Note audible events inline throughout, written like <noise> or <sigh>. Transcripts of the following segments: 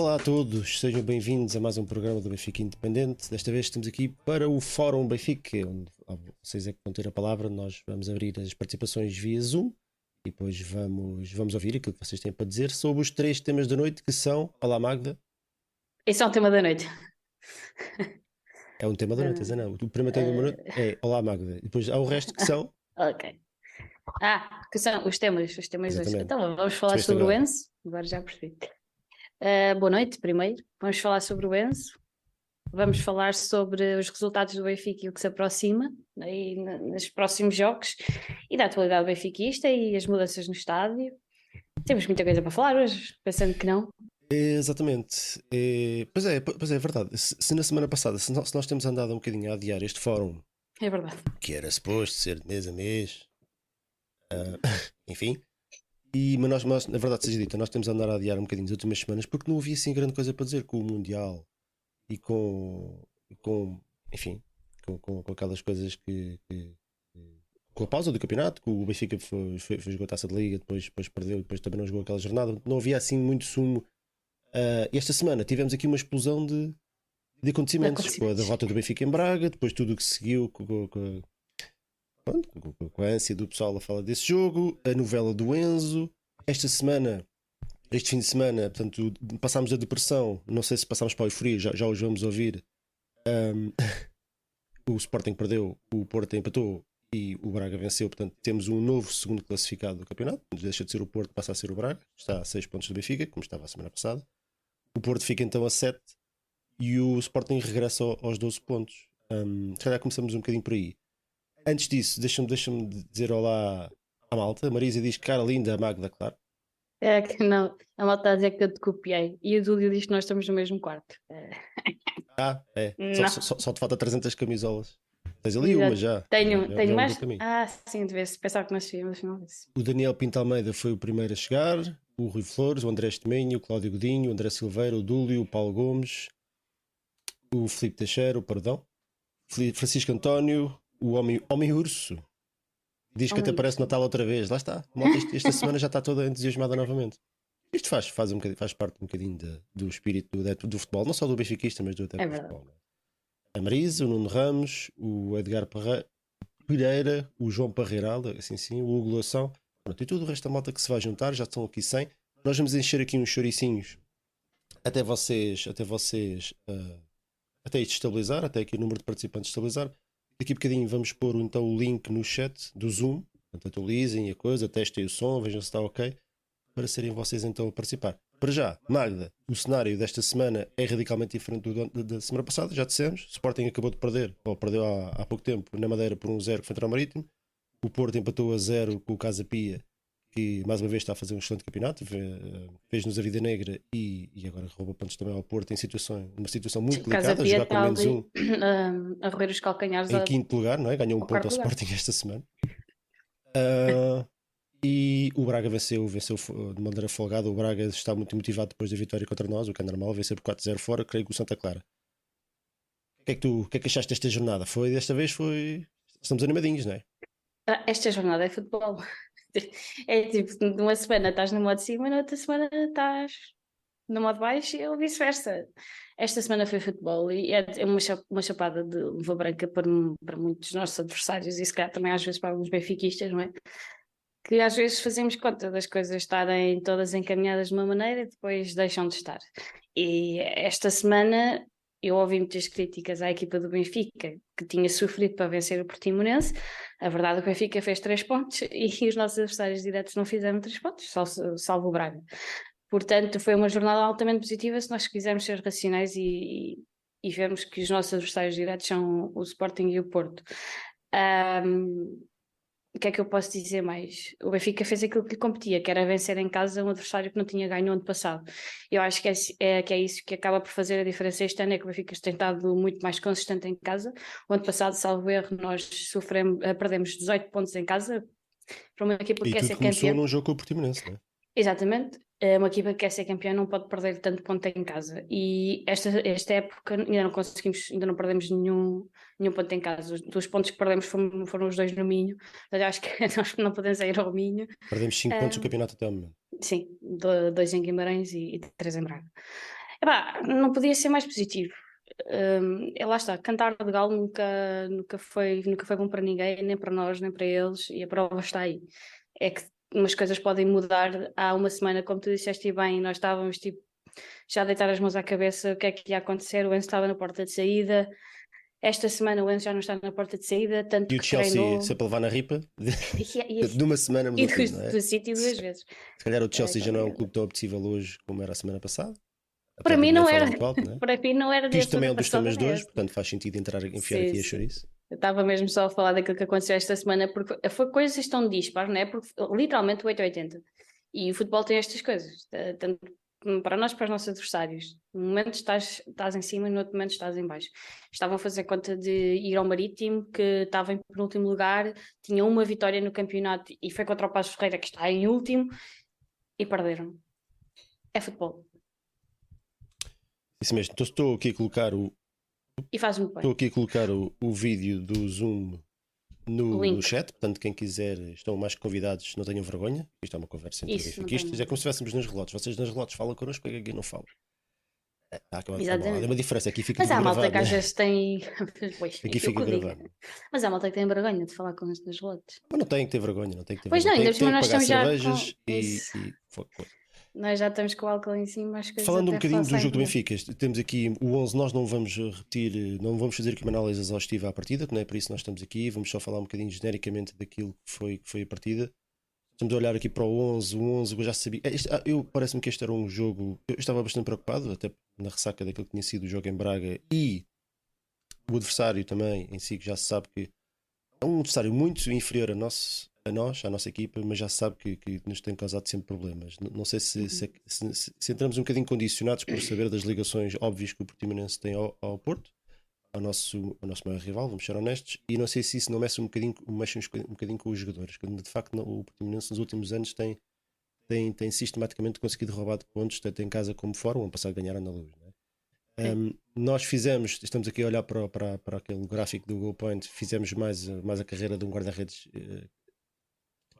Olá a todos, sejam bem-vindos a mais um programa do Benfica Independente. Desta vez estamos aqui para o Fórum Benfica, onde vocês é que vão ter a palavra. Nós vamos abrir as participações via Zoom e depois vamos, vamos ouvir aquilo que vocês têm para dizer sobre os três temas da noite que são. Olá, Magda. Esse é um tema da noite. É um tema da noite, uh, não. O primeiro tema da noite é Olá, Magda. E depois há o resto que são. <laughs> ok. Ah, que são os temas, os temas hoje. Então vamos falar sobre o Enzo. Agora já percebi. Uh, boa noite, primeiro. Vamos falar sobre o Enzo. Vamos falar sobre os resultados do Benfica e o que se aproxima aí nos próximos jogos e da atualidade benfiquista e as mudanças no estádio. Temos muita coisa para falar hoje, pensando que não. exatamente. É, pois, é, pois é, é verdade. Se, se na semana passada, se nós, se nós, temos andado um bocadinho a adiar este fórum, é verdade. Que era suposto ser de mês a mês, uh, <laughs> enfim, e, mas nós, mas, na verdade seja dita, nós temos a andar a adiar um bocadinho nas últimas semanas porque não havia assim grande coisa para dizer com o Mundial e com, com enfim, com, com, com aquelas coisas que, que, com a pausa do campeonato, que o Benfica foi, foi, foi jogou a taça de liga, depois, depois perdeu, depois também não jogou aquela jornada, não havia assim muito sumo. Uh, esta semana tivemos aqui uma explosão de, de acontecimentos, com a derrota do Benfica em Braga, depois tudo o que seguiu com, com, com a ânsia do pessoal a falar desse jogo, a novela do Enzo. Esta semana, este fim de semana, portanto, passámos da depressão, não sei se passámos para o euforia, já, já os vamos ouvir. Um, <laughs> o Sporting perdeu, o Porto empatou e o Braga venceu, portanto, temos um novo segundo classificado do campeonato. Deixa de ser o Porto, passa a ser o Braga, está a 6 pontos do Benfica, como estava a semana passada. O Porto fica então a 7 e o Sporting regressa aos 12 pontos. Um, se calhar começamos um bocadinho por aí. Antes disso, deixa-me deixa dizer olá à malta. A Marisa diz cara linda, a Magda, claro. É que não, a malta está a dizer que eu te copiei. E o Dúlio diz que nós estamos no mesmo quarto. Ah, é. Só, só, só, te falta 300 camisolas. Tens ali uma já. Tenho, já, tenho já mais. Ah, sim, de vez. Pensava que nós tínhamos, não O Daniel Pinto Almeida foi o primeiro a chegar. O Rui Flores, o André Estemenho, o Cláudio Godinho, o André Silveira, o Dúlio, o Paulo Gomes, o Filipe Teixeira, o Perdão, Francisco António, o Homem, homem Urso. Diz que até parece Natal outra vez. Lá está. Esta, esta semana já está toda entusiasmada novamente. Isto faz, faz, um faz parte um bocadinho de, do espírito do, do, futebol, não só do benfiquista, mas do até é do futebol. É? A Marisa, o Nuno Ramos, o Edgar Pereira, o João Parreiral, assim sim, o Hugo Lação, pronto, e todo o resto da malta que se vai juntar, já estão aqui 100. Nós vamos encher aqui uns choricinhos até vocês, até vocês, uh, até isto estabilizar, até aqui o número de participantes estabilizar. Daqui a bocadinho vamos pôr então o link no chat do Zoom. Portanto, atualizem a coisa, testem o som, vejam se está ok, para serem vocês então a participar. Para já, Magda, o cenário desta semana é radicalmente diferente do da semana passada, já dissemos. O Sporting acabou de perder, ou perdeu há, há pouco tempo, na Madeira por um zero frente ao Marítimo. O Porto empatou a zero com o Casa Pia que mais uma vez está a fazer um excelente campeonato, fez-nos a vida negra e, e agora rouba pontos também ao Porto em situação, uma situação muito delicada, jogar com menos um <clears throat> a roer os calcanhares em quinto lugar, não é? ganhou um ponto ao lugar. Sporting esta semana. Uh, <laughs> e o Braga venceu, venceu de maneira folgada. O Braga está muito motivado depois da vitória contra nós, o que é normal, vencer por 4-0 fora, creio que o Santa Clara. O que é que tu que é que achaste desta jornada? Foi desta vez foi. Estamos animadinhos, não é? Ah, esta jornada é futebol. É tipo, numa semana estás no modo cima e na outra semana estás no modo baixo ou vice-versa. Esta semana foi futebol e é, é uma, uma chapada de luva branca para, para muitos dos nossos adversários e se calhar também às vezes para alguns benfiquistas, não é? Que às vezes fazemos conta das coisas estarem todas encaminhadas de uma maneira e depois deixam de estar. E esta semana eu ouvi muitas críticas à equipa do Benfica, que tinha sofrido para vencer o Portimonense. A verdade é que o Benfica fez três pontos <laughs> e os nossos adversários diretos não fizeram três pontos, salvo, salvo o Braga. Portanto, foi uma jornada altamente positiva se nós quisermos ser racionais e, e vermos que os nossos adversários diretos são o Sporting e o Porto. Um, o que é que eu posso dizer mais? O Benfica fez aquilo que lhe competia, que era vencer em casa um adversário que não tinha ganho no ano passado. Eu acho que é, é, que é isso que acaba por fazer a diferença este ano, é que o Benfica tem estado muito mais consistente em casa. O ano passado, salvo erro, nós sofremos, eh, perdemos 18 pontos em casa para uma equipa que quer ser campeã. num jogo com o Portimonense, não é? Exatamente. É uma equipa que quer ser campeã não pode perder tanto ponto em casa. E esta, esta época ainda não conseguimos, ainda não perdemos nenhum, nenhum ponto em casa. Os, os pontos que perdemos foram, foram os dois no Minho. Mas acho que <laughs> nós não podemos ir ao Minho. Perdemos 5 um, pontos no campeonato até o momento. Sim, dois em Guimarães e, e três em Braga. Epá, não podia ser mais positivo. Um, lá está, cantar de galo nunca, nunca, foi, nunca foi bom para ninguém, nem para nós, nem para eles, e a prova está aí. É que umas coisas podem mudar há uma semana, como tu disseste bem, nós estávamos tipo já a deitar as mãos à cabeça, o que é que ia acontecer, o Enzo estava na porta de saída, esta semana o Enzo já não está na porta de saída, tanto E o que Chelsea treinou... sempre a levar na ripa, E, e, <laughs> de uma semana e mudou do, tudo, não é? do sítio duas vezes. Se calhar o Chelsea É, já não é um clube tão apetecível hoje como era a semana passada. <laughs> Para mim não era. alto, não é? Para mim não era Isto também é um dos temas de hoje, portanto faz sentido entrar, enfiar Sim, aqui a sim. chouriço. Eu estava mesmo só a falar daquilo que aconteceu esta semana, porque foi coisas tão dispares, não é? Porque literalmente o 880. E o futebol tem estas coisas, tanto para nós, para os nossos adversários. No momento estás, estás em cima, no outro momento estás em baixo. Estavam a fazer conta de ir ao Marítimo, que estava em penúltimo lugar, tinha uma vitória no campeonato e foi contra o Passo Ferreira, que está em último, e perderam. É futebol. Isso mesmo. Então estou aqui a colocar o, E faz muito bem. estou aqui a colocar o, o vídeo do Zoom no, no chat, portanto quem quiser estão mais que convidados, não tenham vergonha. Isto é uma conversa entre benfiquistas. É como se estivéssemos nas relotes. Vocês nas relotes falam connosco, eu aqui não falo. É, tá. Há uma diferença, aqui fica Mas há malta gravado, que às né? vezes tem. <laughs> Pois, Aqui fica gravado. Mas há malta que tem vergonha de falar com os lotes. Mas não tem que ter vergonha, não tem que ter Pois vergonha. não, ainda por cima nós estamos já com- e, e foi- foi. Nós já estamos com o álcool em cima, as coisas Falando um bocadinho do jogo do. Benfica, temos aqui o 11, nós não vamos repetir, não vamos fazer aqui uma análise exaustiva à partida, que não é para isso que nós estamos aqui, vamos só falar um bocadinho genericamente daquilo que foi, que foi a partida. Estamos a olhar aqui para o 11, o 11 eu já sabia, é, este- ah, eu parece-me que este era um jogo, eu estava bastante preocupado, até na ressaca daquilo que tinha sido o jogo em Braga e o adversário também em si, que já se sabe que é um adversário muito inferior a, nosso, a nós, à nossa equipa, mas já se sabe que, que nos tem causado sempre problemas. N- Não sei se, se, se- se- se entramos um bocadinho condicionados por saber das ligações óbvias que o Portimonense tem ao, ao Porto, ao nosso, ao nosso maior rival, vamos ser honestos, e não sei se isso não mexe um bocadinho, mexe um, bocadinho com os jogadores, que de facto não- o Portimonense nos últimos anos tem, tem, tem sistematicamente conseguido roubar de pontos, tanto em casa como fora, o ano passado ganharam na luz. Não é? Um, nós fizemos, estamos aqui a olhar para, para, para aquele gráfico do Goal Point, fizemos mais, mais a carreira de um guarda-redes, eh,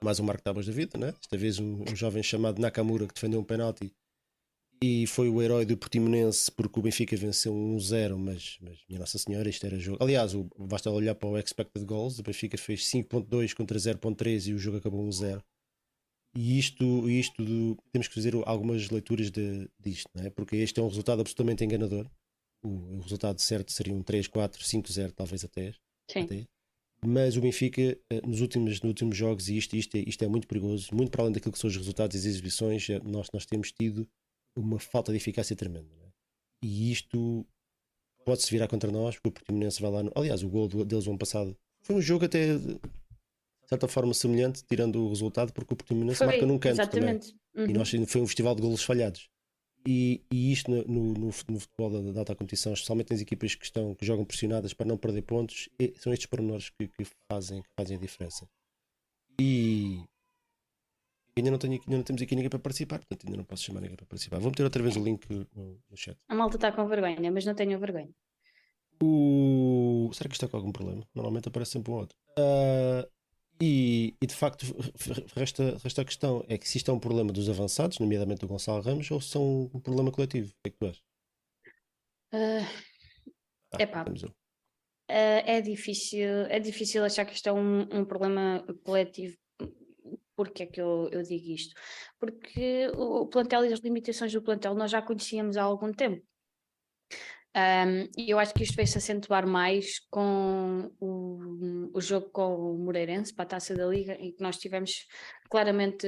mais um Marco Tábuas da vida, né? desta vez um, um jovem chamado Nakamura que defendeu um penalti e foi o herói do Portimonense porque o Benfica venceu um 1-0, mas, mas minha Nossa Senhora, isto era jogo. Aliás, o, basta olhar para o expected goals, o Benfica fez 5.2 contra 0.3 e o jogo acabou 1-0. E isto, isto do- temos que fazer algumas leituras de, disto, não é? porque este é um resultado absolutamente enganador. O, o resultado certo seria um 3, 4, 5, 0, talvez até. Sim. até. Mas o Benfica, eh, nos últimos, nos últimos jogos, e isto, isto, é, isto é muito perigoso, muito para além daquilo que são os resultados e as exibições, eh, nós, nós temos tido uma falta de eficácia tremenda. é? E isto pode-se virar contra nós, porque o Portimonense vai lá. No... Aliás, o gol deles no ano passado foi um jogo até de certa forma semelhante, tirando o resultado, porque o Portimonense marca num canto também. exatamente. E Uhum. nós foi um festival de golos falhados. E, e isto no, no, no fut- no futebol da, da alta competição, especialmente nas equipas que, estão, que jogam pressionadas para não perder pontos, são estes pormenores que, que fazem, que fazem a diferença. E ainda não, tenho, ainda não temos aqui ninguém para participar, portanto ainda não posso chamar ninguém para participar. Vou meter outra vez o link no, no chat. A malta está com vergonha, mas não tenham vergonha. O... Será que isto está com algum problema? Normalmente aparece sempre um outro. Ah, e, e, de facto, resta, resta a questão: é que se isto é um problema dos avançados, nomeadamente do Gonçalo Ramos, ou se são um problema coletivo? O que é que tu achas? Ah, Ah, Epá. Ah, é difícil, é difícil achar que isto é um, um problema coletivo. Porquê é que eu, eu digo isto? Porque o, o plantel e as limitações do plantel nós já conhecíamos há algum tempo. E eu acho que isto veio-se acentuar mais com o, o jogo com o Moreirense para a Taça da Liga, em que nós tivemos claramente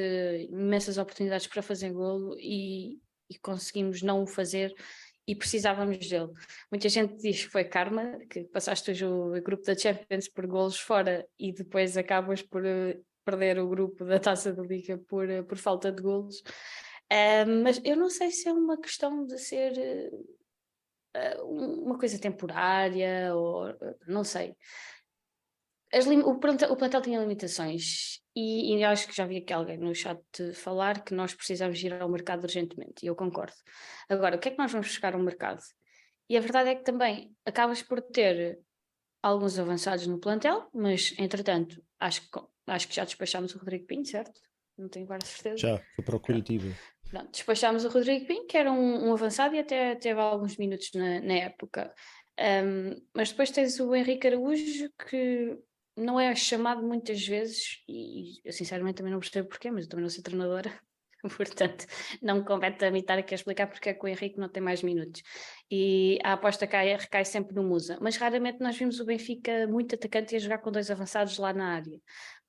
imensas oportunidades para fazer golo e, e conseguimos não o fazer e precisávamos dele. Muita gente diz que foi karma, que passaste o grupo da Champions por golos fora e depois acabas por eh, perder o grupo da Taça da Liga por, eh, por falta de golos. Ah, mas eu não sei se é uma questão de ser eh, um- uma coisa temporária ou eh, não sei. Lim- o, plantel, tinha limitações e, e acho que já vi aqui alguém no chat falar que nós precisamos ir ao mercado urgentemente e eu concordo. Agora, o que é que nós vamos buscar ao mercado? E a verdade é que também acabas por ter alguns avançados no plantel, mas entretanto, acho que, acho que já despachámos o Rodrigo Pinho, certo? Não tenho agora certeza. Já, foi para o Curitiba. Pronto, despachámos o Rodrigo Pinho, que era um, um, avançado e até teve alguns minutos na, na época. Um, mas depois tens o Henrique Araújo, que não é chamado muitas vezes, e eu sinceramente também não percebo porquê, mas eu também não sou treinadora, <laughs> portanto não me compete a mim estar aqui a explicar porque é que o Henrique não tem mais minutos. E a aposta cai, recai sempre no Musa, mas raramente nós vimos o Benfica muito atacante e a jogar com dois avançados lá na área.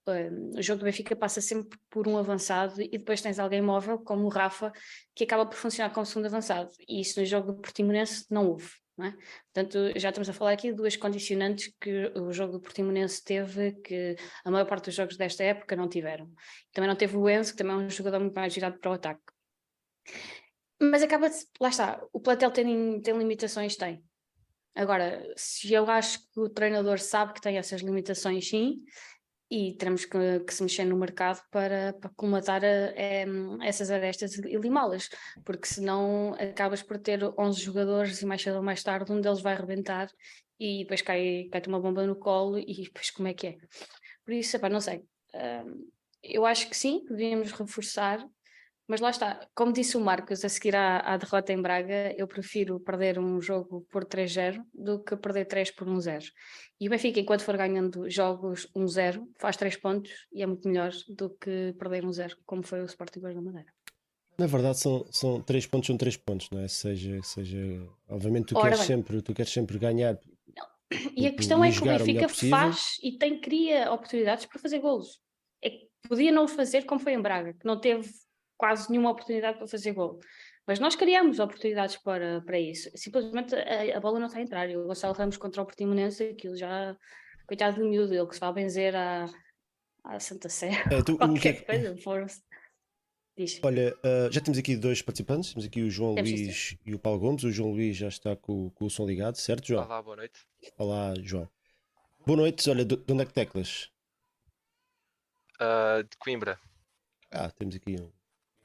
Um, o jogo do Benfica passa sempre por um avançado e depois tens alguém móvel, como o Rafa, que acaba por funcionar como segundo avançado. E isso no jogo do Portimonense não houve. Não é? Portanto, já estamos a falar aqui de duas condicionantes que o jogo do Portimonense teve, que a maior parte dos jogos desta época não tiveram. Também não teve o Enzo, que também é um jogador muito mais girado para o ataque. Mas acaba de, lá está, o plantel tem, tem limitações, tem. Agora, se eu acho que o treinador sabe que tem essas limitações, sim, e teremos que, que, se mexer no mercado para, para colmatar a, a essas arestas e limá-las, porque senão acabas por ter 11 jogadores e mais cedo ou mais tarde um deles vai arrebentar e depois cai, cai-te uma bomba no colo e depois como é que é? Por isso, epá, não sei. Eu acho que sim, devíamos reforçar, mas lá está, como disse o Marcos, a seguir à, à derrota em Braga, eu prefiro perder um jogo por 3-0 do que perder 3 por 1-0. E o Benfica, enquanto for ganhando jogos 1-0, faz 3 pontos e é muito melhor do que perder 1-0, como foi o Sporting da Madeira. Na verdade, são, são 3 pontos, são 3 pontos, não é? Seja, seja obviamente, tu queres, sempre, tu queres sempre ganhar. Não. E a questão é que o Benfica o faz e tem, cria oportunidades para fazer golos. É que podia não fazer como foi em Braga, que não teve quase nenhuma oportunidade para fazer gol. Mas nós criamos oportunidades para, para isso. Simplesmente a, a bola não está a entrar. E o Gonçalo Ramos contra o Portimonense, aquilo já. Coitado do miúdo, ele que se vai benzer à, à Santa Sé. <laughs> É, tu, qualquer que... coisa, força. Diz. Olha, uh, já temos aqui dois participantes. Temos aqui o João temos Luís e o Paulo Gomes. O João Luís já está com, com o som ligado, certo, João? Olá, boa noite. Olá, João. Boa noite. Olha, de, de onde é que teclas? Uh, de Coimbra. Ah, temos aqui um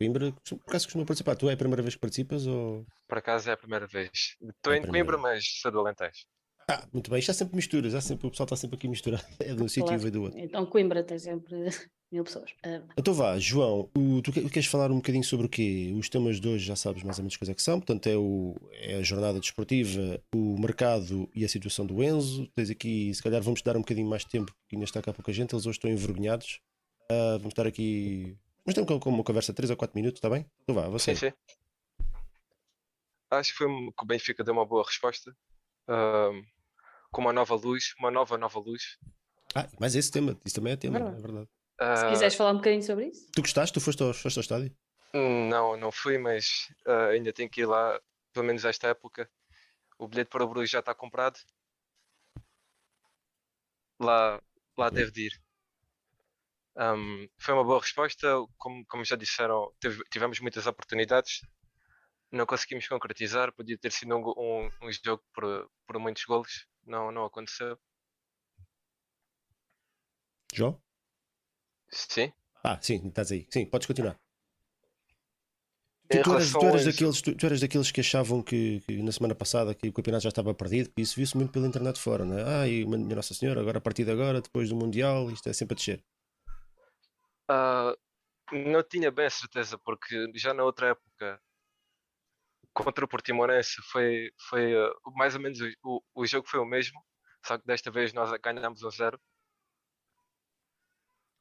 Coimbra, por acaso costuma participar? Tu é a primeira vez que participas ou. Por acaso é a primeira vez. Estou é em Coimbra, mas sou do Alentejo. Ah, muito bem. Isto há sempre misturas, sempre, o pessoal está sempre aqui misturado. <laughs> É de um sítio e do outro. Então Coimbra tem sempre <laughs> mil pessoas. Uh... Então vá, João, o, tu queres falar um bocadinho sobre o quê? Os temas de hoje já sabes mais ou menos coisa que são, portanto é, o, é a jornada desportiva, o mercado e a situação do Enzo. Tens aqui, se calhar vamos dar um bocadinho mais de tempo, porque ainda está cá pouca gente, eles hoje estão envergonhados. Uh, vamos estar aqui mas temos como uma conversa de 3 ou 4 minutos, está bem? Então vá, você. Sim, sim. Acho que, foi, que o Benfica deu uma boa resposta. Uh, com uma nova luz, uma nova, nova luz. Ah, mas esse tema, isso também é tema, é verdade. Uh, Se quiseres falar um bocadinho sobre isso. Tu gostaste? Tu foste ao, foste ao estádio? Não, não fui, mas uh, ainda tenho que ir lá, pelo menos esta época. O bilhete para o Bruges já está comprado. Lá, lá deve de ir. Um, foi uma boa resposta, como, como já disseram, teve, tivemos muitas oportunidades, não conseguimos concretizar, podia ter sido um, um, um jogo por, por muitos golos, não, não aconteceu. João? Sim. Ah, sim, estás aí. Sim, podes continuar. Tu, tu, eras, tu, eras daqueles, tu, eras daqueles que achavam que, que, na semana passada que o campeonato já estava perdido, isso viu-se muito pela internet fora, não é? Ai, minha Nossa Senhora, agora a partir de agora, depois do Mundial, isto é sempre a descer. Uh, não tinha bem a certeza, porque já na outra época, contra o Portimonense, foi, foi uh, mais ou menos o, o jogo foi o mesmo, só que desta vez nós ganhamos um zero.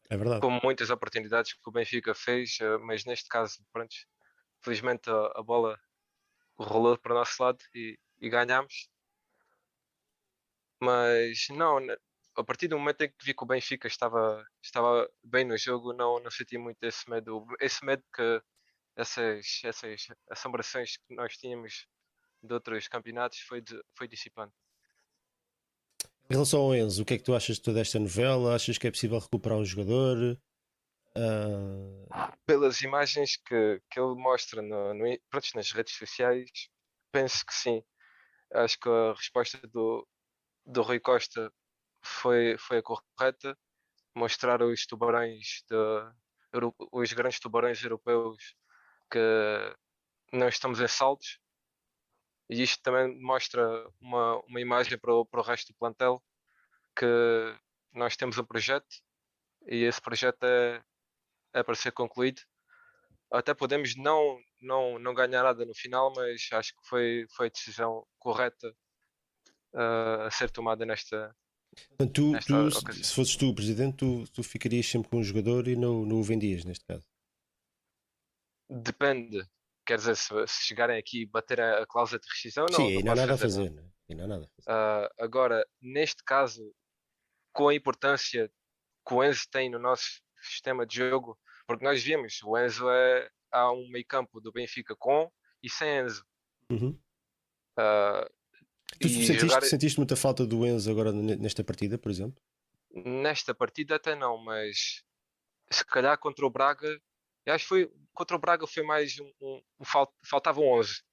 É verdade. Com muitas oportunidades que o Benfica fez, uh, mas neste caso, pronto, felizmente a, a, bola rolou para o nosso lado e, e ganhámos. Mas não, a partir do momento em que vi que o Benfica estava, estava bem no jogo, não, não senti muito esse medo. Esse medo que essas, essas assombrações que nós tínhamos de outros campeonatos foi, de, foi dissipando. Em relação ao Enzo, o que é que tu achas de toda esta novela? Achas que é possível recuperar o jogador? Uh... Pelas imagens que, que ele mostra no, no, pronto, nas redes sociais, penso que sim. Acho que a resposta do, do Rui Costa foi, foi a correta. Mostrar os tubarões, de, os grandes tubarões europeus que não estamos em saltos. E isto também mostra uma, uma imagem para o, para o resto do plantel que nós temos um projeto e esse projeto é, é para ser concluído. Até podemos não, não, não ganhar nada no final, mas acho que foi, foi a decisão correta uh, a ser tomada nesta. Portanto, tu, tu se fosses tu o presidente, tu, tu ficarias sempre com o jogador e não, não o vendias, neste caso? Depende. Quer dizer, se, se chegarem aqui e bater a, a cláusula de rescisão, não. Sim, não, não há nada a fazer. Não. Não há nada. Uh, agora, neste caso, com a importância que o Enzo tem no nosso sistema de jogo, porque nós vimos, o Enzo é, há um meio campo do Benfica com e sem Enzo. Uhum. Uh, tu sentiste, jogar... sentiste muita falta do Enzo agora nesta partida, por exemplo? Nesta partida até não, mas se calhar contra o Braga, acho que foi contra o Braga foi mais um, um, um faltavam 11.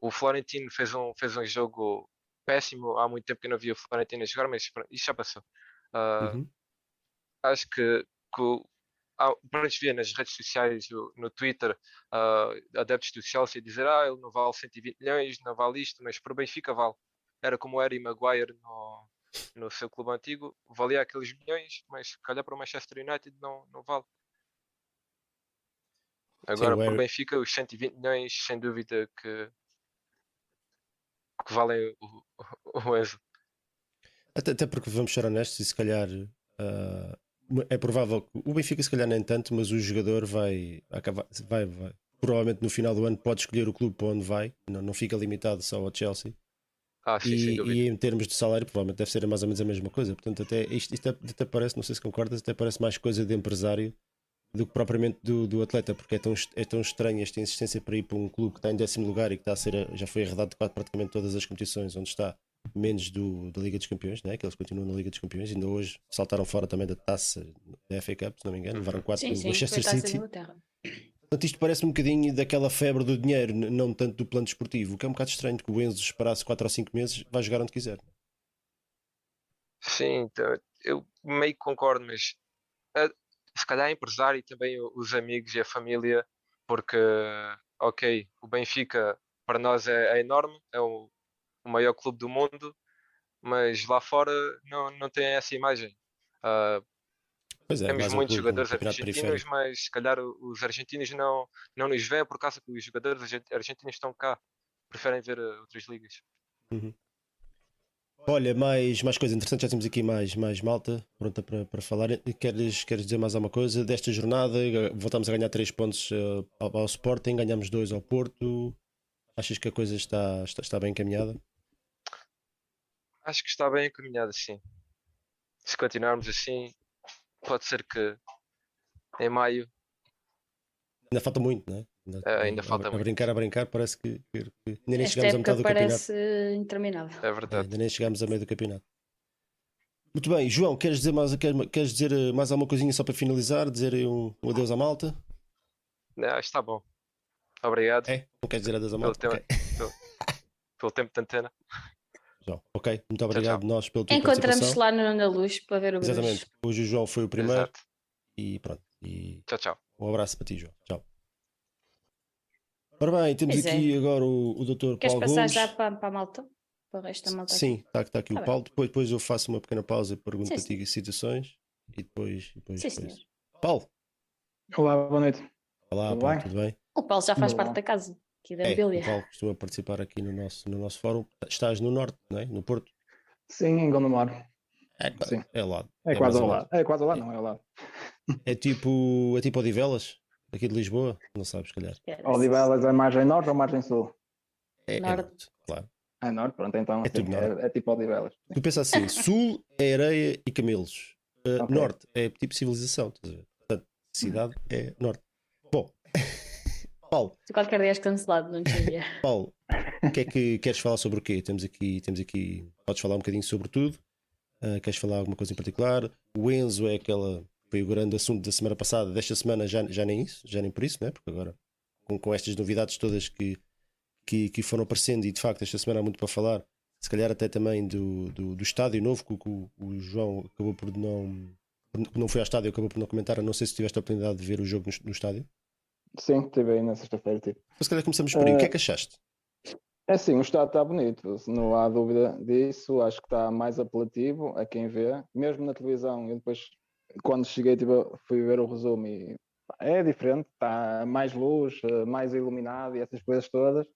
O Florentino fez um, fez um jogo péssimo, há muito tempo que eu não via o Florentino jogar, mas isso já passou. Uh, uhum. Acho que, que para ver nas redes sociais, no Twitter, uh, adeptos do Chelsea dizer ah, ele não vale 120 milhões, não vale isto, mas para o Benfica vale. Era como o Harry Maguire no, no seu clube antigo, valia aqueles milhões, mas se calhar para o Manchester United não, não vale. Agora, para o Benfica, os 120 milhões, sem dúvida que, que valem o, o, o Enzo. Até, até, porque vamos ser honestos e se calhar uh, é provável que o Benfica se calhar nem tanto, mas o jogador vai acabar, vai, vai. Provavelmente no final do ano pode escolher o clube para onde vai, não, não fica limitado só ao Chelsea. Ah, sim, e, e, em termos de salário, provavelmente deve ser mais ou menos a mesma coisa. Portanto, até isto, isto até parece, não sei se concordas, até parece mais coisa de empresário do que propriamente do, do atleta, porque é tão, é tão estranho esta insistência para ir para um clube que está em décimo lugar e que está a ser, já foi arredado de praticamente todas as competições, onde está menos do, da Liga dos Campeões, né? que eles continuam na Liga dos Campeões, ainda hoje saltaram fora também da taça da FA Cup, se não me engano, levaram 4 do Manchester City. Portanto, isto parece um bocadinho daquela febre do dinheiro, não tanto do plano desportivo, o que é um bocado estranho, que o Enzo esperasse 4 ou 5 meses, vai jogar onde quiser. Sim, então, eu meio concordo, mas uh, se calhar empresário e também os amigos e a família, porque, ok, o Benfica para nós é, é enorme, é o, o maior clube do mundo, mas lá fora não, não tem essa imagem. Uh, é, temos muitos jogadores argentinos, mas se calhar os argentinos não, não nos veem por causa que os jogadores argentinos estão cá, preferem ver uh, outras ligas. Uhum. Olha, mais, mais coisa interessante, já temos aqui mais, mais malta pronta para, para falar. Queres, queres dizer mais alguma coisa desta jornada? Voltamos a ganhar 3 pontos uh, ao, ao Sporting, ganhamos 2 ao Porto. Achas que a coisa está, está, está bem encaminhada? Acho que está bem encaminhada, sim. Se continuarmos assim, pode ser que em maio. Ainda falta muito, não é? Ainda, é, ainda a, falta a, muito. A brincar, a brincar, parece que, que, ainda nem Esta chegamos a metade do parece campeonato. interminável. É verdade. É, ainda nem chegamos a meio do campeonato. Muito bem, João, queres dizer mais, queres, queres dizer eh, mais alguma coisinha só para finalizar? Dizer um, um adeus à malta? Não, está bom. Obrigado. É? Não queres dizer adeus à malta? Pelo, okay. tempo, pelo, pelo tempo de antena. João. Ok, muito obrigado tchau, nós pelo teu Encontramos lá no, na luz para ver o Exatamente. Hoje o João foi o primeiro. Exato. E pronto. E tchau, tchau. Um abraço para ti, João. Tchau. Ora bem, temos pois aqui é. agora o, o Dr. Queres Paulo passar Gomes. já para, para a malta? Para o resto da malta? Sim, está tá aqui Tá o bem. Paulo. Depois, depois eu faço uma pequena pausa e pergunto Sim, a ti situações. E depois. depois, Sim, depois. senhor. Paulo, Olá, boa noite. olá, Tudo Paulo, bem? tudo bem? O Paulo já faz Não. parte da casa, aqui da É, o Paulo costuma participar aqui no nosso, no nosso fórum. Estás no norte, não é? No Porto. Sim, em Gondomar. É, Sim. é ao lado. É, É quase ao lado. É quase ao lado, não é ao lado. É tipo, é tipo Odivelas, aqui de Lisboa. Não sabes, se calhar. É, Odivelas é margem norte ou margem sul? É, é Norte. norte, claro. É norte, pronto, então É sim, tudo norte. é, é tipo Odivelas. Tu pensas assim: sul é areia e camelos. Uh, Ok. Norte é tipo civilização. Estás a ver? Portanto, cidade é norte. Bom, Paulo, Se qualquer dia és cancelado, não tinha. <laughs> Paulo, o que é que queres falar sobre o quê? Temos aqui, temos aqui, podes falar um bocadinho sobre tudo. Uh, queres falar alguma coisa em particular? O Enzo é aquela, foi o grande assunto da semana passada. Desta semana já, já nem isso, já nem por isso, né? Porque agora, com, com estas novidades todas que, que, que foram aparecendo, e de facto, esta semana há muito para falar, se calhar até também do, do, do estádio novo, que, o- que o, o João acabou por não. Não foi ao estádio, acabou por não comentar. Não sei se tiveste a oportunidade de ver o jogo no, no estádio. Sim, estive aí na sexta-feira. Tipo. Mas se calhar começamos por aí. O que é Eh, que achaste? É sim, o estado está bonito, não há dúvida disso. Acho que está mais apelativo a quem vê, mesmo na televisão. Eu depois, quando cheguei, tipo, fui ver o resumo e é diferente, está mais luz, eh, mais iluminado e essas coisas todas.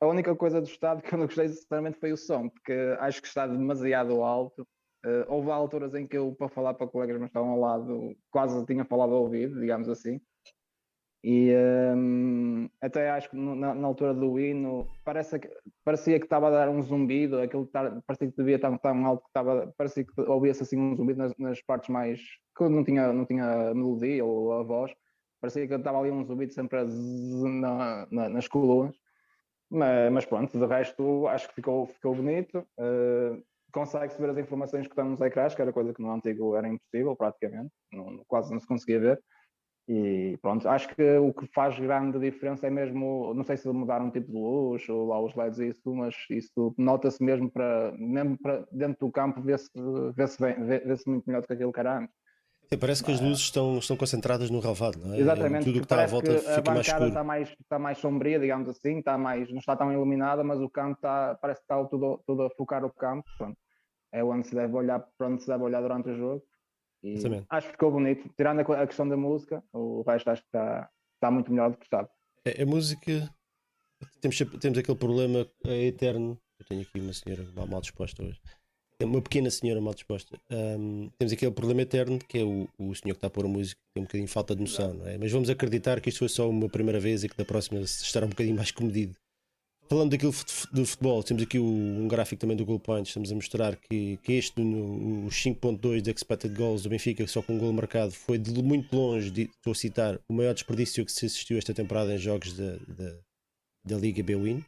A única coisa do estado que eu não gostei sinceramente foi o som, porque acho que está demasiado alto. Uh, houve alturas em que eu, para falar para colegas que estavam ao lado, quase tinha falado ao ouvido, digamos assim. E um, até acho que na, na, altura do hino parece que, parecia que estava a dar um zumbido, aquilo tar, parecia que devia estar tão alto que estava, parecia que ouvia-se assim um zumbido nas, nas, partes mais que não tinha, não tinha melodia ou a voz, parecia que estava ali um zumbido sempre a na, na, nas colunas. Mas, mas, pronto, de resto acho que ficou, ficou bonito. Uh, Consegue-se ver as informações que estão nos ecrãs, que era coisa que no antigo era impossível, praticamente, não, quase não se conseguia ver. E pronto, acho que o que faz grande diferença é mesmo, não sei se mudar um tipo de luz ou lá os LEDs e isso, mas isso nota-se mesmo para, mesmo para dentro do campo, vê-se vê -se vê, vê -se muito melhor do que aquilo que era antes. Parece que as luzes estão, estão concentradas no relvado, não é? Exatamente, tudo que está à volta fica mais escuro. Está mais, está mais sombria, digamos assim, está mais, não está tão iluminada, mas o campo está, parece que está tudo, tudo a focar o campo. Pronto. É onde se deve olhar, para onde se deve olhar durante o jogo. E acho que ficou bonito. Tirando a questão da música, o resto acho que está, está muito melhor do que estava. A, a música, temos, temos aquele problema é eterno. Eu tenho aqui uma senhora mal, mal disposta hoje. É uma pequena senhora mal disposta. Um, temos aquele problema eterno que é o, o senhor que está a pôr a música, tem um bocadinho falta de noção, não é? Mas vamos acreditar que isto foi só uma primeira vez e que da próxima estará um bocadinho mais comedido. Falando daquilo do futebol, temos aqui um gráfico também do Goal Point, estamos a mostrar que, que este, no, os 5.2 de expected goals do Benfica, só com um gol marcado, foi de muito longe, de, estou a citar, o maior desperdício que se assistiu esta temporada em jogos da, da, da Liga B-Win.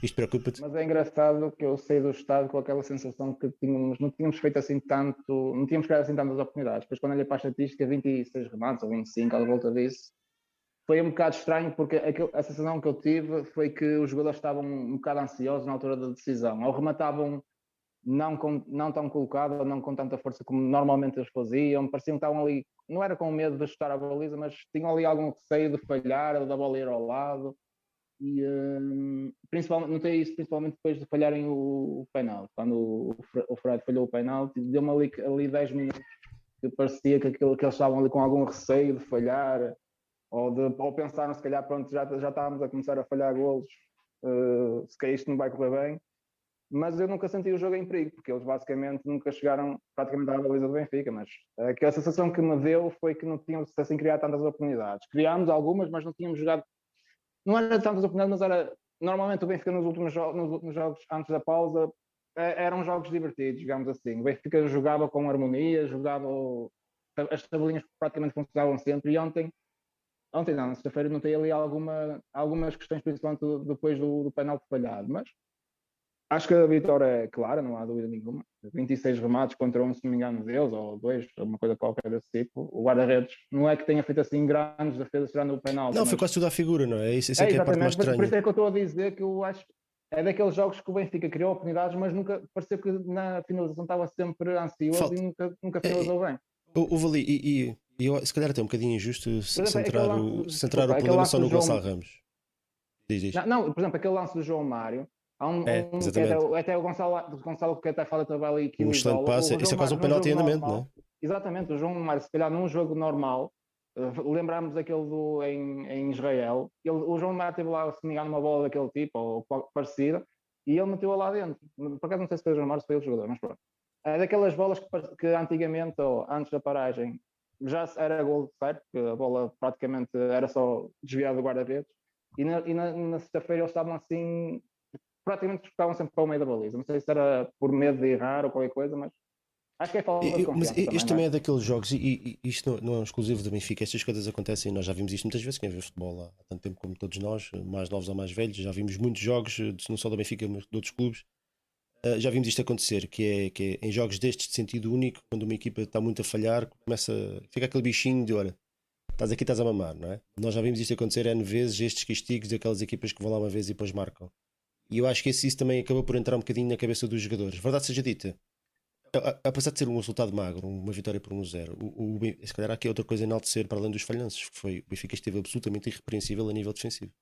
Isto preocupa-te? Mas é engraçado que eu saí do estado com aquela sensação que tínhamos, não tínhamos feito assim tanto, não tínhamos criado assim tantas oportunidades. Depois, quando olhei para a estatística, 26 remates ou 25 à volta disso, foi um bocado estranho porque a sensação que eu tive foi que os jogadores estavam um bocado ansiosos na altura da decisão, ou rematavam não, com, não tão colocado, ou não com tanta força como normalmente eles faziam, pareciam que estavam ali, não era com medo de chutar a baliza, mas tinham ali algum receio de falhar, da bola ir ao lado, e um, principalmente, notei isso principalmente depois de falharem o, o penal, quando o, o Fred falhou o penal, deu-me ali, ali 10 minutos que parecia que, aquilo, que eles estavam ali com algum receio de falhar, ou, de, ou pensaram se calhar pronto, já, já estávamos a começar a falhar golos, uh, se calhar isto não vai correr bem, mas eu nunca senti o jogo em perigo, porque eles basicamente nunca chegaram praticamente à baliza do Benfica, mas uh, a sensação que me deu foi que não tínhamos assim criado tantas oportunidades. Criámos algumas, mas não tínhamos jogado, não era tantas oportunidades, mas era, normalmente o Benfica nos últimos, jo nos últimos jogos, antes da pausa, eh, eram jogos divertidos, digamos assim. O Benfica jogava com harmonia, jogava as tabelinhas praticamente funcionavam sempre e ontem Ontem não, na sexta-feira notei ali alguma, algumas questões, principalmente depois do, do penal falhado, mas acho que a vitória é clara, não há dúvida nenhuma. 26 remates contra um, se não me engano, deles, ou dois, alguma coisa qualquer desse tipo. O guarda-redes não é que tenha feito assim grandes defesas tirando o penal. Não, foi quase tudo à figura, não é? Isso, isso é, é que é a parte mais estranha. Por isso é que eu estou a dizer que eu acho é daqueles jogos que o Benfica criou oportunidades, mas nunca pareceu que na finalização estava sempre ansioso e nunca, nunca finalizou é, bem. Houve ali, e, e e eu, se calhar até é um bocadinho injusto centrar, o, centrar o problema só no Gonçalo Ramos. Diz, diz. Não, não, por exemplo, aquele lance do João Mário. Há um, é, um até, até, o Gonçalo, Gonçalo que até fala também ali que um excelente passe, isso é quase um penalti em andamento, não é? Exatamente, o João Mário, se calhar num jogo normal, uh, lembramos aquele do, em, em Israel, ele, o João Mário teve lá, se me engano, uma bola daquele tipo ou parecida, e ele meteu-a lá dentro. Por acaso não sei se foi o João Mário, se foi o jogador, mas pronto. É daquelas bolas que, que antigamente, ou antes da paragem, já era gol certo, porque a bola praticamente era só desviada do guarda-redes. E na, e na, na sexta-feira eles estavam assim, praticamente estavam sempre para o meio da baliza. Não sei se era por medo de errar ou qualquer coisa, mas acho que é falta de Mas isto também, também é? é daqueles jogos, e, e isto não, não, é um exclusivo do Benfica, estas coisas acontecem, nós já vimos isto muitas vezes, quem vê futebol há tanto tempo como todos nós, mais novos ou mais velhos, já vimos muitos jogos, não só do Benfica, mas de outros clubes, já vimos isto acontecer, que é, que é em jogos destes de sentido único, quando uma equipa está muito a falhar, começa, fica aquele bichinho de olha, estás aqui, estás a mamar, não é? Nós já vimos isto acontecer N vezes, estes castigos daquelas equipas que vão lá uma vez e depois marcam. E eu acho que isso, isso também acabou por entrar um bocadinho na cabeça dos jogadores. Verdade seja dita, apesar de ser um resultado magro, uma vitória por 1-0, um o, se calhar aqui outra coisa a enaltecer para além dos falhanços, que foi o Benfica esteve absolutamente irrepreensível a nível defensivo.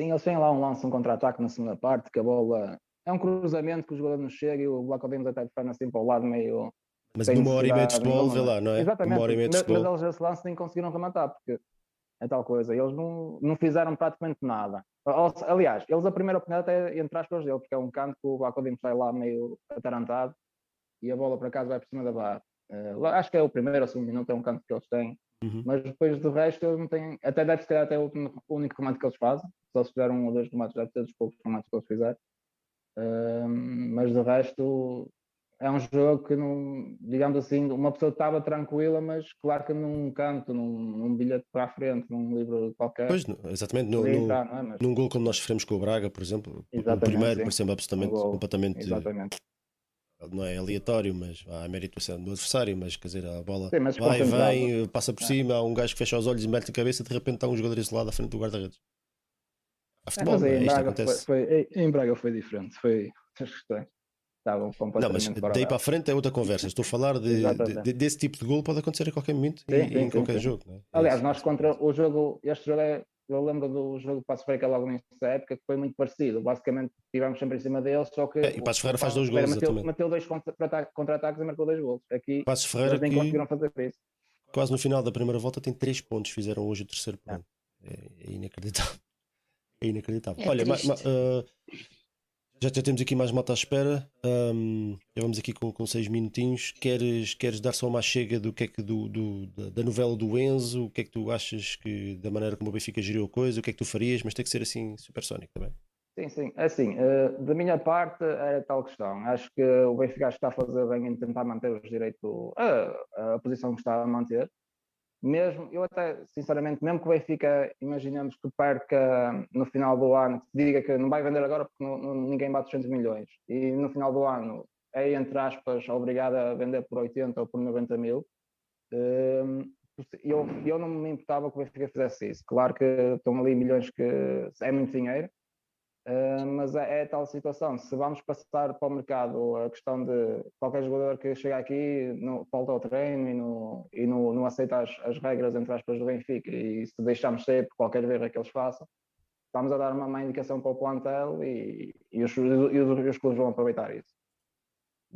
Sim, eles têm lá um lance, um contra-ataque na segunda parte, que a bola é um cruzamento que o jogador não chega e o Black Odins até faz assim para o lado meio. Mas numa hora e meia de futebol, vê lá, não é? Exatamente, Uma hora e meia de mas, eles esse lance nem conseguiram rematar, porque é tal coisa, eles não, não fizeram praticamente nada. Aliás, eles a primeira oportunidade é entre aspas dele, porque é um canto que o Bacodim sai lá meio atarantado e a bola por acaso vai por cima da barra. Lá- acho que é o primeiro ou segundo minuto, é um canto que eles têm, Uhum. mas depois do resto eles não têm, até deve se calhar até o único remate que eles fazem, só se fizeram um ou dois remates, deve ser dos poucos remates que eles fizeram. Mas de resto é um jogo que não, digamos assim, uma pessoa estava tranquila, mas claro que num canto, num, num bilhete para a frente, num livro qualquer, Pois, exatamente, no, no- entrar, é? Mas, num gol como nós sofremos com o Braga, por exemplo, o Exatamente, primeiro sim. pareceu-me absolutamente, Um completamente, exatamente. não é aleatório, mas há mérito do adversário, mas quer dizer, a bola Sim, vai, vem, passa por É. cima, há um gajo que fecha os olhos e mete a cabeça, de repente está um jogador isolado à frente do guarda-redes. É, futebol, mas não é? em Braga, foi, foi- em Braga foi diferente, foi. Estavam Não, completamente mas fora daí para a frente é outra conversa. Estou a falar de, de- desse tipo de gol, pode acontecer a qualquer momento Sim, e sim, em qualquer sim. jogo. não é? É Aliás, nós contra o jogo, este jogo é, eu lembro do jogo do Passo Ferreira logo nessa época, que foi muito parecido. Basicamente, estivemos sempre em cima deles, só que. É, e o Passos Ferreira faz dois exatamente. meteu dois contra- contra-ataques e marcou dois gols. Aqui, Passos Ferreira nem que conseguiram fazer isso. quase no final da primeira volta tem três pontos, fizeram hoje o terceiro ponto. É, é inacreditável. É inacreditável. É Olha, ma- ma- ah, já, já temos aqui mais malta à espera. Ahm, já vamos aqui com, com seis minutinhos. Queres, queres dar só uma chega do que é que do, do- da, da novela do Enzo? O que é que tu achas que da maneira como o Benfica geriu a coisa? O que é que tu farias? Mas tem que ser assim supersónico também. Sim, sim. Assim, eh, da minha parte era tal questão. Acho que o Benfica está a fazer bem em tentar manter os direitos, a, a posição que está a manter. Mesmo, eu até, sinceramente, mesmo que o Benfica, imaginemos que perca no final do ano, que diga que não vai vender agora porque não- não- ninguém bate 200 milhões, e no final do ano é, entre aspas, obrigado a vender por 80 ou por 90 mil, hum, eu, eu não me importava que o Benfica fizesse isso. Claro que estão ali milhões que é muito dinheiro, Uh, mas é, é tal situação. Se vamos passar para o mercado a questão de qualquer jogador que chega aqui não, falta ao treino e, no, e no, não aceita as, as regras, entre aspas, do Benfica, e se deixamos ser por qualquer verra que eles façam, estamos a dar uma má indicação para o plantel e, e, os, e, os, e os clubes vão aproveitar isso.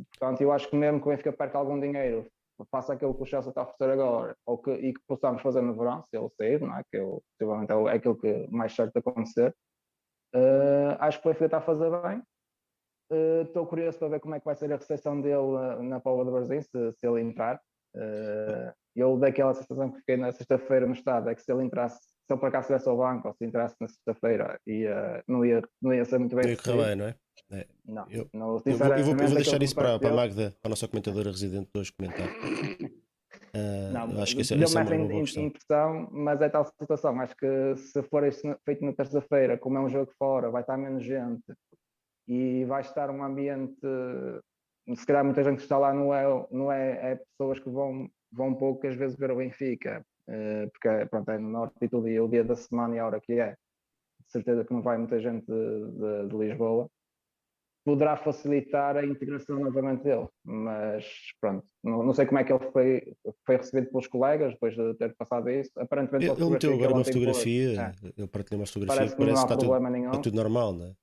Portanto, eu acho que mesmo que o Benfica perca algum dinheiro, faça aquilo que o Chelsea está a oferecer agora ou que, e que possamos fazer no verão, se ele sair, não é? que eu, possivelmente é aquilo que mais certo acontecer. Uh, acho que o Benfica está a fazer bem. Estou uh, curioso para ver como é que vai ser a recepção dele uh, na Póvoa do Brasil, se, se, ele entrar. Uh, eu daquela sensação que fiquei na sexta-feira no estado é que se ele entrasse, se ele por acaso estivesse ao banco ou se entrasse na sexta-feira, ia, não, ia, não ia ser muito bem. Ia correr bem, não é? é. Não, eu, não eu, vou, eu, vou, eu vou deixar isso para, para a. Magda, para a nossa comentadora residente de hoje comentar. <laughs> Uh, não, acho que essa, deu é uma uma boa impressão, mas é tal situação. Acho que se for isso feito na terça-feira, como é um jogo fora, vai estar menos gente e vai estar um ambiente. Se calhar muita gente que está lá não é, não é, é pessoas que vão, vão poucas vezes ver o Benfica, porque pronto, é no norte e tudo, e é o dia da semana e a hora que é. De certeza que não vai muita gente de, de, de Lisboa poderá facilitar a integração novamente dele, mas pronto, não, não, sei como é que ele foi, foi recebido pelos colegas depois de ter passado isso. Aparentemente, ele, ele meteu agora uma fotografia, é. ele partilhou uma fotografia parece que, parece não há que está, problema tudo, nenhum. está tudo normal, não é?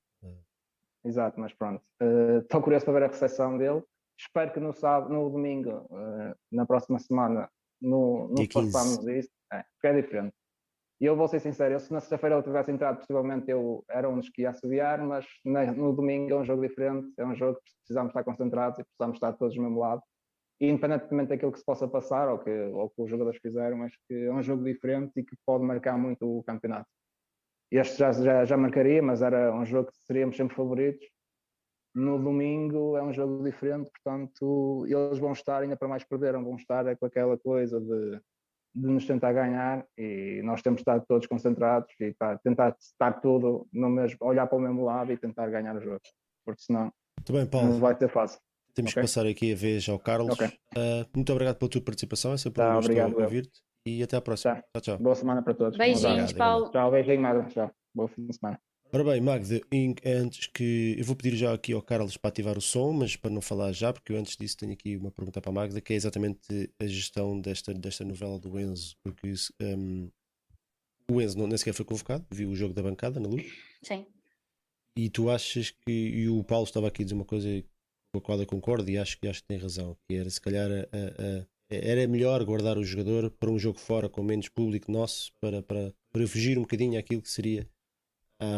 Exato, mas pronto. Uh, estou curioso para ver a recepção dele. Espero que no sábado, no domingo, uh, na próxima semana, no, no passamos isso, é, porque é diferente. E eu vou ser sincero, eu, se na sexta-feira ele tivesse entrado, possivelmente eu era um dos que ia assobiar, mas no domingo é um jogo diferente, é um jogo que precisamos estar concentrados e precisamos estar todos do mesmo lado. E independentemente daquilo que se possa passar ou que, ou que os jogadores fizeram, acho que é um jogo diferente e que pode marcar muito o campeonato. Este já, já, já marcaria, mas era um jogo que seríamos sempre favoritos. No domingo é um jogo diferente, portanto, eles vão estar, ainda para mais perderam, vão estar é com aquela coisa de de nos tentar ganhar e nós temos de estar todos concentrados e tá, tentar estar tudo no mesmo, olhar para o mesmo lado e tentar ganhar o jogo, porque senão Também, Paulo, não vai ser fácil. Temos okay. que passar aqui a vez ao Carlos. Okay. Uh, muito obrigado pela tua participação, é sempre tá, um gosto ouvir-te e até à próxima. Tá. Tchau, tchau. Boa semana para todos. Beijinhos, Paulo. Tchau, beijinho, Magda. Tchau. Boa fim de semana. Ora bem, Magda, antes que eu vou pedir já aqui ao Carlos para ativar o som, mas para não falar já, porque eu antes disso tenho aqui uma pergunta para a Magda, que é exatamente a gestão desta, desta novela do Enzo, porque um, o Enzo não, nem sequer foi convocado, viu o jogo da bancada na luz. Sim. E tu achas que. E o Paulo estava aqui a dizer uma coisa com a qual eu concordo e acho, acho que tem razão, que era se calhar a, a, a, era melhor guardar o jogador para um jogo fora com menos público nosso para, para, para fugir um bocadinho àquilo que seria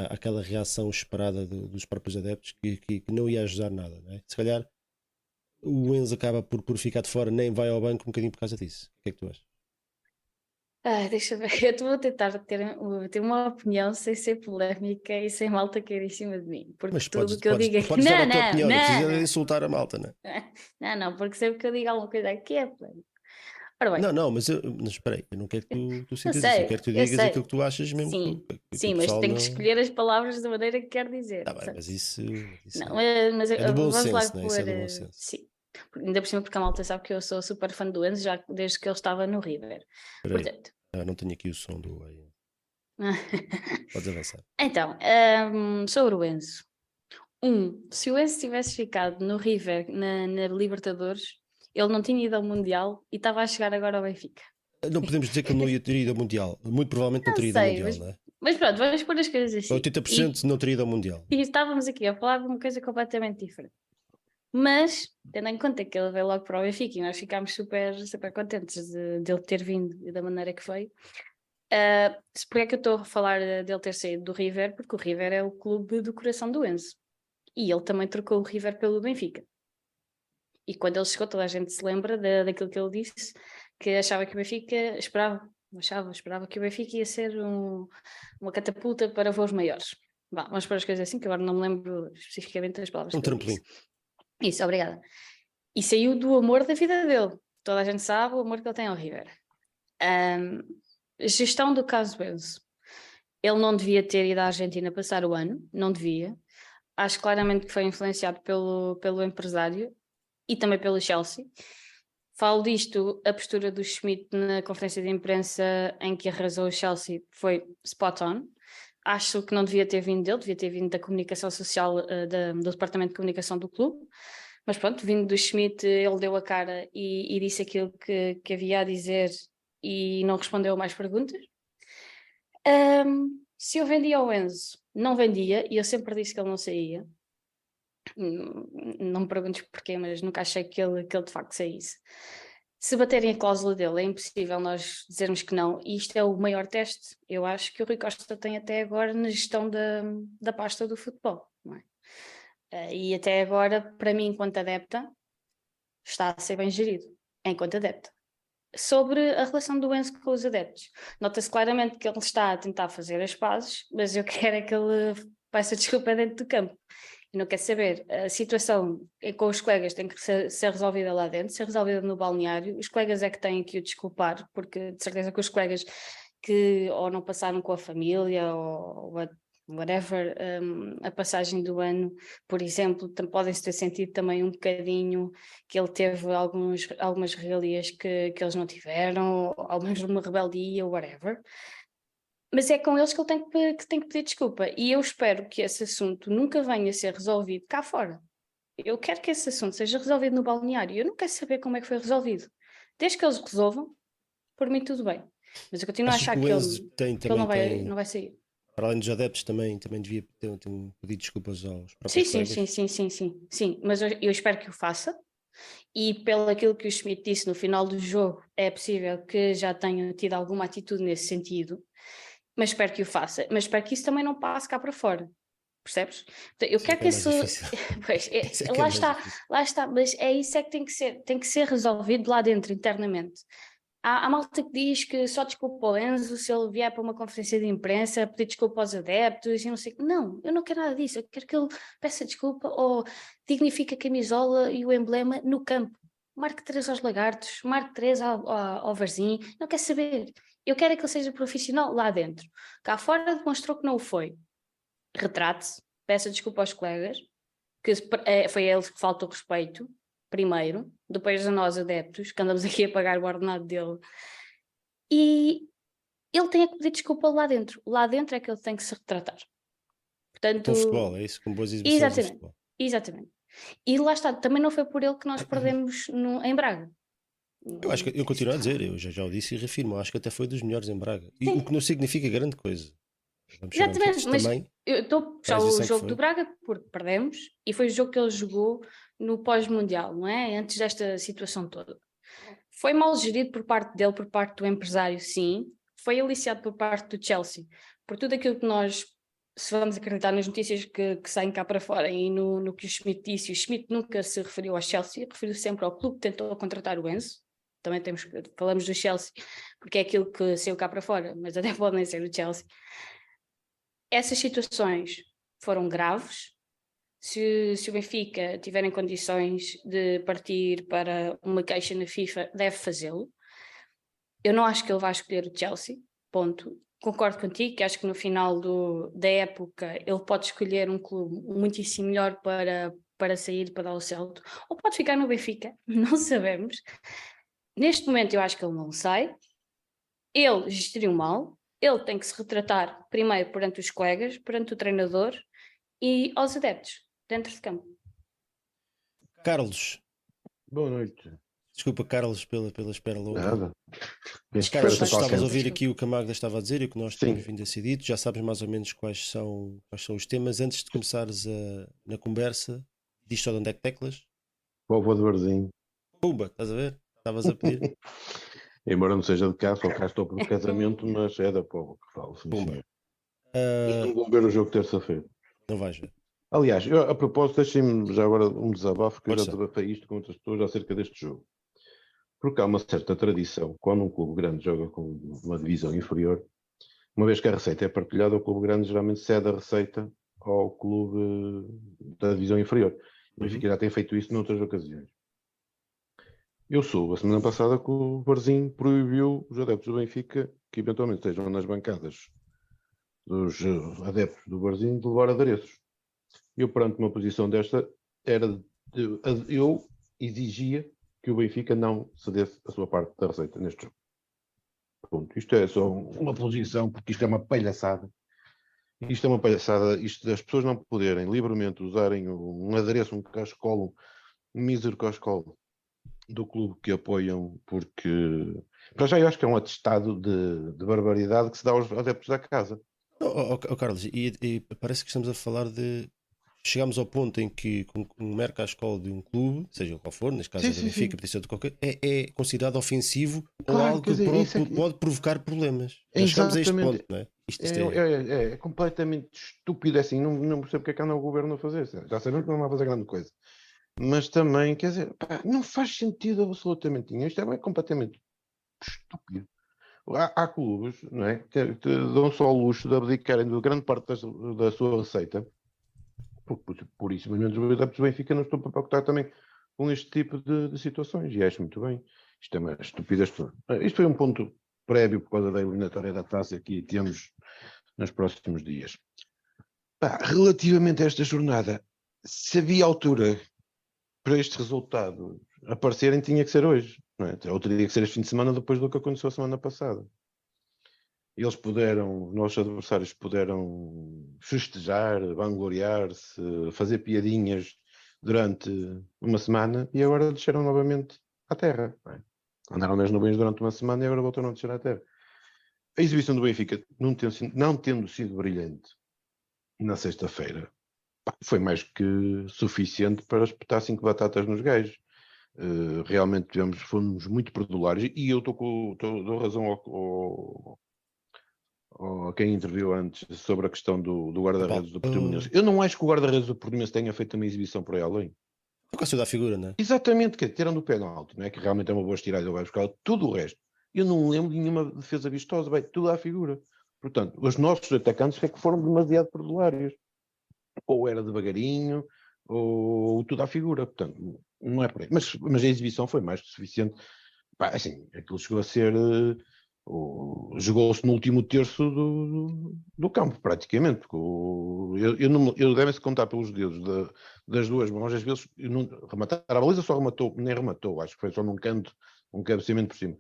aquela reação esperada do, dos próprios adeptos que, que, que, não ia ajudar nada. É? Se calhar o Enzo acaba por, por ficar de fora, nem vai ao banco um bocadinho por causa disso. O que é que tu achas? Ah, deixa ver, <laughs> eu vou tentar ter, ter uma opinião sem ser polémica e sem malta cair em cima de mim. Porque Mas tudo podes, que eu podes, digo aqui. podes Não, dar a tua não, opinião, não precisa de não. insultar a malta, não é? <laughs> Não, não, porque sempre que eu digo alguma coisa aqui é polémica. Ora bem, Não, não, mas, eu, mas espera aí, eu não quero que tu, tu sintas isso, sei, eu quero que tu digas sei. aquilo que tu achas mesmo. Sim, que, que- que sim, mas tenho que não- escolher as palavras da maneira que quero dizer. Tá bem, mas isso, isso Não, mas, mas É do bom vamos lá senso, não é? Isso é do bom eh, senso. Sim. Ainda por cima, porque a malta sabe que eu sou super fã do Enzo já desde que ele estava no River. Portanto, ah, não tenho aqui o som do. <laughs> Podes avançar. então, ahm, sobre o Enzo. Um, se o Enzo tivesse ficado no River, na, na Libertadores, ele não tinha ido ao Mundial e estava a chegar agora ao Benfica. Não podemos dizer que ele não ia ter ido ao Mundial. Muito provavelmente não Não teria ido ao Mundial, mas- não é? Mas pronto, vamos pôr as coisas assim. 80% não teria ido ao Mundial. E estávamos aqui a falar de uma coisa completamente diferente. Mas, tendo em conta que ele veio logo para o Benfica e nós ficámos super, super contentes de, de ele ter vindo e da maneira que foi. Uh, se porque é que eu estou a falar eh, dele ter saído do River? Porque o River é o clube do coração do Enzo. E ele também trocou o River pelo Benfica. E quando ele chegou, toda a gente se lembra da, daquilo que ele disse, que achava que o Benfica esperava, achava, esperava que o Benfica ia ser um- uma catapulta para voos maiores. Vá, vamos para as coisas assim, que agora não me lembro especificamente das palavras. Um trampolim. Isso, obrigada. E saiu do amor da vida dele. Toda a gente sabe o amor que ele tem ao River. Ahm, gestão do caso Enzo. Ele não devia ter ido à Argentina passar o ano, não devia. Acho claramente que foi influenciado pelo, pelo empresário e também pelo Chelsea. Falo disto, a postura do Schmidt na conferência de imprensa em que arrasou o Chelsea foi spot on. Acho que não devia ter vindo dele, devia ter vindo da comunicação social, eh, da- do departamento de comunicação do clube. Mas pronto, vindo do Schmidt, ele deu a cara e, e disse aquilo que, que havia a dizer e não respondeu mais perguntas. Ahm, se eu vendia ao Enzo, não vendia, e eu sempre disse que ele não saía. Não me perguntes porquê, mas nunca achei que ele, que ele de facto saísse. Se baterem a cláusula dele, é impossível nós dizermos que não, e isto é o maior teste, eu acho, que o Rui Costa tem até agora na gestão da, da pasta do futebol. É? Eh, E até agora, para mim, enquanto adepta, está a ser bem gerido, enquanto adepta. Sobre a relação do Enzo com os adeptos, nota-se claramente que ele está a tentar fazer as pazes, mas eu <laughs> quero é que ele peça desculpa dentro do campo. Não quer saber, a situação é com os colegas tem que ser, resolvida lá dentro, ser resolvida no balneário, os colegas é que têm que o desculpar, porque de certeza que os colegas que ou não passaram com a família ou what- whatever, um, a passagem do ano, por exemplo, podem-se ter sentido também um bocadinho que ele teve alguns, algumas regalias que, que eles não tiveram, ou ao menos uma rebeldia, ou whatever. Mas é com eles que ele tem que, que que pedir desculpa. E eu espero que esse assunto nunca venha a ser resolvido cá fora. Eu quero que esse assunto seja resolvido no balneário. Eu não quero saber como é que foi resolvido. Desde que eles resolvam, por mim tudo bem. Mas eu continuo Achas a achar que que, ele, tem, que ele não, também vai, tem, não vai sair. para além dos adeptos, também, também devia ter, ter pedido de desculpas aos próprios Sim, sim, colegas? sim, sim, sim, sim, sim. Mas eu, eu espero que o faça. E pelo aquilo que o Schmidt disse no final do jogo, é possível que já tenha tido alguma atitude nesse sentido. Mas espero que o faça. Mas espero que isso também não passe cá para fora. Percebes? Portanto, eu Isso é quero que é que mais isso. <laughs> Pois, é- é é lá está, difícil. lá está, mas é isso é que tem que ser, tem que ser resolvido lá dentro, internamente. Há, há malta que diz que só desculpa o Enzo se ele vier para uma conferência de imprensa pedir desculpa aos adeptos e não sei. Não, eu não quero nada disso. Eu quero que ele peça desculpa ou dignifique a camisola e o emblema no campo. Marque três aos lagartos, marque três ao, ao, ao Varzim. Não quer saber. Eu quero é que ele seja profissional lá dentro. Cá fora demonstrou que não o foi. Retrate-se, peça desculpa aos colegas, que é, foi a eles que falta o respeito, primeiro, depois a nós adeptos, que andamos aqui a pagar o ordenado dele. E ele tem que pedir desculpa lá dentro. Lá dentro é que ele tem que se retratar. Portanto, Com futebol, é isso? Com boas exibições Exatamente. exatamente. E lá está, também não foi por ele que nós perdemos no- em Braga. Eu acho que eu continuo a dizer, eu já, já o disse e reafirmo, acho que até foi dos melhores em Braga. E o que não significa grande coisa. Vamos Exatamente, mas também. eu estou a puxar Mas isso o é jogo do Braga porque perdemos e foi o jogo que ele jogou no pós-mundial, não é? Antes desta situação toda. Foi mal gerido por parte dele, por parte do empresário, sim. Foi aliciado por parte do Chelsea. Por tudo aquilo que nós, se vamos acreditar nas notícias que, que saem cá para fora e no, no que o Schmidt disse, o Schmidt nunca se referiu ao Chelsea, referiu sempre ao clube que tentou contratar o Enzo. Também temos, falamos do Chelsea, porque é aquilo que saiu cá para fora, mas até <laughs> pode nem ser do Chelsea essas situações foram graves. Se, se o Benfica tiver em condições de partir para uma queixa na FIFA, deve fazê-lo. Eu não acho que ele vai escolher o Chelsea, ponto. Concordo contigo, que acho que no final do, da época ele pode escolher um clube muitíssimo melhor para, para sair, para dar o salto, ou pode ficar no Benfica, <laughs> não sabemos. Neste momento eu acho que ele não sai. Ele gestiu mal, ele tem que se retratar primeiro perante os colegas, perante o treinador e aos adeptos dentro de campo. Carlos, Boa noite. desculpa, Carlos, pela, pela espera longa. Nada. Mas, Carlos, esta estavas a ouvir aqui o que a Magda estava a dizer e o que nós Sim. temos vindo a ser dito. Já sabes mais ou menos quais são, quais são os temas. Antes de começares a, na conversa, diz só de onde é que teclas. Povo de Varzim. Pumba, estás a ver? Estavas a pedir. <laughs> Embora não seja de cá, só cá estou por casamento, <laughs> mas é da povo que falo. sim, Pumba. senhor. Ah, Não vou ver o jogo terça-feira. não vais ver. Aliás, eu, a propósito, deixem-me já agora um desabafo, que eu já desabafei isto com outras pessoas acerca deste jogo. Porque há uma certa tradição, quando um clube grande joga com uma divisão inferior, uma vez que a receita é partilhada, o clube grande geralmente cede a receita ao clube da divisão inferior. O Benfica já tem feito isso noutras ocasiões. Eu sou, a semana passada, que o Varzim proibiu os adeptos do Benfica, que eventualmente estejam nas bancadas dos eh, adeptos do Varzim, de levar adereços. Eu, perante uma posição desta, era de- eu exigia que o Benfica não cedesse a sua parte da receita neste jogo. Pronto, isto é só uma posição, porque isto é uma palhaçada. Isto é uma palhaçada, isto das pessoas não poderem livremente usarem um adereço, um cascolo, um mísero cascolo do clube que apoiam, porque para já eu acho que é um atestado de, de barbaridade que se dá aos adeptos da casa. Oh, oh, oh, Carlos, e, e parece que estamos a falar de. Chegamos ao ponto em que um mero cascol de um clube, seja qual for, neste caso Sim, é sim, Benfica, ser de qualquer, é, é considerado ofensivo ou Claro, algo quer que dizer, isso é pode provocar problemas. Já chegamos a este ponto, não é? Isto, É, isto é- é- é- é completamente estúpido é assim, não, não percebo porque é que anda o governo a fazer. Já sabemos que não vai fazer grande coisa. Mas também, quer dizer, pá, não faz sentido absolutamente nenhum. Isto é, completamente estúpido. Há, há clubes, não é? Que, que dão só o luxo de abdicarem de grande parte da sua receita. Por, por, por isso, mas os adeptos do Benfica não estão para preocupar também com este tipo de, de situações. E acho muito bem. Isto é uma estupidez. Isto foi um ponto prévio por causa da eliminatória da taça que temos nos próximos dias. Pá, relativamente a esta jornada, se havia altura para este resultado aparecerem, tinha que ser hoje, não é? Ou teria que ser este fim de semana depois do que aconteceu a semana passada. Eles puderam, os nossos adversários puderam festejar, vangloriar-se, fazer piadinhas durante uma semana e agora desceram novamente à terra. é? Andaram nas nuvens durante uma semana e agora voltaram a descer à terra. A exibição do Benfica, não tendo, não tendo sido brilhante na sexta-feira, pá, foi mais que suficiente para espetar cinco batatas nos gajos. Eh, realmente tivemos, fomos muito perdulários e eu estou com tô- dou razão ao, ao- a quem interviu antes sobre a questão do, do guarda-redes do Portimonense. Eu não acho que o guarda-redes do Portimonense tenha feito uma exibição por aí além. Por causa da figura, não é? Exatamente, que tirando o penalti, não é? que realmente é uma boa estirada, ele vai buscar tudo o resto. Eu não lembro de nenhuma defesa vistosa, vai tudo à figura. Portanto, os nossos atacantes é que foram demasiado perdulários. Ou era devagarinho, ou tudo à figura. Portanto, não é por aí. Mas, mas a exibição foi mais que suficiente. Pá, assim, aquilo chegou a ser. o- Jogou-se no último terço do, do, campo, praticamente. o- eu, eu, não eu devem-se contar pelos dedos da- das duas mãos, às vezes não, rematar a baliza só rematou, nem rematou, acho que foi só num canto, um cabeceamento por cima.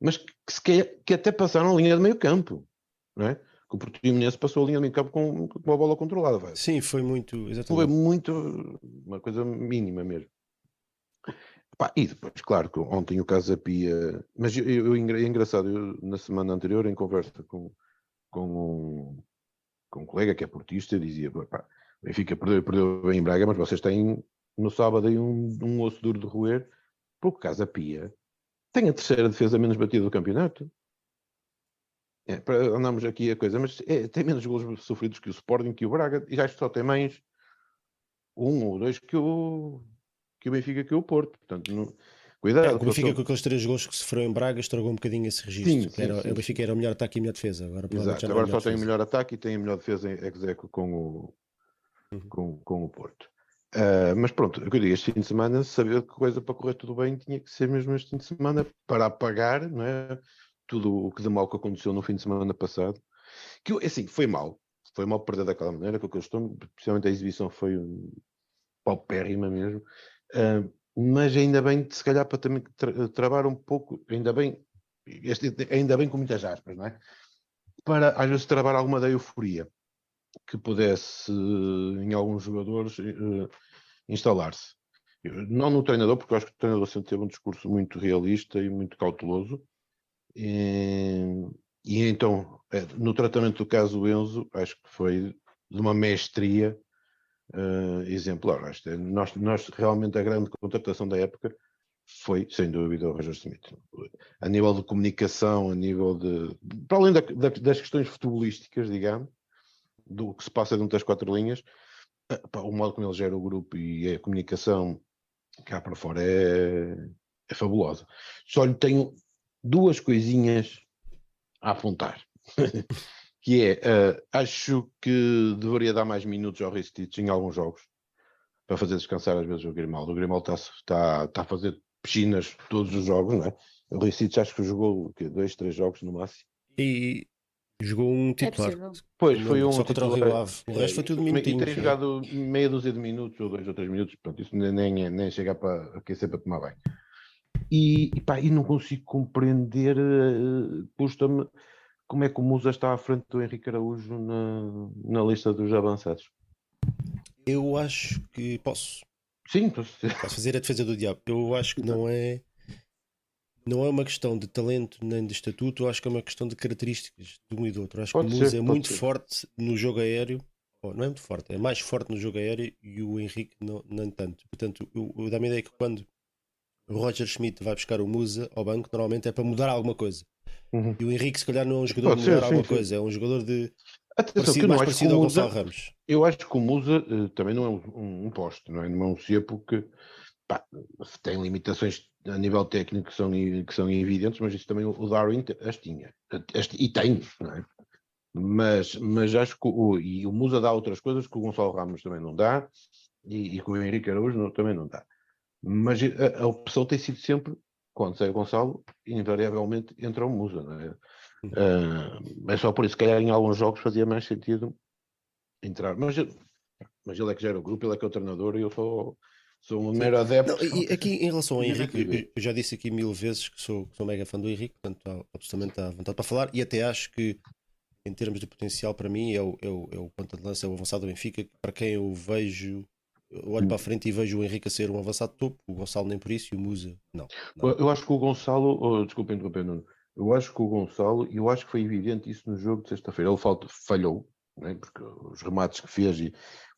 Mas que, se quer- que até passaram a linha de meio campo, não é? Que o Portimonense passou a linha de meio campo com, com uma bola controlada. Vai. Sim, foi muito. Foi Exatamente. muito, uma coisa mínima mesmo. Pá, e depois, claro, que ontem o caso da Pia, mas eu, eu- é engraçado, eu, na semana anterior, em conversa com, com um, com um colega que é portista, dizia: pá, o Benfica perdeu, perdeu bem em Braga, mas vocês têm no sábado aí um, um osso duro de roer, porque Casa Pia tem a terceira defesa menos batida do campeonato. É, para andarmos aqui a coisa, mas é, tem menos gols sofridos que o Sporting, que o Braga, e já só tem mais um ou dois que o, que o Benfica, que o Porto. Portanto, não, cuidado. É, o Benfica com aqueles três gols que sofreu em Braga estragou um bocadinho esse registro. Sim, sim, era, sim, o Benfica era o melhor ataque e a melhor defesa. Agora, Exato, agora só tem o melhor ataque e tem a melhor defesa em execo com o, uhum. com, com o Porto. Uh, mas pronto, eu digo, este fim de semana, saber que coisa para correr tudo bem tinha que ser mesmo este fim de semana para apagar não é? Tudo o que de mal que aconteceu no fim de semana passado. Que assim, foi mal, foi mal perder daquela maneira, que eu estou, especialmente a exibição foi um, paupérrima mesmo. Uh, mas ainda bem, se calhar, para também tra travar um pouco, ainda bem, este, ainda bem com muitas aspas, não é? Para às vezes travar alguma da euforia que pudesse em alguns jogadores uh, instalar-se. Não no treinador, porque eu acho que o treinador sempre teve um discurso muito realista e muito cauteloso. E, e então, é, no tratamento do caso Enzo, acho que foi de uma mestria uh, exemplar. É, nós, nós, realmente, a grande contratação da época foi, sem dúvida, o Roger Smith. A nível de comunicação, a nível de. Para além da, da, das questões futebolísticas, digamos, do que se passa dentro das quatro linhas, eh, pá, o modo como ele gera o grupo e a comunicação cá para fora é, é fabulosa. Só lhe tenho duas coisinhas a apontar. <laughs> que é, uh, acho que deveria dar mais minutos ao Ristich em alguns jogos para fazer descansar às vezes o Grimaldo. O Grimaldo está, está, está a fazer piscinas todos os jogos, não é? O Ristich acho que jogou que, dois, três jogos no máximo. E jogou um É titular. possível. Pois, foi um Só contra o. Rio Ave. O resto foi tudo minutinhos. E tem jogado meia dúzia de minutos, ou dois ou três minutos, pronto, isso nem, nem, nem chega para aquecer para tomar bem. E, e, pá, e não consigo compreender, eh, custa-me, como é que o Musa está à frente do Henrique Araújo na, na lista dos avançados. Eu acho que posso. Sim, pois, Posso fazer a defesa do diabo. Eu acho que não é. Não é uma questão de talento nem de estatuto, eu acho que é uma questão de características de um e do outro. Eu acho Pode que o Musa é muito ser. forte no jogo aéreo, ou não é muito forte, é mais forte no jogo aéreo e o Henrique não, não tanto. Portanto, eu, eu dá-me a ideia que quando o Roger Schmidt vai buscar o Musa ao banco, normalmente é para mudar alguma coisa. Uhum. E o Henrique, se calhar, não é um jogador Pode de mudar sim, alguma sim. coisa, é um jogador de Atenção, parecido, mais parecido ao Musa, Gonçalo Ramos. eu acho que o Musa eh, também não é um, um poste, não é? Não é um cepo que pá, tem limitações a nível técnico que são, que são evidentes, mas isso também o Darwin as tinha. As- e tem, não é? Mas, mas acho que o, e o Musa dá outras coisas que o Gonçalo Ramos também não dá e, e que o Henrique Araújo não- também não dá. Mas a, a opção tem sido sempre, quando sai o Gonçalo, invariavelmente entra o Musa, não é? Ah, é só por isso, se calhar em alguns jogos fazia mais sentido entrar. Mas, eu- mas ele é que gera o grupo, ele é que é o treinador e eu sou, sou um mero adepto. Não, e aqui em relação ao Sim, Henrique, eu- já disse aqui mil vezes que sou, sou mega fã do Henrique, portanto absolutamente à vontade para falar e até acho que em termos de potencial para mim é o, é o, é o ponta de lança, é o avançado do Benfica, para quem eu vejo, eu olho para a frente e vejo o Henrique a ser um avançado de topo, o Gonçalo nem por isso e o Musa não. não. Eu, acho que o Gonçalo, oh, desculpa interromper, Nuno. Eu acho que o Gonçalo, e eu acho que foi evidente isso no jogo de sexta-feira. Ele falta, falhou, né, porque os remates que fez e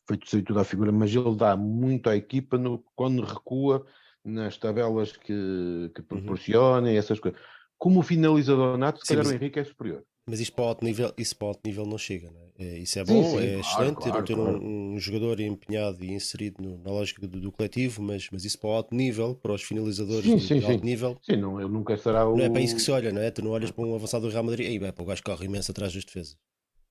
foi tudo, tudo à figura, mas ele dá muito à equipa no, quando recua nas tabelas que, que proporciona e essas coisas. Como finalizador nato, se Sim, calhar mas- o Henrique é superior. Mas isso para o alto nível, isso para alto nível não chega, não é? É, Isso é Sim, bom, sim, é claro, excelente ter, claro, ter claro. Um, um jogador empenhado e inserido no- na lógica do, do coletivo, mas, mas isso para o alto nível, para os finalizadores Sim, de, sim, de alto sim. nível, Sim, não, ele nunca será o. Não é para isso que se olha, não é? Tu não olhas para um avançado do Real Madrid, aí vai para o gajo corre imenso atrás das defesas.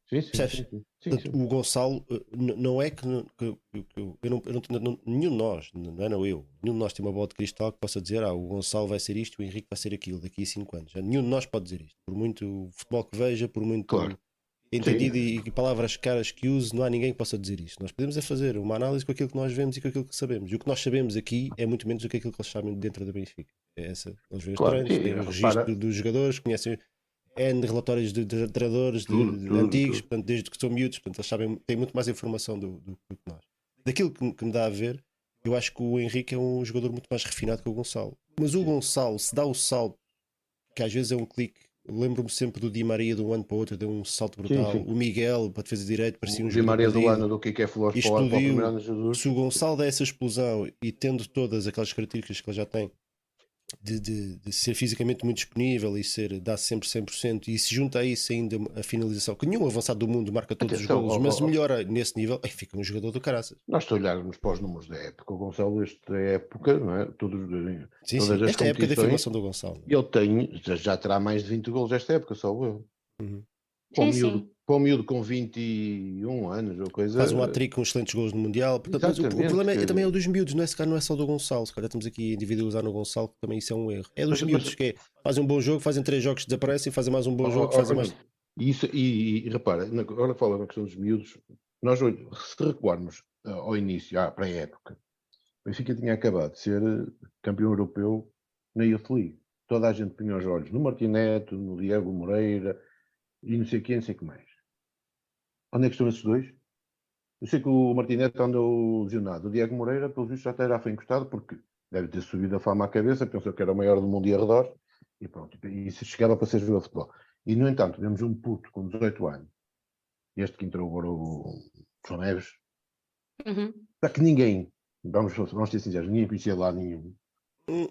Sim, sim, Percebes? sim, sim, sim, Portanto, sim. o Gonçalo, eh, não é que, que- que- eu, eu não, eu não- não- nenhum de nós, não é não eu, nenhum de nós tem uma bola de cristal que possa dizer, ah, o Gonçalo vai ser isto, o Henrique vai ser aquilo daqui a 5 anos. Nenhum de nós pode dizer isto. Por muito futebol que veja, por muito Claro. entendido e, e palavras caras que use, não há ninguém que possa dizer isto. Nós podemos é fazer uma análise com aquilo que nós vemos e com aquilo que sabemos. E o que nós sabemos aqui é muito menos do que aquilo que eles sabem dentro da Benfica. É essa. Eles veem os Claro, treinos, e têm o registro dos jogadores, conhecem N relatórios de, de treinadores, de, Tudo, de tudo, antigos, tudo. portanto, desde que são miúdos, portanto, eles sabem, têm muito mais informação do, do- do que nós. Daquilo que, me- que me dá a ver, eu acho que o Henrique é um jogador muito mais refinado que o Gonçalo. Mas o Gonçalo, se dá o salto, que às vezes é um clique lembro-me sempre do Di Maria de um ano para o outro, deu um salto brutal. sim. O Miguel, para defesa direito, parecia um O Di Maria do ano do que é Flores para o ano para o primeiro ano de Jesus. Se o Gonçalo dá essa explosão e tendo todas aquelas características que ele já tem de, de- de ser fisicamente muito disponível e ser, dá sempre 100% e se junta a isso ainda a finalização, que nenhum avançado do mundo marca todos Atenção, os golos, ó, mas ó, ó. melhora nesse nível, aí fica um jogador do caraças. Nós se olharmos para os números da época, o Gonçalo, esta época, não é? Todos, Sim, Todas sim. as Esta época da afirmação do Gonçalo. ele tem, já, já terá mais de 20 golos esta época, só eu. Uhum. Sim. Para o miúdo com 21 anos ou coisa. Faz um hat-trick com excelentes gols no Mundial. Portanto, o, o problema é, também é o dos miúdos, não é, se calhar não é só do Gonçalo. Se calhar estamos aqui a individualizar no Gonçalo, que também isso é um erro. É dos Mas- miúdos mas- que é, fazem um bom jogo, fazem três jogos, desaparecem, fazem mais um bom Ó, jogo, ó, fazem ó, mais. E, isso, e, e repara, na- agora fala na questão dos miúdos, nós se recuarmos ah, ao início, à pré-época, o Benfica tinha acabado de ser eh, campeão europeu na Youth League. Toda a gente punha os olhos no Martineto, no Diego Moreira e não sei quem, não sei o que mais. Onde é que estão esses dois? Eu sei que o Martineto andou lesionado. O Diego Moreira, pelo visto, já até já foi encostado porque deve ter subido a fama à cabeça, pensou que era o maior do mundo e arredor e pronto. E isso chegava para ser jogador de futebol. E, no entanto, vemos um puto com 18 anos, este que entrou agora, o João Neves, Uhum. para que ninguém, vamos, vamos ser sinceros, ninguém conhecia lá nenhum. Hum.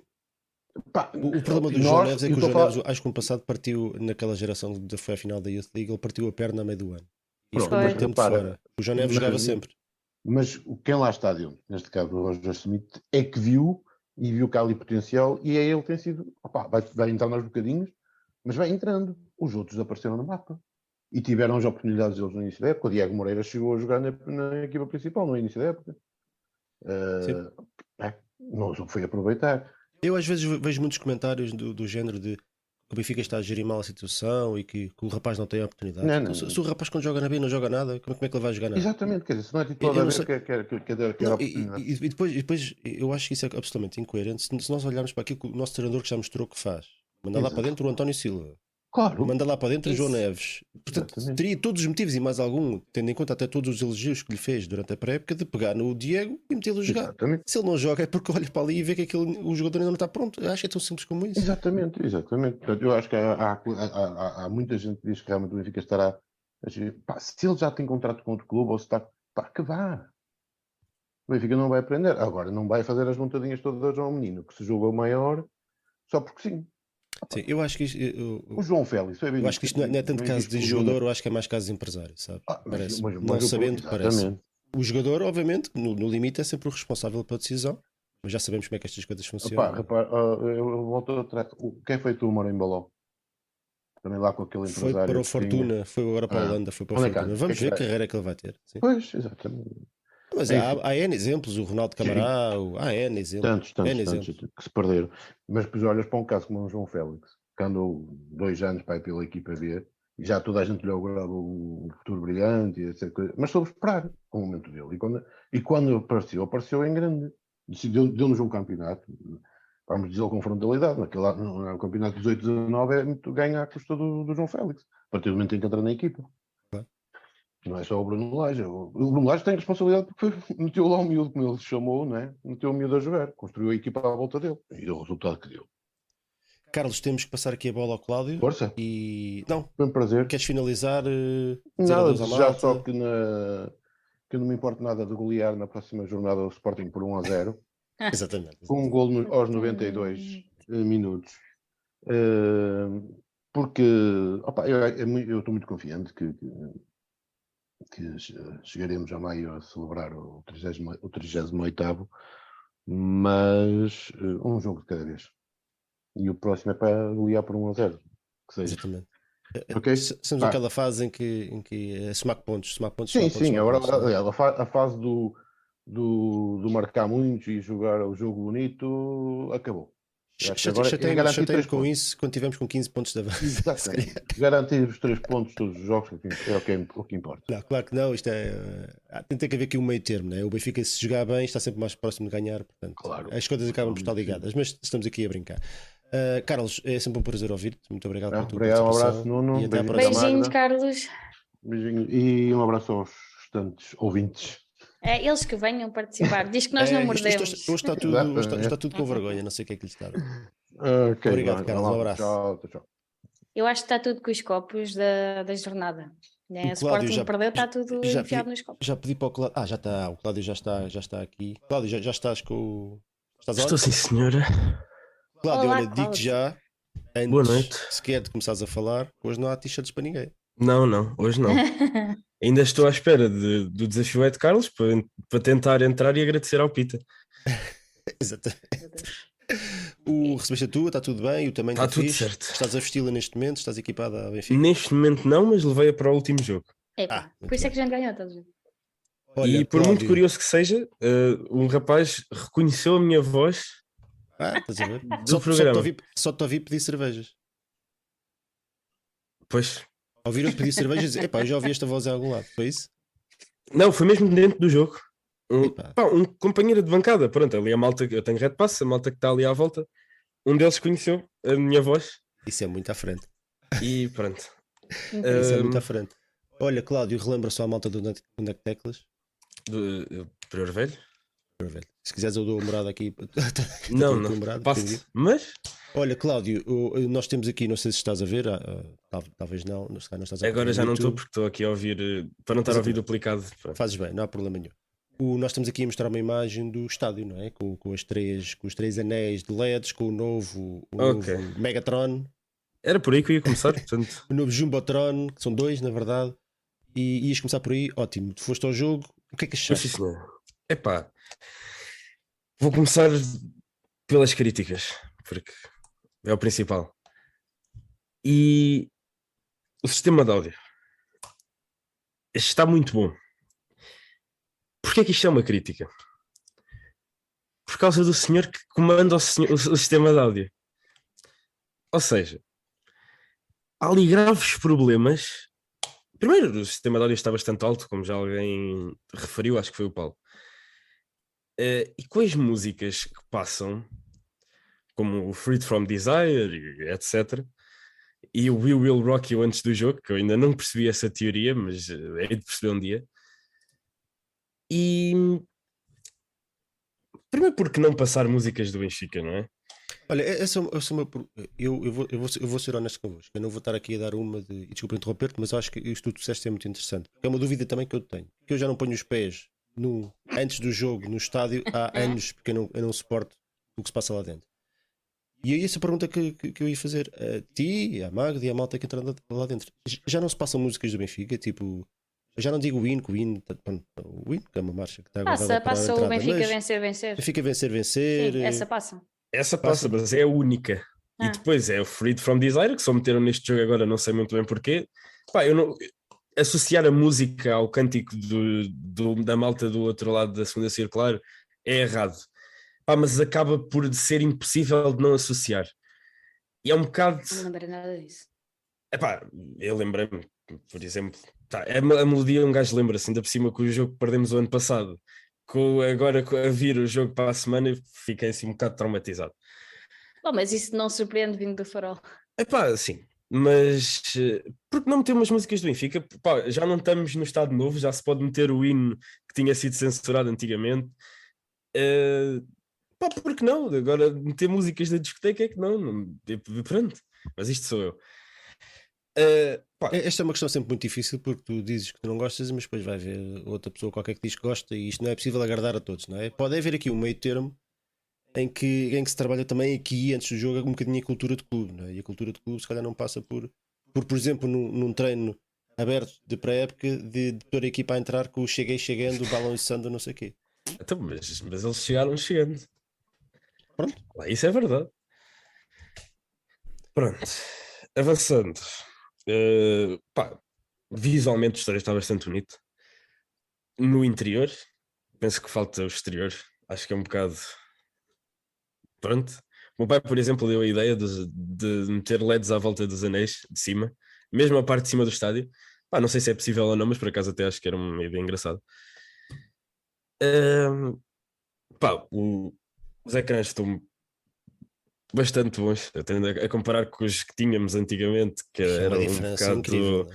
Pá, O, o problema do nós- João Neves é que o João a falar- Neves, acho que no passado partiu, naquela geração que foi à final da Youth League, ele partiu a perna a meio do ano. Pronto, muito tempo repara, fora. O João Neves mas- jogava sempre. Mas o- quem lá está dentro, neste caso o Roger Smith, é que viu e viu que há ali potencial e é ele que tem sido, opá, vai, vai entrar aos bocadinhos, mas vai entrando. Os outros apareceram no mapa. E tiveram as oportunidades deles no início da época. O Diego Moreira chegou a jogar na, na equipa principal no início da época. Sim. Ah, é, não foi aproveitar. Eu às vezes ve- vejo muitos comentários do, do género de o Benfica está a gerir mal a situação e que, que o rapaz não tem oportunidade. Não, não, se, se o rapaz quando joga na B não joga nada, como, como é que ele vai jogar nada? Exatamente, quer dizer, se não é titular sei- quer que quer quer Não, e, e- e depois, e depois eu acho que isso é absolutamente incoerente se, se nós olharmos para aquilo que o nosso treinador que já mostrou que faz. Manda lá para dentro o António Silva, Claro, manda lá para dentro o João Isso. Neves. Portanto, Exatamente. teria todos os motivos e mais algum, tendo em conta até todos os elogios que lhe fez durante a pré-época, de pegar no Diego e metê-lo a jogar. exatamente. Se ele não joga é porque olha para ali e vê que aquele, o jogador ainda não está pronto. Eu acho que é tão simples como isso. Exatamente, exatamente. Portanto, eu acho que há, há, há- há- muita gente que diz que realmente o Benfica estará. Pá, se ele já tem contrato com outro clube ou se está. Pá, que vá. O Benfica não vai aprender. Agora, não vai fazer as montadinhas todas ao menino que se julga o maior só porque sim. Sim, eu acho que isto, eu, O João Félix. foi bem eu acho que isto não é, não é tanto caso de jogador, eu acho que é mais caso de empresário, sabe? Ah, mas- parece. mas- não mas o- sabendo, parece. O jogador, obviamente, no, no limite é sempre o responsável pela decisão, mas já sabemos como é que estas coisas funcionam. Opa, repara, ah, eu, eu volto atrás. Quem foi tu, Mora em Baló? Também lá com aquele foi empresário. para o que tinha- Fortuna, foi agora para a Ah. Holanda, foi para o Onde é Fortuna. anda? Vamos Que é ver que carreira que ele vai ter. sim. Pois, exatamente. Mas Enfim. há, há N exemplos, o Ronaldo Camará, o- há N exemplos. Tantos, tantos, N tantos exemplos. que se perderam. Mas depois olhas para um caso como o João Félix, que andou dois anos para ir pela equipa B, e já toda a gente lhe augurava um futuro brilhante, e etc. coisa, Mas soube esperar o momento dele. E quando, e quando apareceu, apareceu em grande. Deu-nos um campeonato, vamos dizer com frontalidade, naquele, no, no campeonato 18-19 é muito ganha à custa do, do João Félix, a partir do momento em que entra na equipa. Não é só o Bruno Lage. O Bruno Lage tem responsabilidade porque foi, <laughs> meteu lá o miúdo, como ele se chamou, não é? meteu o miúdo a jogar, construiu a equipa à volta dele e deu o resultado que deu. Carlos, temos que passar aqui a bola ao Cláudio. Força, E não, foi um prazer. queres finalizar? eh, Nada, malta? só que, na, que eu não me importo nada de golear na próxima jornada o Sporting por 1 a 0, <laughs> Exatamente. com um gol no- aos 92 eh, minutos. Eh, porque opa, eu estou muito confiante que, que, que che- chegaremos a maio a celebrar o 30, o 38 mas eh, um jogo de cada vez. E o próximo é para golear por 1 a 0. Que seja. Exatamente. Ok? S- Estamos Vá. naquela fase em que, em que é somar pontos, somar pontos, Sim, somar sim, agora pontos, aliás, a, a fase do, do, do marcar muitos e jogar o jogo bonito acabou. Três com pontos. isso quando tivemos com 15 pontos de avanço. <laughs> Exatamente. Garantir os três pontos todos os jogos é o que- é o que, importa. Não, claro que não, isto é. eh, Tem, que haver aqui um meio termo, né? O Benfica, se jogar bem, está sempre mais próximo de ganhar, portanto, Claro. as coisas acabam por estar ligadas, mas estamos aqui a brincar. Uh, Carlos, é sempre um prazer ouvir-te. Muito obrigado Ah, pela tua obrigado, um abraço, Nuno, E até à beijinhos. próxima. Beijinhos, Magda. Carlos. Beijinho. E um abraço aos restantes ouvintes. É, eles que venham participar. Diz que nós não É, isto- isto- mordemos. Hoje está, <laughs> tudo, hoje, está, está tudo com vergonha, não sei o que é que lhe está. a dar. Ok, Obrigado, vai, Carlos, um abraço. Tchau, tchau. Eu acho que está tudo com os copos da, da jornada. Né? O Sporting já- perdeu, está tudo já enfiado vi- nos copos. Já pedi para o Cláudio. Ah, já está. O Cláudio já está, já está aqui. Cláudio, já, já estás com o. Estás? Estou sim, senhora. Cláudio, Olá, olha, digo já. Antes Boa noite. sequer de começares a falar, hoje não há t-shirts para ninguém. Não, não, hoje não. <laughs> Ainda estou à espera de- do desafio Ed Carlos para, para tentar entrar e agradecer ao Pita. <laughs> Exatamente. <laughs> O recebeste a tua, está tudo bem, o também Está está tudo fixe. certo. Estás a vesti-la neste momento, estás equipada a Benfica. Neste momento não, mas levei-a para o último jogo. Epá, Ah, muito por isso é que a gente ganhou, estás a ver? Olha, e por muito Cláudio- curioso que seja, eh, um rapaz reconheceu a minha voz Ah, estás a ver? do Só, só, te programa. ouvi, só te ouvi pedir cervejas. Pois. Ouviram-te pedir cervejas e dizer, epá, eu já ouvi esta voz em algum lado, foi isso? Não, foi mesmo dentro do jogo. Um, pá, um companheiro de bancada, pronto, ali a malta, eu tenho red pass, a malta que está ali à volta, um deles conheceu a minha voz Isso é muito à frente. e pronto. <laughs> Isso é muito à frente. Olha, Cláudio, relembra só a malta do Nec- do Nec Teclas. do, do Prior Velho? Se quiseres, eu dou a morada aqui. <laughs> Não, não. Passo. Mas Olha, Cláudio, nós temos aqui, não sei se estás a ver, tal- talvez não, não, se calhar não estás a agora ver já no não estou porque estou aqui a ouvir, eh, para não estar a ouvir duplicado. Fazes bem, não há problema nenhum. O- nós estamos aqui a mostrar uma imagem do estádio, não é? Com, com, as três, com os três anéis de LEDs, com o novo, o Ok. novo Megatron, Era por aí que eu ia começar, portanto. <laughs> o novo Jumbotron, que são dois, na verdade. E ias começar por aí, ótimo. Tu foste ao jogo, o que é que achaste? Epá, vou começar pelas críticas, porque é o principal. E o sistema de áudio está muito bom. Porquê que isto é uma crítica? Por causa do senhor que comanda o, senhor- o- sistema de áudio. Ou seja, há ali graves problemas Primeiro, o sistema de áudio está bastante alto, como já alguém referiu, acho que foi o Paulo. Eh, e com as músicas que passam, como o Freed from Desire, etc., e o We Will Rock You antes do jogo, que eu ainda não percebi essa teoria, mas hei de perceber um dia. E. Primeiro, porque não passar músicas do Benfica, não é? Olha, essa, essa é uma, per- eu, eu, vou, eu, vou, ser- eu vou ser honesto convosco. Eu não vou estar aqui a dar uma de. e Desculpa interromper-te, mas eu acho que isto que tu disseste é muito interessante. É uma dúvida também que eu tenho. Que eu já não ponho os pés no, antes do jogo no estádio há <laughs> anos, porque eu não, eu não suporto o que se passa lá dentro. E aí essa pergunta que, que, que eu ia fazer a ti, à Magda e à malta que entra lá- dentro. Já não se passam músicas do Benfica? Tipo. eu Já não digo o hino, que o hino, tá- o hino, que é uma marcha que está Passa, guardada para a passa o Benfica mas vencer, vencer. Benfica vencer, vencer. Sim, eh, essa passa. Essa Passa. passa, mas é a única. Ah. E depois é o Freed from Desire, que só meteram neste jogo agora, não sei muito bem porquê. Pá, eu não. Associar a música ao cântico do, do- da malta do outro lado da segunda circular é errado. Pá, mas acaba por ser impossível de não associar. E é um bocado. Não lembrei nada disso. Epá, eu lembrei-me, por exemplo, tá, a, me- a melodia um gajo lembra-se, ainda por cima com o jogo que perdemos o ano passado. Com, agora a vir o jogo para a semana, fiquei assim um bocado traumatizado. Bom, mas isso não surpreende vindo do farol. Epá, sim, mas eh, porque não meter umas músicas do Benfica? Pá, já não estamos no estado novo, já se pode meter o hino que tinha sido censurado antigamente. Eh, pá, porque não? Agora meter músicas da discoteca é que não, não tipo, pronto, mas isto sou eu. É- Esta é uma questão sempre muito difícil porque tu dizes que tu não gostas, mas depois vai haver outra pessoa qualquer que diz que gosta e isto não é possível agradar a todos, não é? Pode haver aqui um meio termo em que, em que se trabalha também aqui antes do jogo um bocadinho a cultura de clube, não é? E a cultura de clube se calhar não passa por, por, por exemplo, num, num treino aberto de pré-época de, de toda a equipa a entrar com o cheguei chegando, balançando, não sei o quê. então, mas, mas eles chegaram chegando. Pronto. Isso é verdade. Pronto, avançando. Eh, pá, visualmente o estádio está bastante bonito. No interior, penso que falta o exterior. Acho que é um bocado. Pronto. O meu pai, por exemplo, deu a ideia de, de meter LEDs à volta dos anéis de cima, mesmo a parte de cima do estádio. Pá, não sei se é possível ou não, mas por acaso até acho que era uma ideia engraçada. Pá, o- os ecrãs estão bastante bons, tendo a, comparar com os que tínhamos antigamente, que É era um bocado. incrível.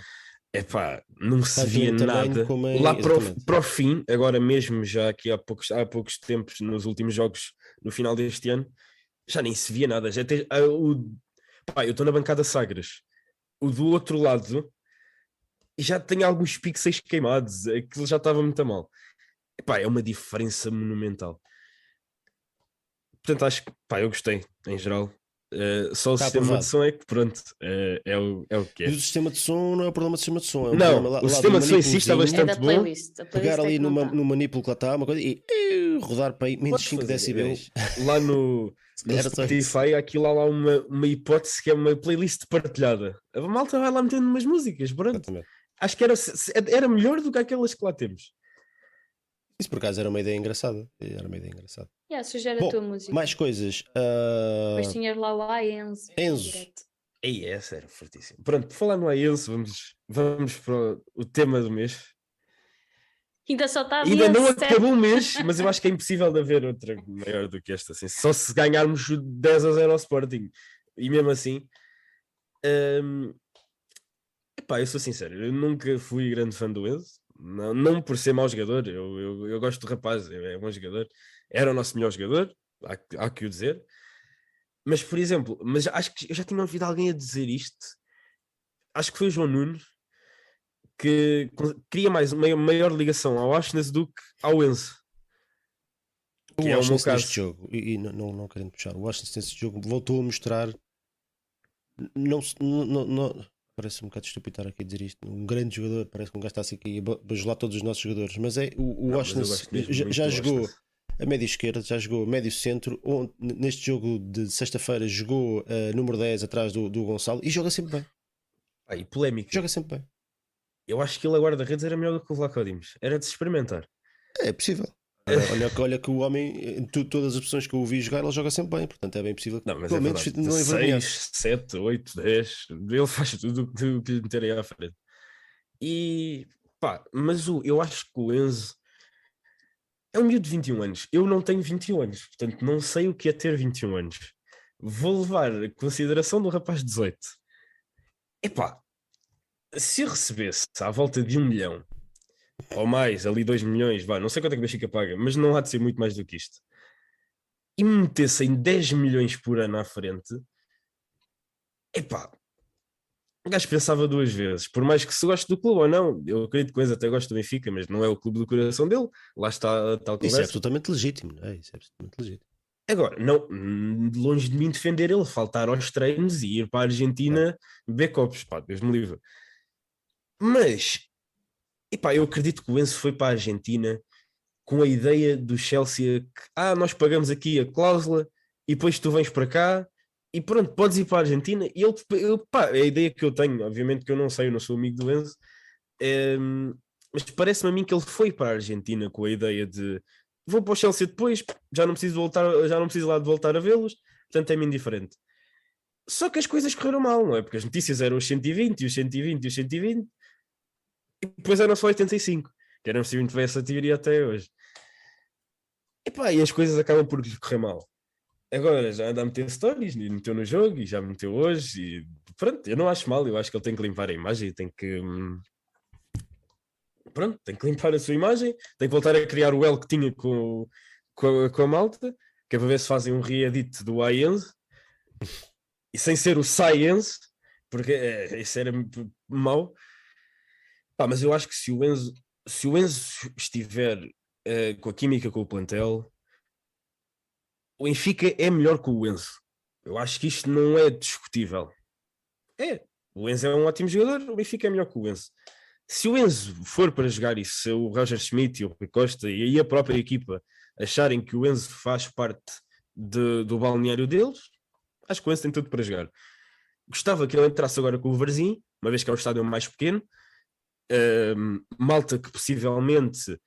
é? Epá, não se via nada. em- Lá para o, para o fim, agora mesmo, já aqui há poucos, há poucos tempos, nos últimos jogos, no final deste ano, já nem se via nada. Já te- ah, o- pá, eu estou na bancada Sagres. o do outro lado já tem alguns pixels queimados, aquilo já estava muito a mal. Epá, é uma diferença monumental. Portanto, acho que pá, eu gostei, em geral. Uh, só o Tá sistema aprovado. de som é que pronto, uh, é, o, é o que E é. o sistema de som não é o problema do sistema de som. É um Não, lá- o sistema de som em si está É bastante da bom. playlist. A playlist Pegar é ali não numa, no manipulo que lá está, uma coisa, e rodar para aí menos Podes 5 fazer, decibéis. Lá no, <laughs> no isso. Spotify, há aquilo há lá uma, uma hipótese que é uma playlist partilhada. A malta vai lá metendo umas músicas, pronto. Exatamente. Acho que era, era melhor do que aquelas que lá temos. Isso por acaso era uma ideia engraçada. Era uma ideia engraçada. Yeah, sugere Bom, a tua música. Mais coisas. ah, Depois tinhas lá o A Enzo. Enzo. Ei, essa era fortíssima. Pronto, por falar no Aense, vamos, vamos para o- tema do mês. Ainda só está a Ainda não Beyoncé. acabou o mês, <laughs> mas eu acho que é impossível de haver outra maior do que esta. Assim. Só se ganharmos 10 a 0 ao Sporting. E mesmo assim. hum, epá, eu sou sincero, eu nunca fui grande fã do Enzo. Não, não por ser mau jogador, eu, eu, eu gosto do rapaz, é um bom jogador. Era o nosso melhor jogador, há, que- há que o dizer. Mas, por exemplo, mas acho que eu já tinha ouvido alguém a dizer isto. Acho que foi o João Nuno que cria mais uma maior ligação ao Ashness do que ao Enzo. O Que é o meu caso. neste jogo, e, e não, não, não querendo puxar, o Washington neste jogo voltou a mostrar. Não, não, não- parece um bocado estúpido estar aqui a dizer isto. Um grande jogador, parece que um gajo está aqui a ba- bajular todos os nossos jogadores, mas é o, o Não, já, já jogou a médio esquerda, já jogou a médio centro. onde- neste jogo de sexta-feira jogou a número 10 atrás do, do Gonçalo e joga sempre bem. Ah, e polémica. Joga sempre bem. Eu acho que ele agora da redes era melhor do que o Vlaco. Era de se experimentar. É possível. Olha, olha, que- o homem, em tu- todas as pessoas que eu ouvi jogar, ele joga sempre bem, portanto é bem possível que Não, mas pelo é menos verdade. não envergonhar. 6, 7, 8, 10. Ele faz tudo o que o que lhe meterem à frente. E pá, mas o, eu acho que o Enzo é um miúdo de 21 anos. Eu não tenho 21 anos, portanto não sei o que é ter 21 anos. Vou levar a consideração do rapaz de 18. Epá, se eu recebesse à volta de um milhão ou mais, ali 2 milhões, vá, não sei quanto é que o Benfica paga, mas não há de ser muito mais do que isto. E me metessem 10 milhões por ano à frente, epá, o gajo pensava duas vezes, por mais que se goste do clube ou não, eu acredito que o até gosta do Benfica, mas não é o clube do coração dele, lá está a tal Isso é conversa. absolutamente legítimo, é? Isso é absolutamente legítimo. Agora, não, hum, longe de mim defender ele faltar aos treinos e ir para a Argentina beber copos, pá, Deus me livre. Mas, epá, eu acredito que o Enzo foi para a Argentina com a ideia do Chelsea que, ah, nós pagamos aqui a cláusula e depois tu vens para cá e pronto, podes ir para a Argentina. E ele, eu, pá, é a ideia que eu tenho, obviamente que eu não sei, eu não sou amigo do Enzo, hum, mas parece-me a mim que ele foi para a Argentina com a ideia de vou para o Chelsea depois, já não preciso voltar, já não preciso lá de voltar a vê-los, portanto é-me indiferente. Só que as coisas correram mal, não é? Porque as notícias eram os 120 e os 120 e os 120 e depois eram só 85, que eram se tivesse a teoria até hoje. E pá, e as coisas acabam por correr mal. Agora já anda a meter stories, e meteu no jogo e já meteu hoje e pronto, eu não acho mal, eu acho que ele tem que limpar a imagem tem que hum, pronto, tem que limpar a sua imagem, tem que voltar a criar o L que tinha com, com, a, com a malta, que é para ver se fazem um reedit do Ienz e sem ser o Science, porque é, isso era mau. Pá, mas eu acho que se o Enzo, se o Enzo estiver eh, com a química com o plantel, o Benfica é melhor que o Enzo. Eu acho que isto não é discutível. É, o Enzo é um ótimo jogador, o Benfica é melhor que o Enzo. Se o Enzo for para jogar isso, se o Roger Schmidt e o Rui Costa e aí a própria equipa acharem que o Enzo faz parte de- do balneário deles, acho que o Enzo tem tudo para jogar. Gostava que ele entrasse agora com o Varzim, uma vez que é um estádio mais pequeno, Malta que possivelmente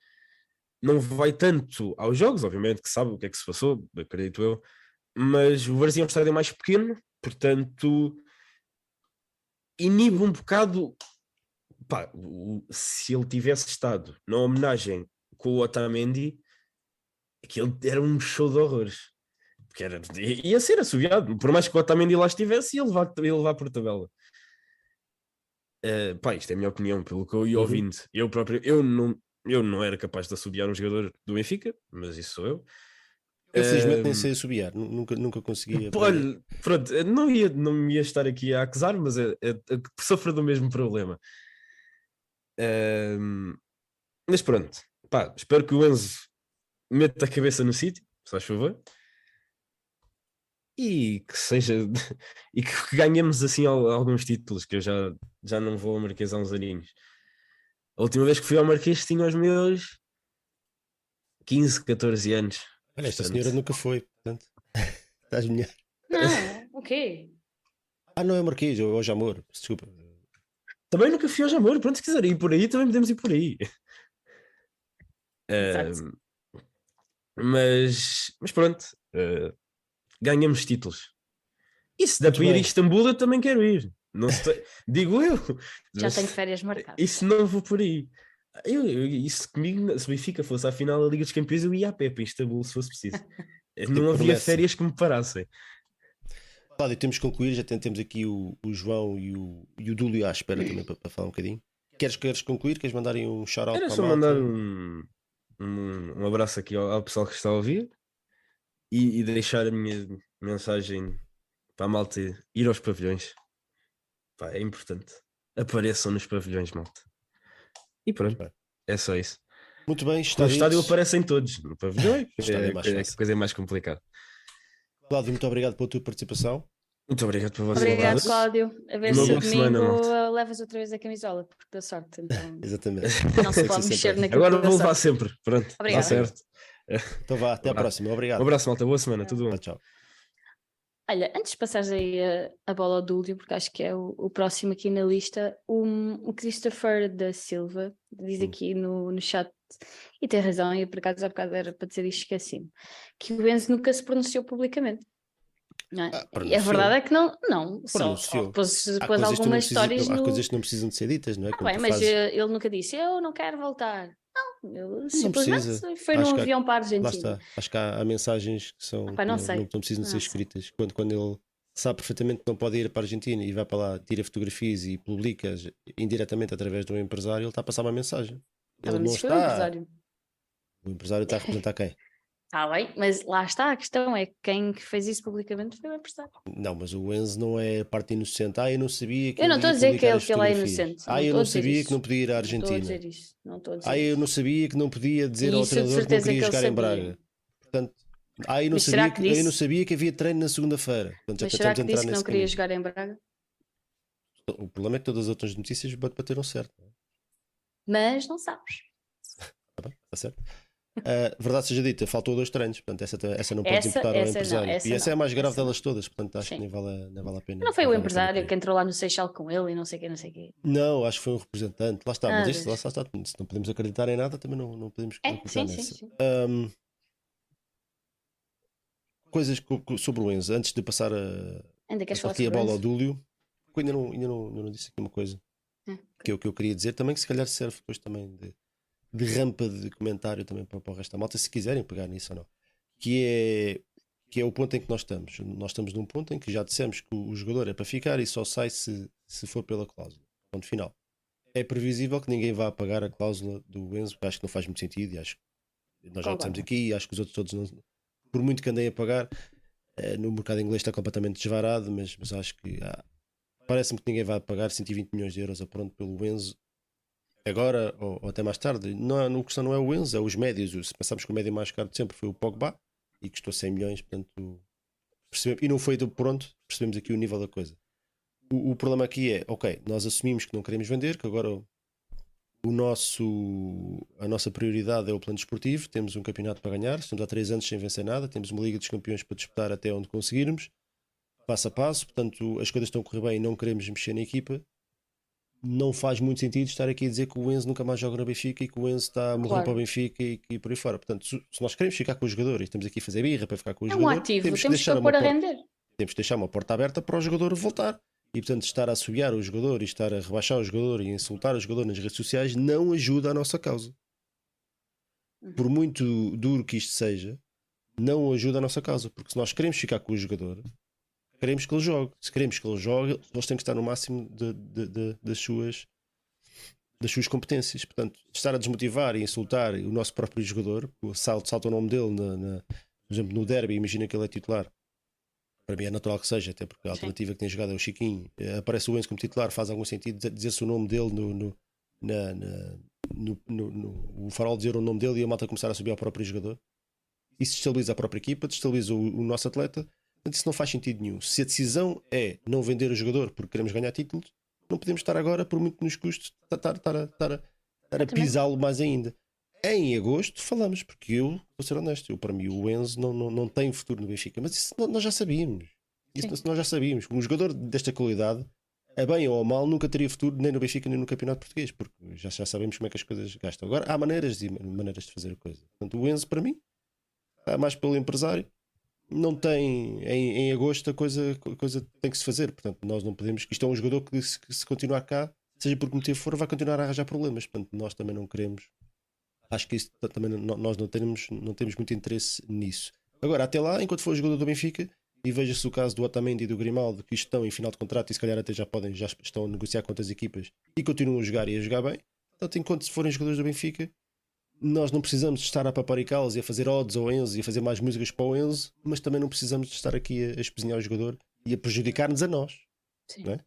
não vai tanto aos jogos, obviamente que sabe o que é que se passou, acredito eu, mas o Varzim é um estádio mais pequeno, portanto inibe um bocado pá, se ele tivesse estado na homenagem com o Otamendi, aquilo era um show de horrores. Porque era, ia ser assobiado, por mais que o Otamendi lá estivesse, ia levar, ia levar por tabela. Uh, pá, isto é a minha opinião, pelo que eu ia Uhum. ouvindo. Eu próprio, eu não, eu não era capaz de assobiar um jogador do Benfica, mas isso sou eu. Eu felizmente nem sei assobiar, nu- nunca, nunca consegui. <laughs> Olha, pronto, eu não ia, não me ia estar aqui a acusar, mas é, é, é sofro do mesmo problema. Mas pronto, pá, espero que o Enzo meta a cabeça no sítio, se faz favor. E que seja <laughs> e que <laughs> ganhemos assim al- alguns títulos, que eu já, já não vou ao Marquês há uns aninhos. A última vez que fui ao Marquês tinha os meus 15, 14 anos. Olha, esta portanto- senhora nunca foi, portanto. <laughs> Estás melhor. Não, o quê? Ah, não é Marquês, é hoje amor. Desculpa. Também nunca fui ao Jamor, pronto, se quiser ir por aí, também podemos ir por aí. Exato. Ahm, mas, mas pronto, ah, ganhamos títulos. E se Muito para ir a. Istambul, eu também quero ir. Não sei, digo eu. <laughs> Já tenho férias marcadas. Isso não vou por aí. Eu, eu- isso comigo, se o Benfica fosse à final da Liga dos Campeões, eu ia a pé para Istambul se fosse preciso. <laughs> Não havia promessa. férias que me parassem. Cláudio, temos que concluir, já tem- temos aqui o, o João e o, e o Dúlio à espera também para, para falar um bocadinho. Queres, queres concluir? Queres mandarem um shout-out Era só mandar um, um, um abraço aqui ao, ao pessoal que está a ouvir e, e deixar a minha mensagem para a malta ir aos pavilhões. Pá, é importante. Apareçam nos pavilhões, malta. E pronto, bem. é só isso. Muito bem, No está estádio dito. aparecem todos, no pavilhão <laughs> é, Estádio é é, mais é, a coisa é mais complicada. Cláudio, muito obrigado pela tua participação. Muito obrigado por vocês. Obrigado, abraço. Cláudio. A ver Uma se semana, domingo malta. uh, levas outra vez a camisola, porque deu sorte. Então <laughs> Exatamente. não se pode mexer naquilo Agora vou levar sorte. sempre. Pronto, está Obrigada. certo. Então vá, até à próxima. Obrigado. Um abraço, malta. Boa semana. Tudo bom. Tchau, tchau. Olha, antes de passares aí a, a bola ao Dúlio, porque acho que é o, o próximo aqui na lista, o, o Christopher da Silva diz Hum. aqui no, no chat, e tem razão, e por acaso há bocado era para dizer isto, esqueci-me, que o Enzo nunca se pronunciou publicamente. Não é? Ah, e a verdade é que não, não, só, Pronunciou. só pôs, Há pôs coisas, que não algumas precisam, histórias há no... coisas que não precisam de ser ditas, não é? Ah, bem, mas fazes. eh, ele nunca disse, eu não quero voltar. Não, ele simplesmente foi Acho num há- avião para a Lá Argentina. está. Acho que há, há mensagens que são que não não, sei. não- não precisam de ser Não sei. escritas. Quando, quando ele sabe perfeitamente que não pode ir para a Argentina e vai para lá, tira fotografias e publica indiretamente através de um empresário, ele está a passar uma mensagem. Estava Ele não está. o empresário. O empresário está a representar quem? Está bem, mas lá está a questão, é que quem que fez isso publicamente foi o empresário. Não, mas o Enzo não é parte inocente. Ah, eu não sabia que Eu não estou a dizer que ele- as que ele é inocente, não Ah, eu não sabia isso. que não podia ir à Não estou a Argentina. dizer isso. Não estou a dizer Ah, eu não sabia que não podia dizer ao Isso treinador que não queria que jogar em. Braga. Portanto, ah, eu não, Mas será sabia que que, eu não disse? sabia que havia treino na segunda-feira. Portanto, já Mas será tentamos que disse que não queria caminho. jogar em Braga? O problema é que todas as outras notícias bate- bateram certo. não é? Mas não sabes. <laughs> Tá bem, está certo. Ah, verdade seja dita, faltou dois treinos, portanto, essa, essa não pode Essa- imputar ao essa não, empresário. essa e essa não, é a mais grave essa delas todas, portanto, acho Sim. que nem vale, a- nem vale a pena. Não foi o a empresário que entrou lá no Seixal com ele e não sei o quê, não sei o quê. Não, acho que foi um representante. Lá está, Ah, mas isto, lá está, se não podemos acreditar em nada, também não, não podemos É, acreditar sim, sim, nessa. sim. Ahm, coisas co- co- sobre o Enzo, antes de passar a, Ainda falar aqui a bola ao? Dúlio, ainda não, ainda, não, ainda não disse aqui uma coisa Hum. que é o que eu queria dizer, também que se calhar serve depois também de, de rampa de comentário também para, para o resto da malta, se quiserem pegar nisso ou não, que é, que é o ponto em que nós estamos. Nós estamos num ponto em que já dissemos que o, o jogador é para ficar e só sai se, se for pela cláusula. Ponto final. É previsível que ninguém vá pagar a cláusula do Enzo, porque acho que não faz muito sentido e acho que nós já dissemos aqui e acho que os outros todos não, por muito que andem a pagar, eh, no mercado inglês está completamente desvarado, mas, mas acho que há- parece-me que ninguém vai pagar 120 milhões de euros a pronto pelo Enzo agora ou, ou até mais tarde. Não, não, questão não é o Enzo, é os médios. Se pensamos que o médio mais caro de sempre foi o Pogba e custou 100 milhões, portanto, percebemos, e não foi do pronto, percebemos aqui o nível da coisa. O, o problema aqui é, ok, nós assumimos que não queremos vender, que agora o nosso, a nossa prioridade é o plano desportivo, temos um campeonato para ganhar, estamos há 3 anos sem vencer nada, temos uma Liga dos Campeões para disputar até onde conseguirmos, passo a passo, portanto as coisas estão a correr bem e não queremos mexer na equipa. Não faz muito sentido estar aqui a dizer que o Enzo nunca mais joga no Benfica e que o Enzo está a morrer Claro. para o Benfica e, e por aí fora. Portanto, se, se nós queremos ficar com o jogador e estamos aqui a fazer birra para ficar com o É um jogador, ativo, temos temos, que que, pôr a porta- render. temos que deixar uma porta aberta para o jogador voltar. E portanto, estar a assobiar o jogador e estar a rebaixar o jogador e insultar o jogador nas redes sociais não ajuda a nossa causa. Uhum. Por muito duro que isto seja, não ajuda a nossa causa. Porque se nós queremos ficar com o jogador, queremos que ele jogue. Se queremos que ele jogue, eles têm que estar no máximo de- de- de- das suas das suas competências. Portanto, estar a desmotivar e insultar o nosso próprio jogador, salta o nome dele na, na- por exemplo, no derby, imagina que ele é titular. Para mim é natural que seja, até porque a alternativa que tem jogado é o Chiquinho. Eh, Aparece o Enzo como titular, faz algum sentido dizer- dizer-se o nome dele no, no, na- na- no- no- no- o farol dizer o nome dele e a malta começar a subir ao próprio jogador. Isso destabiliza a própria equipa, destabiliza o, o nosso atleta. Portanto, isso não faz sentido nenhum. Se a decisão é não vender o jogador porque queremos ganhar títulos, não podemos estar agora, por muito que nos custe, estar, estar, a- estar, estar a pisá-lo mais ainda. Em agosto falamos, porque eu, vou ser honesto, eu, para mim o Enzo não, não, não tem futuro no Benfica, mas isso nó- nós já sabíamos. Isso Sim. nós já sabíamos. Um jogador desta qualidade, a bem ou a mal, nunca teria futuro nem no Benfica nem no Campeonato Português, porque já, já sabemos como é que as coisas gastam. Agora há maneiras e maneiras de fazer a coisa. Portanto, o Enzo, para mim, está mais pelo empresário. Não tem em, em agosto a coisa, a coisa tem que se fazer. Portanto, nós não podemos. Isto é um jogador que, se, se continuar cá, seja por que motivo for, vai continuar a arranjar problemas. Portanto, nós também não queremos. Acho que isso ta- também não- nós não temos, não temos muito interesse nisso. Agora, até lá, enquanto for jogador do Benfica, e veja-se o caso do Otamendi e do Grimaldo, que estão em final de contrato e se calhar até já podem, já estão a negociar com outras equipas e continuam a jogar e a jogar bem. Portanto, enquanto forem jogadores do Benfica, nós não precisamos de estar a paparicá-los e a fazer odds ao Enzo e a fazer mais músicas para o Enzo, mas também não precisamos de estar aqui a, a espezinhar o jogador e a prejudicar-nos a nós. Sim. É?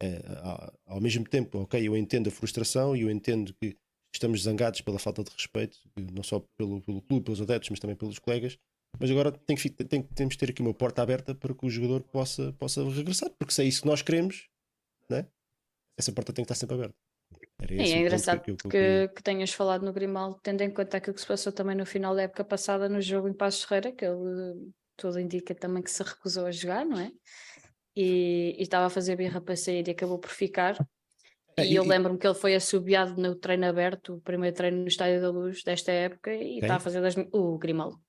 É, ao- ao mesmo tempo, ok, eu entendo a frustração e eu entendo que estamos zangados pela falta de respeito, não só pelo, pelo clube, pelos adeptos, mas também pelos colegas. Mas agora tem que, tem, temos que ter aqui uma porta aberta para que o jogador possa, possa regressar, porque se é isso que nós queremos, né? essa porta tem que estar sempre aberta. Sim, o é engraçado que eu- que eu que, tenhas falado no Grimaldo, tendo em conta aquilo que se passou também no final da época passada no jogo em Passos Ferreira, que ele tudo indica também que se recusou a jogar, não é? E, e estava a fazer birra para sair e acabou por ficar. É, E eu e- lembro-me que ele foi assobiado no treino aberto, o primeiro treino no Estádio da Luz desta época, e está a fazer das, o Grimaldo,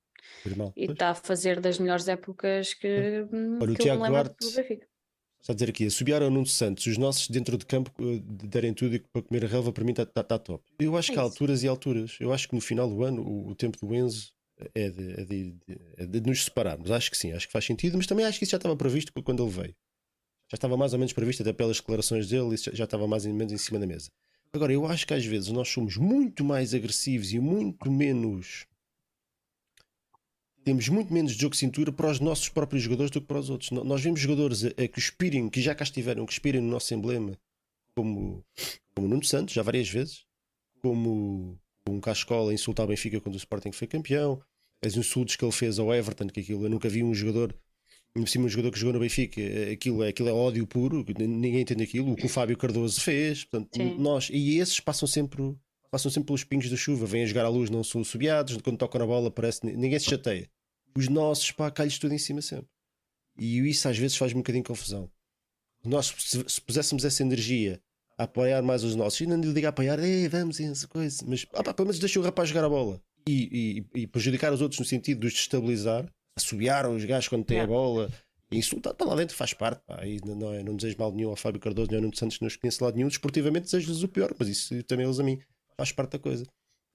Grimaldo, e está a fazer das melhores épocas que, Olha, o que eu Tiago Duarte- do Benfica. Está a dizer aqui, assobiar ao Nuno Santos, os nossos dentro de campo eh, derem tudo e para comer a relva, para mim está tá, tá top. Eu acho É que há isso. alturas e alturas. Eu acho que no final do ano o, o tempo do Enzo é de, é de- é de nos separarmos. Acho que sim, acho que faz sentido, mas também acho que isso já estava previsto quando ele veio. Já estava mais ou menos previsto, até pelas declarações dele, isso já estava mais ou menos em cima da mesa. Agora, eu acho que às vezes nós somos muito mais agressivos e muito menos. Temos muito menos de jogo de cintura para os nossos próprios jogadores do que para os outros. Nós vemos jogadores a, a que expirem, que já cá estiveram, que expirem no nosso emblema, como, como o Nuno Santos, já várias vezes, como um Cascola insultar o Benfica quando o Sporting foi campeão, as insultos que ele fez ao Everton, que aquilo eu nunca vi um jogador, em cima um jogador que jogou no Benfica, aquilo, é- aquilo é ódio puro, ninguém entende aquilo, o que o Fábio Cardoso fez, portanto, Sim. nós, e esses passam sempre, passam sempre pelos pingos da chuva, vêm a jogar à luz, não são subiados, quando tocam na bola parece, ninguém se chateia. Os nossos, pá, cai-lhes tudo em cima sempre. E isso às vezes faz-me um bocadinho de confusão. Nós, se, se puséssemos essa energia a apoiar mais os nossos, e não lhe digo a apoiar, Ei, vamos, essa coisa, mas ah, pá, pelo menos deixa o rapaz jogar a bola e, e- e prejudicar os outros no sentido de os destabilizar, assobiar os gajos quando têm a bola, e insultar, está lá dentro, faz parte, pá, e não, não, é- não desejo mal nenhum ao Fábio Cardoso nem ao Nuno Santos, não os conheço de lado nenhum, desportivamente desejo-lhes o pior, mas isso também eles a mim, faz parte da coisa.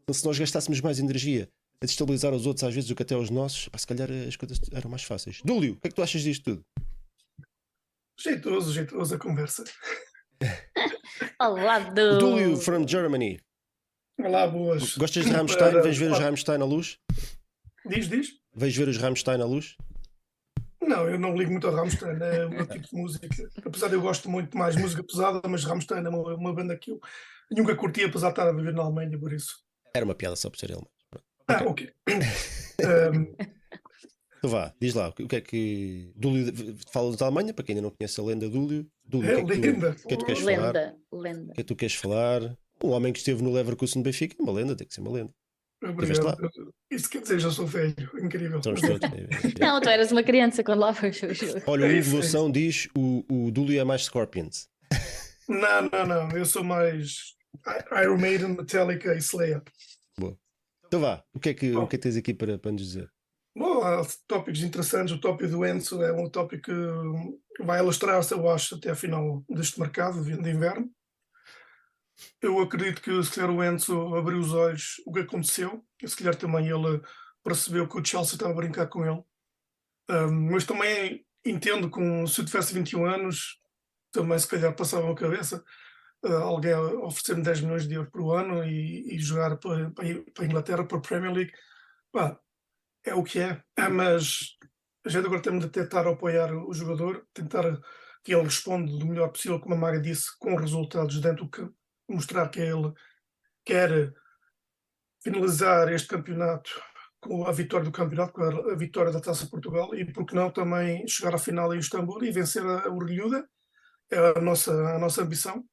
Então, se nós gastássemos mais energia a destabilizar os outros, às vezes, do que até os nossos, pá, se calhar as coisas eram mais fáceis. Dúlio, o que é que tu achas disto tudo? Jeitoso, jeitoso a conversa. <laughs> Ao lado Dúlio from Germany. Olá, boas. Gostas de Rammstein? Para- Vais ver os Rammstein à luz? Diz, diz? Vais ver os Rammstein à luz? Não, eu não ligo muito ao Rammstein, é o meu tipo de música. Apesar de eu gosto muito mais de música pesada, mas Rammstein é uma, uma banda que eu nunca curti, apesar de estar a viver na Alemanha, por isso. Era uma piada só por ser ele. Ah, ok. <laughs> Um, Então vá, diz lá, o que é que. Dúlio fala da Alemanha, para quem ainda não conhece a lenda Dúlio. Dúlio, é que é que tu, linda. o que é que tu queres falar? lenda, lenda. O que é que tu queres falar? Um homem que esteve no Leverkusen do Benfica, uma lenda, tem que ser uma lenda. Obrigado. Isso quer dizer, já sou velho. Incrível. Somos todos. é, é. Não, tu eras uma criança quando lá foi o jogo. Olha, o É Hugo isso, é Loção diz o, o Dúlio é mais Scorpions. Não, não, não. Eu sou mais Iron Maiden, Metallica e Slayer. Então vá, o que é que, Bom. o que, é que tens aqui para, para nos dizer? Bom, há tópicos interessantes. O tópico do Enzo é um tópico que vai ilustrar-se, eu acho, até a final deste mercado de inverno. Eu acredito que se calhar o Enzo abriu os olhos. O que aconteceu, e se calhar também ele percebeu que o Chelsea estava a brincar com ele. Ahm, mas também entendo que se eu tivesse 21 anos, também se calhar passava a cabeça ah, alguém oferecer-me 10 milhões de euros por ano e, e jogar para, para a Inglaterra, para a Premier League. Pá, é o que é, é, mas a gente agora temos de tentar apoiar o jogador, tentar que ele responda do melhor possível, como a Maga disse, com resultados dentro do campo, mostrar que ele quer finalizar este campeonato com a vitória do campeonato, com a vitória da Taça Portugal e, por que não, também chegar à final em Istambul e vencer a Orlhuda, é a nossa, a nossa ambição.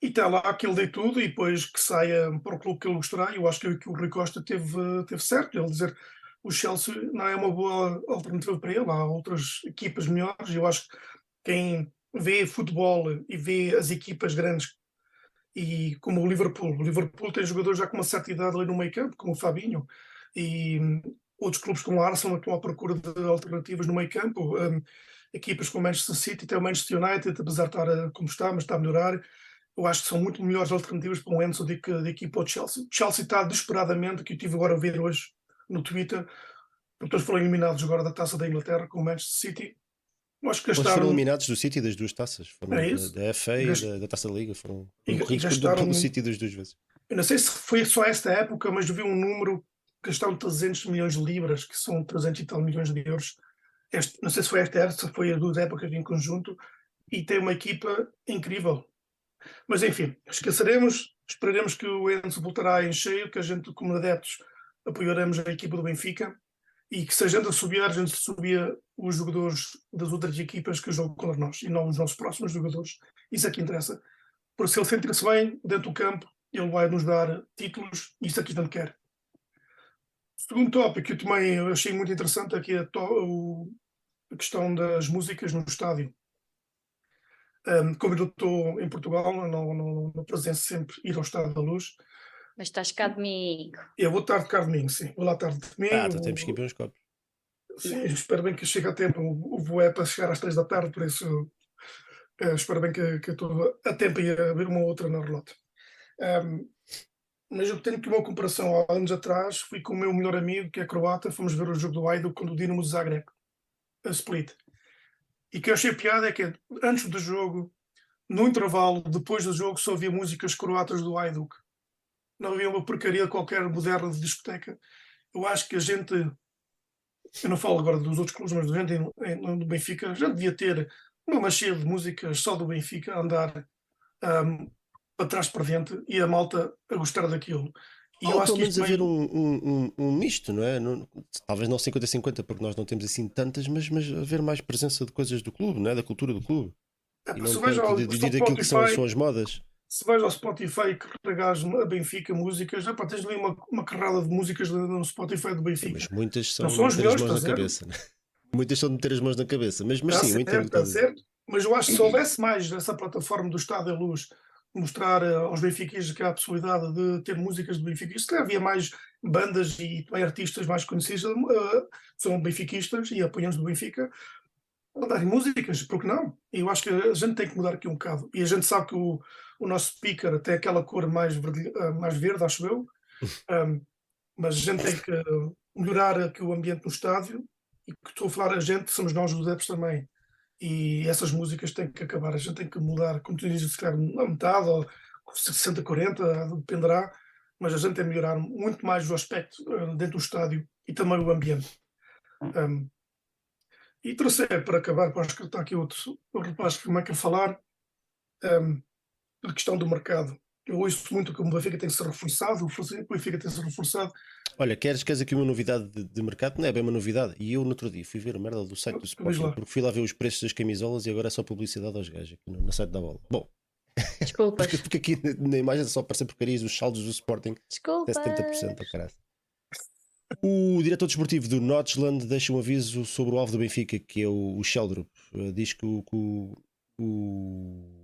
E está lá que ele dê tudo e depois que saia para o clube que ele gostará. Eu acho que, que o Rui Costa teve, teve certo. Ele dizer o Chelsea não é uma boa alternativa para ele, há outras equipas melhores. Eu acho que quem vê futebol e vê as equipas grandes e como o Liverpool, o Liverpool tem jogadores já com uma certa idade ali no meio campo, como o Fabinho, e outros clubes como o Arsenal estão à procura de alternativas no meio campo. Um, equipas como o Manchester City, até o Manchester United, apesar de estar como está, mas está a melhorar eu acho que são muito melhores alternativas para um Enzo do que da equipa do Chelsea. O Chelsea está desesperadamente, que eu tive agora a ver hoje no Twitter, porque todos foram eliminados agora da taça da Inglaterra com o Manchester City. Acho que gastaram... Eles foram eliminados do City das duas taças, foram é da, da, FA Gast... e da, da, Taça da Liga, foram ricos gastaram... pelo City das duas vezes. Eu não sei se foi só esta época, mas vi um número que gastaram 300 milhões de libras, que são 300 e tal milhões de euros. Este, não sei se foi esta época, se foi as duas épocas em conjunto, e tem uma equipa incrível. Mas enfim, esqueceremos, esperaremos que o Enzo voltará em cheio, que a gente, como adeptos, apoiaremos a equipa do Benfica e que se a assobiar, a gente subia os jogadores das outras equipas que jogam contra nós e não os nossos próximos jogadores. Isso é que interessa. Porque se ele sentir-se bem dentro do campo, ele vai nos dar títulos e isso é que a gente quer. Segundo tópico que eu também achei muito interessante aqui é a questão das músicas no estádio. Um, como eu estou em Portugal, não, não, não sempre ir ao Estado da Luz. Mas estás cá domingo. Eu vou tarde cá domingo, sim. Vou lá tarde domingo. Ah, então temos que ir para uns copos. Sim, espero bem que chegue a tempo. O voo é para chegar às três da tarde, por isso uh, espero bem que, que estou a tempo e a ver uma outra na relota. Um, mas eu tenho que uma comparação há anos atrás. Fui com o meu melhor amigo, que é croata, fomos ver o jogo do Aido quando o Dinamo Zagreb, a Split. E que eu achei piada é que antes do jogo, no intervalo, depois do jogo, só havia músicas croatas do Hajduk. Não havia uma porcaria qualquer moderna de discoteca. Eu acho que a gente, eu não falo agora dos outros clubes, mas da gente do Benfica, já devia ter uma machia de músicas só do Benfica a andar um, para trás para frente e a malta a gostar daquilo. E Ou pelo menos haver um, um, um, misto, não é? Não, talvez não 50-50, porque nós não temos assim tantas, mas, mas haver mais presença de coisas do clube, não é? Da cultura do clube. É, e não tanto de, de, daquilo que são, são as modas. Se vais ao Spotify e carregares a Benfica músicas, já pá, tens ali uma, uma carrada de músicas no Spotify do Benfica. Mas muitas são, são de meter as mãos na cabeça. Né? <laughs> Muitas são de meter as mãos na cabeça, mas, mas sim, certo, eu entendo. Está certo. Mas eu acho que se houvesse mais dessa plataforma do Estado da Luz mostrar eh, aos benfiquistas que há a possibilidade de ter músicas de benfiquistas. Se havia mais bandas e também artistas mais conhecidos uh, são benfiquistas e apoiantes do Benfica a darem músicas, porque não? E eu acho que a gente tem que mudar aqui um bocado. E a gente sabe que o, o nosso speaker tem aquela cor mais verde, uh, mais verde acho eu, <laughs> um, mas a gente tem que melhorar aqui o ambiente no estádio. E que estou a falar a gente, somos nós os adeptos também. E essas músicas têm que acabar, a gente tem que mudar, como tu dizes, se calhar a metade ou 60, 40, dependerá, mas a gente tem que melhorar muito mais o aspecto uh, dentro do estádio e também o ambiente. Um, e trouxer, para acabar, para que está aqui outro, outro rapaz que também quer falar, um, a questão do mercado. Eu ouço muito que o Benfica tem que ser reforçado, o Benfica tem que ser reforçado. Olha, queres, queres aqui uma novidade de, de, mercado? Não é bem uma novidade. E eu no outro dia fui ver a merda do site do Sporting, porque fui lá ver os preços das camisolas e agora é só publicidade aos gajos aqui no, no site da bola. Bom. Desculpas. <laughs> porque, porque, aqui na imagem só aparecem porcarias os saldos do Sporting. Desculpas. Até 70%, oh, caralho. O diretor desportivo do Notchland deixa um aviso sobre o alvo do Benfica, que é o, o Sheldrup. Diz que o, que o, o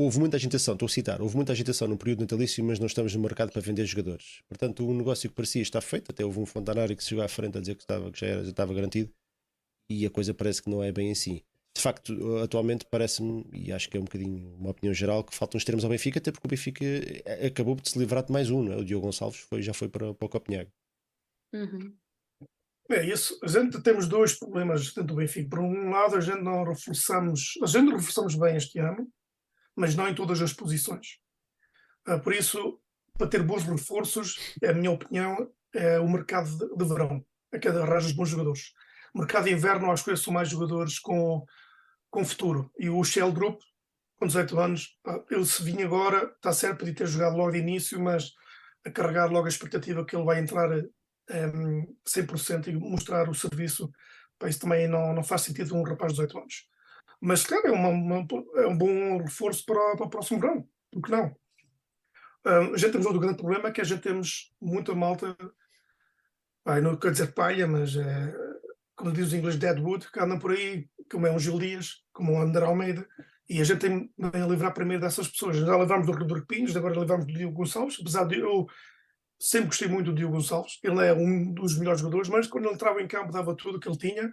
houve muita agitação, estou a citar, houve muita agitação no período natalício, mas não estamos no mercado para vender jogadores. Portanto, o negócio que parecia estar feito, até houve um fontanário que se chegou à frente a dizer que, estava, que já, era, já estava garantido, e a coisa parece que não é bem assim. De facto, atualmente parece-me, e acho que é um bocadinho uma opinião geral, que faltam os termos ao Benfica, até porque o Benfica acabou de se livrar de mais um, é? o Diogo Gonçalves foi, já foi para, para o Copenhague. Uhum. É isso. A gente temos dois problemas dentro do Benfica. Por um lado, a gente não reforçamos, a gente reforçamos bem este ano, mas não em todas as posições. Uh, por isso, para ter bons reforços, é a minha opinião, é o mercado de, verão, a que arranjas bons jogadores. Mercado de inverno, acho que são mais jogadores com, com futuro. E o Shell Group, com 18 anos, ele se vinha agora, está certo, podia ter jogado logo de início, mas a carregar logo a expectativa que ele vai entrar um, 100% e mostrar o serviço, pá, isso também não, não faz sentido um rapaz de 18 anos. Mas, claro, é, uma, uma- é um bom reforço para, para o próximo verão. Por que não? Ah, a gente temos outro grande problema que a gente temos muita malta, pá, não quero dizer palha, mas é, como diz os ingleses, deadwood, que andam por aí, como é um Gil Dias, como um André Almeida, e a gente tem a livrar primeiro dessas pessoas. Já livramos do Rodrigo Pinhos, agora livramos do Diogo Gonçalves, apesar de eu sempre gostei muito do Diogo Gonçalves, ele é um dos melhores jogadores, mas quando ele entrava em campo dava tudo o que ele tinha.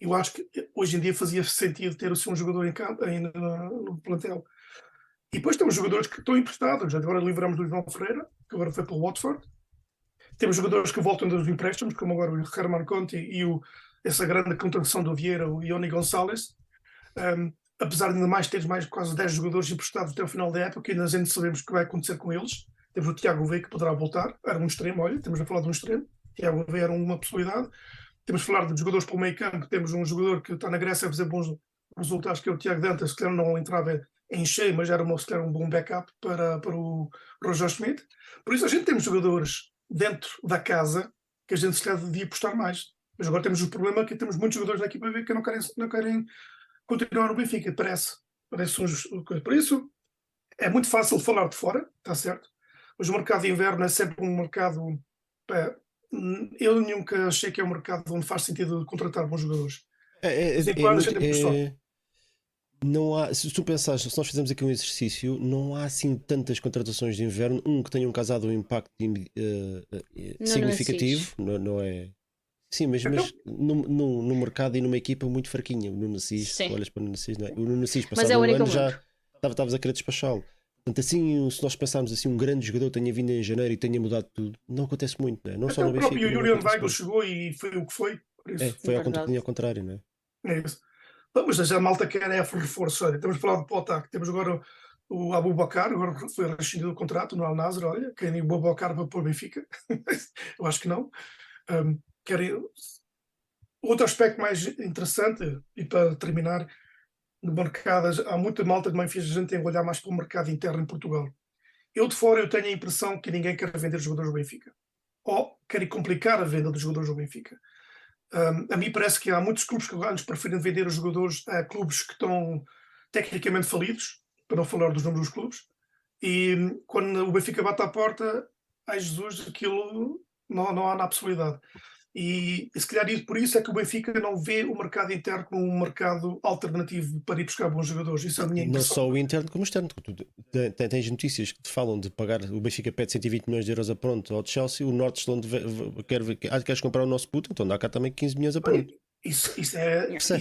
Eu acho que hoje em dia fazia sentido ter assim, um jogador em campo, ainda no, plantel. E depois temos jogadores que estão emprestados. Agora livramos do João Ferreira, que agora foi para o Watford. Temos jogadores que voltam dos empréstimos, como agora o Herman Conti e o, essa grande contratação do Vieira, o Ioni Gonçalves. Um, apesar de ainda mais ter mais quase 10 jogadores emprestados até o final da época, ainda a gente sabemos o que vai acontecer com eles. Temos o Tiago V que poderá voltar, era um extremo, olha, temos a falar de um extremo. Tiago V era uma possibilidade. Temos a falar de jogadores para o meio campo, temos um jogador que está na Grécia a fazer bons resultados, que é o Tiago Dantas, que não entrava em cheio, mas era uma, um bom backup para, para o Roger Schmidt. Por isso a gente temos jogadores dentro da casa que a gente se calhar devia apostar mais. Mas agora temos o problema que temos muitos jogadores da equipa que não querem, não querem continuar no Benfica, parece. Parece um, por isso é muito fácil falar de fora, está certo? Mas o mercado de inverno é sempre um mercado. Eu nunca achei que é um mercado onde faz sentido contratar bons jogadores. É, é, é pessoal. é- não há, se tu pensares, se nós fizermos aqui um exercício, não há assim tantas contratações de inverno, um que tenham causado um impacto imi- eh, eh, No significativo, não, não é? Sim, mas, mas no, no, no mercado e numa equipa muito fraquinha. O Nuno Assis, olhas para o Nuno Assis, não é? O Nuno Assis, Mas passado é um ano, já estavas a querer despachá-lo. Portanto, assim, se nós pensarmos assim, um grande jogador tenha vindo em janeiro e tenha mudado tudo, não acontece muito, não é? Não só no o Benfica. próprio não Julian acontece Weigl chegou e foi o que foi. É, foi ao, contra- Verdade. ao contrário, não é? É isso. Não, mas a malta quer é reforço. Olha, temos falado de Potak, temos agora o Abu Bakar, agora foi rescindido o contrato no Al Nasser. Olha, querem o Abu Bakar para pôr Benfica? <laughs> Eu acho que não. Um, querem... Outro aspecto mais interessante, e para terminar, mercado, há muita malta também fez a gente tem que olhar mais para o mercado interno em Portugal. Eu de fora eu tenho a impressão que ninguém quer vender jogadores do Benfica. Ou querem complicar a venda dos jogadores do Benfica. Um, a mim parece que há muitos clubes que antes preferem vender os jogadores a clubes que estão tecnicamente falidos, para não falar dos nomes dos clubes, e hum, quando o Benfica bate à porta, ai Jesus, aquilo não, não há na possibilidade. E, se calhar isso- por isso é que o Benfica não vê o mercado interno como um mercado alternativo para ir buscar bons jogadores. Isso é a minha Não só o interno como o externo. Tu- Tens notícias que te falam de pagar o Benfica pede 120 milhões de euros a pronto ao Chelsea, o ve- ve- quer, ah, queres comprar o nosso puto, então dá cá também 15 milhões a pronto. Isso, isso é. Isso,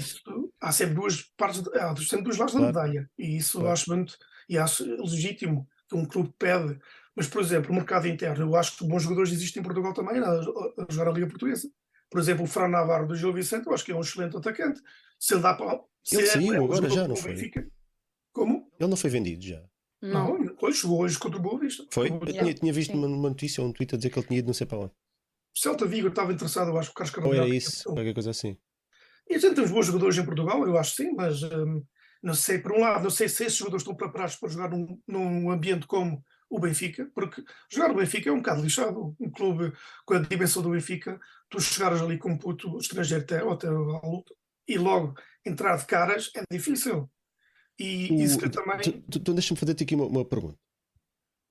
há sempre duas partes, há sempre dois lados Claro. da medalha. E isso eu Claro. acho muito. E acho legítimo que um clube pede. Mas, por exemplo, o mercado interno, eu acho que bons jogadores existem em Portugal também a, a jogar a Liga Portuguesa. Por exemplo, o Fran Navarro do Gil Vicente, eu acho que é um excelente atacante. Se ele dá para. Se Ele é- saiu é um agora já, não o foi? Benfica. Como? Ele não foi vendido já. Não. Não, ele chegou hoje contra o Boa Vista. Foi? O Eu Yeah. tinha, tinha visto uma, uma notícia ou um tweet a dizer que ele tinha ido não sei para onde. Celta Vigo estava interessado, eu acho que o Carlos Ou era isso, qualquer coisa assim. E a gente tem bons jogadores em Portugal, eu acho sim, mas hum, não sei, por um lado, não sei se esses jogadores estão preparados para jogar num, num ambiente como o Benfica, porque jogar no Benfica é um bocado lixado. Um clube com a dimensão do Benfica, tu chegares ali com um puto estrangeiro até, até à luta e logo entrar de caras é difícil. E O- isso que também. tu deixa-me fazer-te aqui uma, uma pergunta.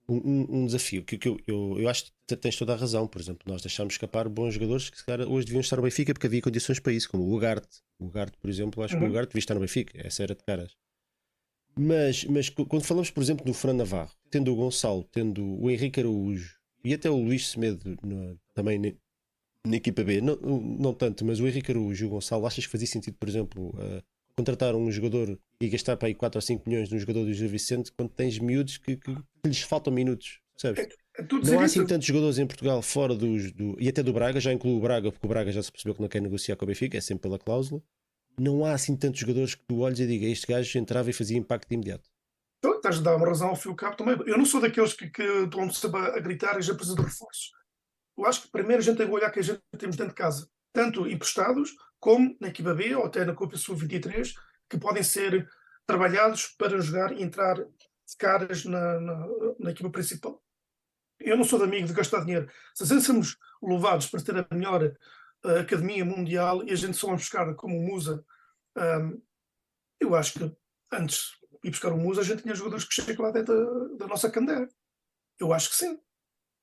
Um, um- um desafio que, que eu, eu, eu acho que tens toda a razão. Por exemplo, nós deixámos escapar bons jogadores que calhar hoje deviam estar no Benfica porque havia condições para isso, como o Ugarte. O Ugarte, por exemplo, acho que o Uhum. Ugarte devia estar no Benfica. Essa era de caras. Mas, mas quando falamos, por exemplo, do Fran Navarro, tendo o Gonçalo, tendo o Henrique Araújo e até o Luís Semedo no- também na, na equipa B, não, não tanto, mas o Henrique Araújo e o Gonçalo, achas que fazia sentido, por exemplo, eh, contratar um jogador e gastar para aí 4 ou 5 milhões num jogador do Gil Vicente quando tens miúdos que, que- que lhes faltam minutos, percebes? É tudo Não há assim isso. tantos jogadores em Portugal fora dos. Do, e até do Braga, já incluo o Braga, porque o Braga já se percebeu que não quer negociar com o Benfica, é sempre pela cláusula. Não há assim tantos jogadores que tu olhes e digas este gajo entrava e fazia impacto de imediato. Então, estás a dar uma razão ao fio cabo também. Eu não sou daqueles que, que estão sempre a, gritar e já precisa de reforços. eu acho que primeiro a gente tem que olhar que a gente temos dentro de casa, tanto emprestados como na equipa B ou até na Copa Sub-23, que podem ser trabalhados para jogar e entrar de caras na, na, na equipa principal. Eu não sou de amigo de gastar dinheiro. Se somos louvados para ter a melhor uh, academia mundial e a gente só vai buscar como Musa, um, eu acho que antes de ir buscar o Musa, a gente tinha jogadores que chegam lá dentro da, da nossa candeia. Eu acho que sim.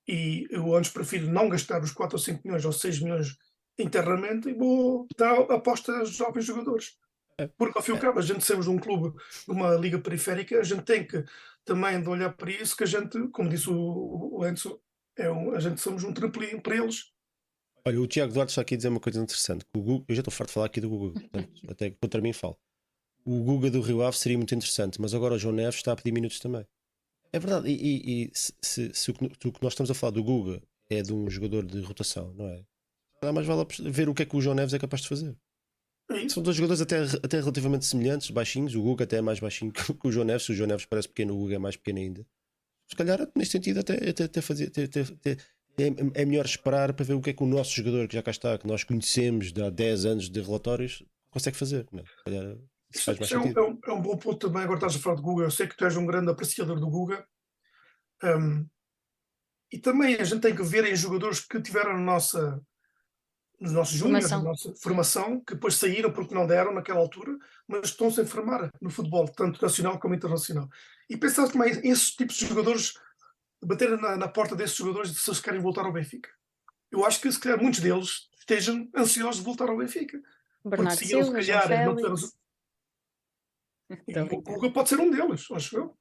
E eu antes prefiro não gastar os 4 ou 5 milhões ou 6 milhões internamente e vou dar aposta aos jovens jogadores. É. Porque ao fim e ao cabo, a gente somos de um clube, de uma liga periférica, a gente tem que também de olhar para isso, que a gente, como disse o, o Enzo, é um, a gente somos um trampolim para eles. Olha, o Tiago Duarte está aqui a dizer uma coisa interessante. O Google, eu já estou farto de falar aqui do Google, portanto, <laughs> até contra mim falo. O Guga do Rio Ave seria muito interessante, mas agora o João Neves está a pedir minutos também. É verdade, e, e, e se, se, se, o que nós estamos a falar do Guga é de um jogador de rotação, não é? Dá mais vale ver o que é que o João Neves é capaz de fazer. É São dois jogadores até, até relativamente semelhantes, baixinhos. O Guga até é mais baixinho <laughs> que o João Neves. Se o João Neves parece pequeno, o Guga é mais pequeno ainda. Se calhar, neste sentido, até, até, até fazer, até, até, é, é melhor esperar para ver o que é que o nosso jogador, que já cá está, que nós conhecemos de há 10 anos de relatórios, consegue fazer. Não é? Isso faz mais é, um, sentido. é, um, é um bom ponto também. Agora estás a falar de Guga. Eu sei que tu és um grande apreciador do Guga. Um, e também a gente tem que ver em jogadores que tiveram na nossa nos nossos júniores, na nossa formação, que depois saíram porque não deram naquela altura, mas estão-se a formar no futebol, tanto nacional como internacional. E pensar também esses tipos de jogadores, bater na, na porta desses jogadores se eles querem voltar ao Benfica. Eu acho que se calhar muitos deles estejam ansiosos de voltar ao Benfica. Bernardo porque se eles, Silva, João calhar, não Félix. tiveram- e o Guga pode ser um deles, acho eu.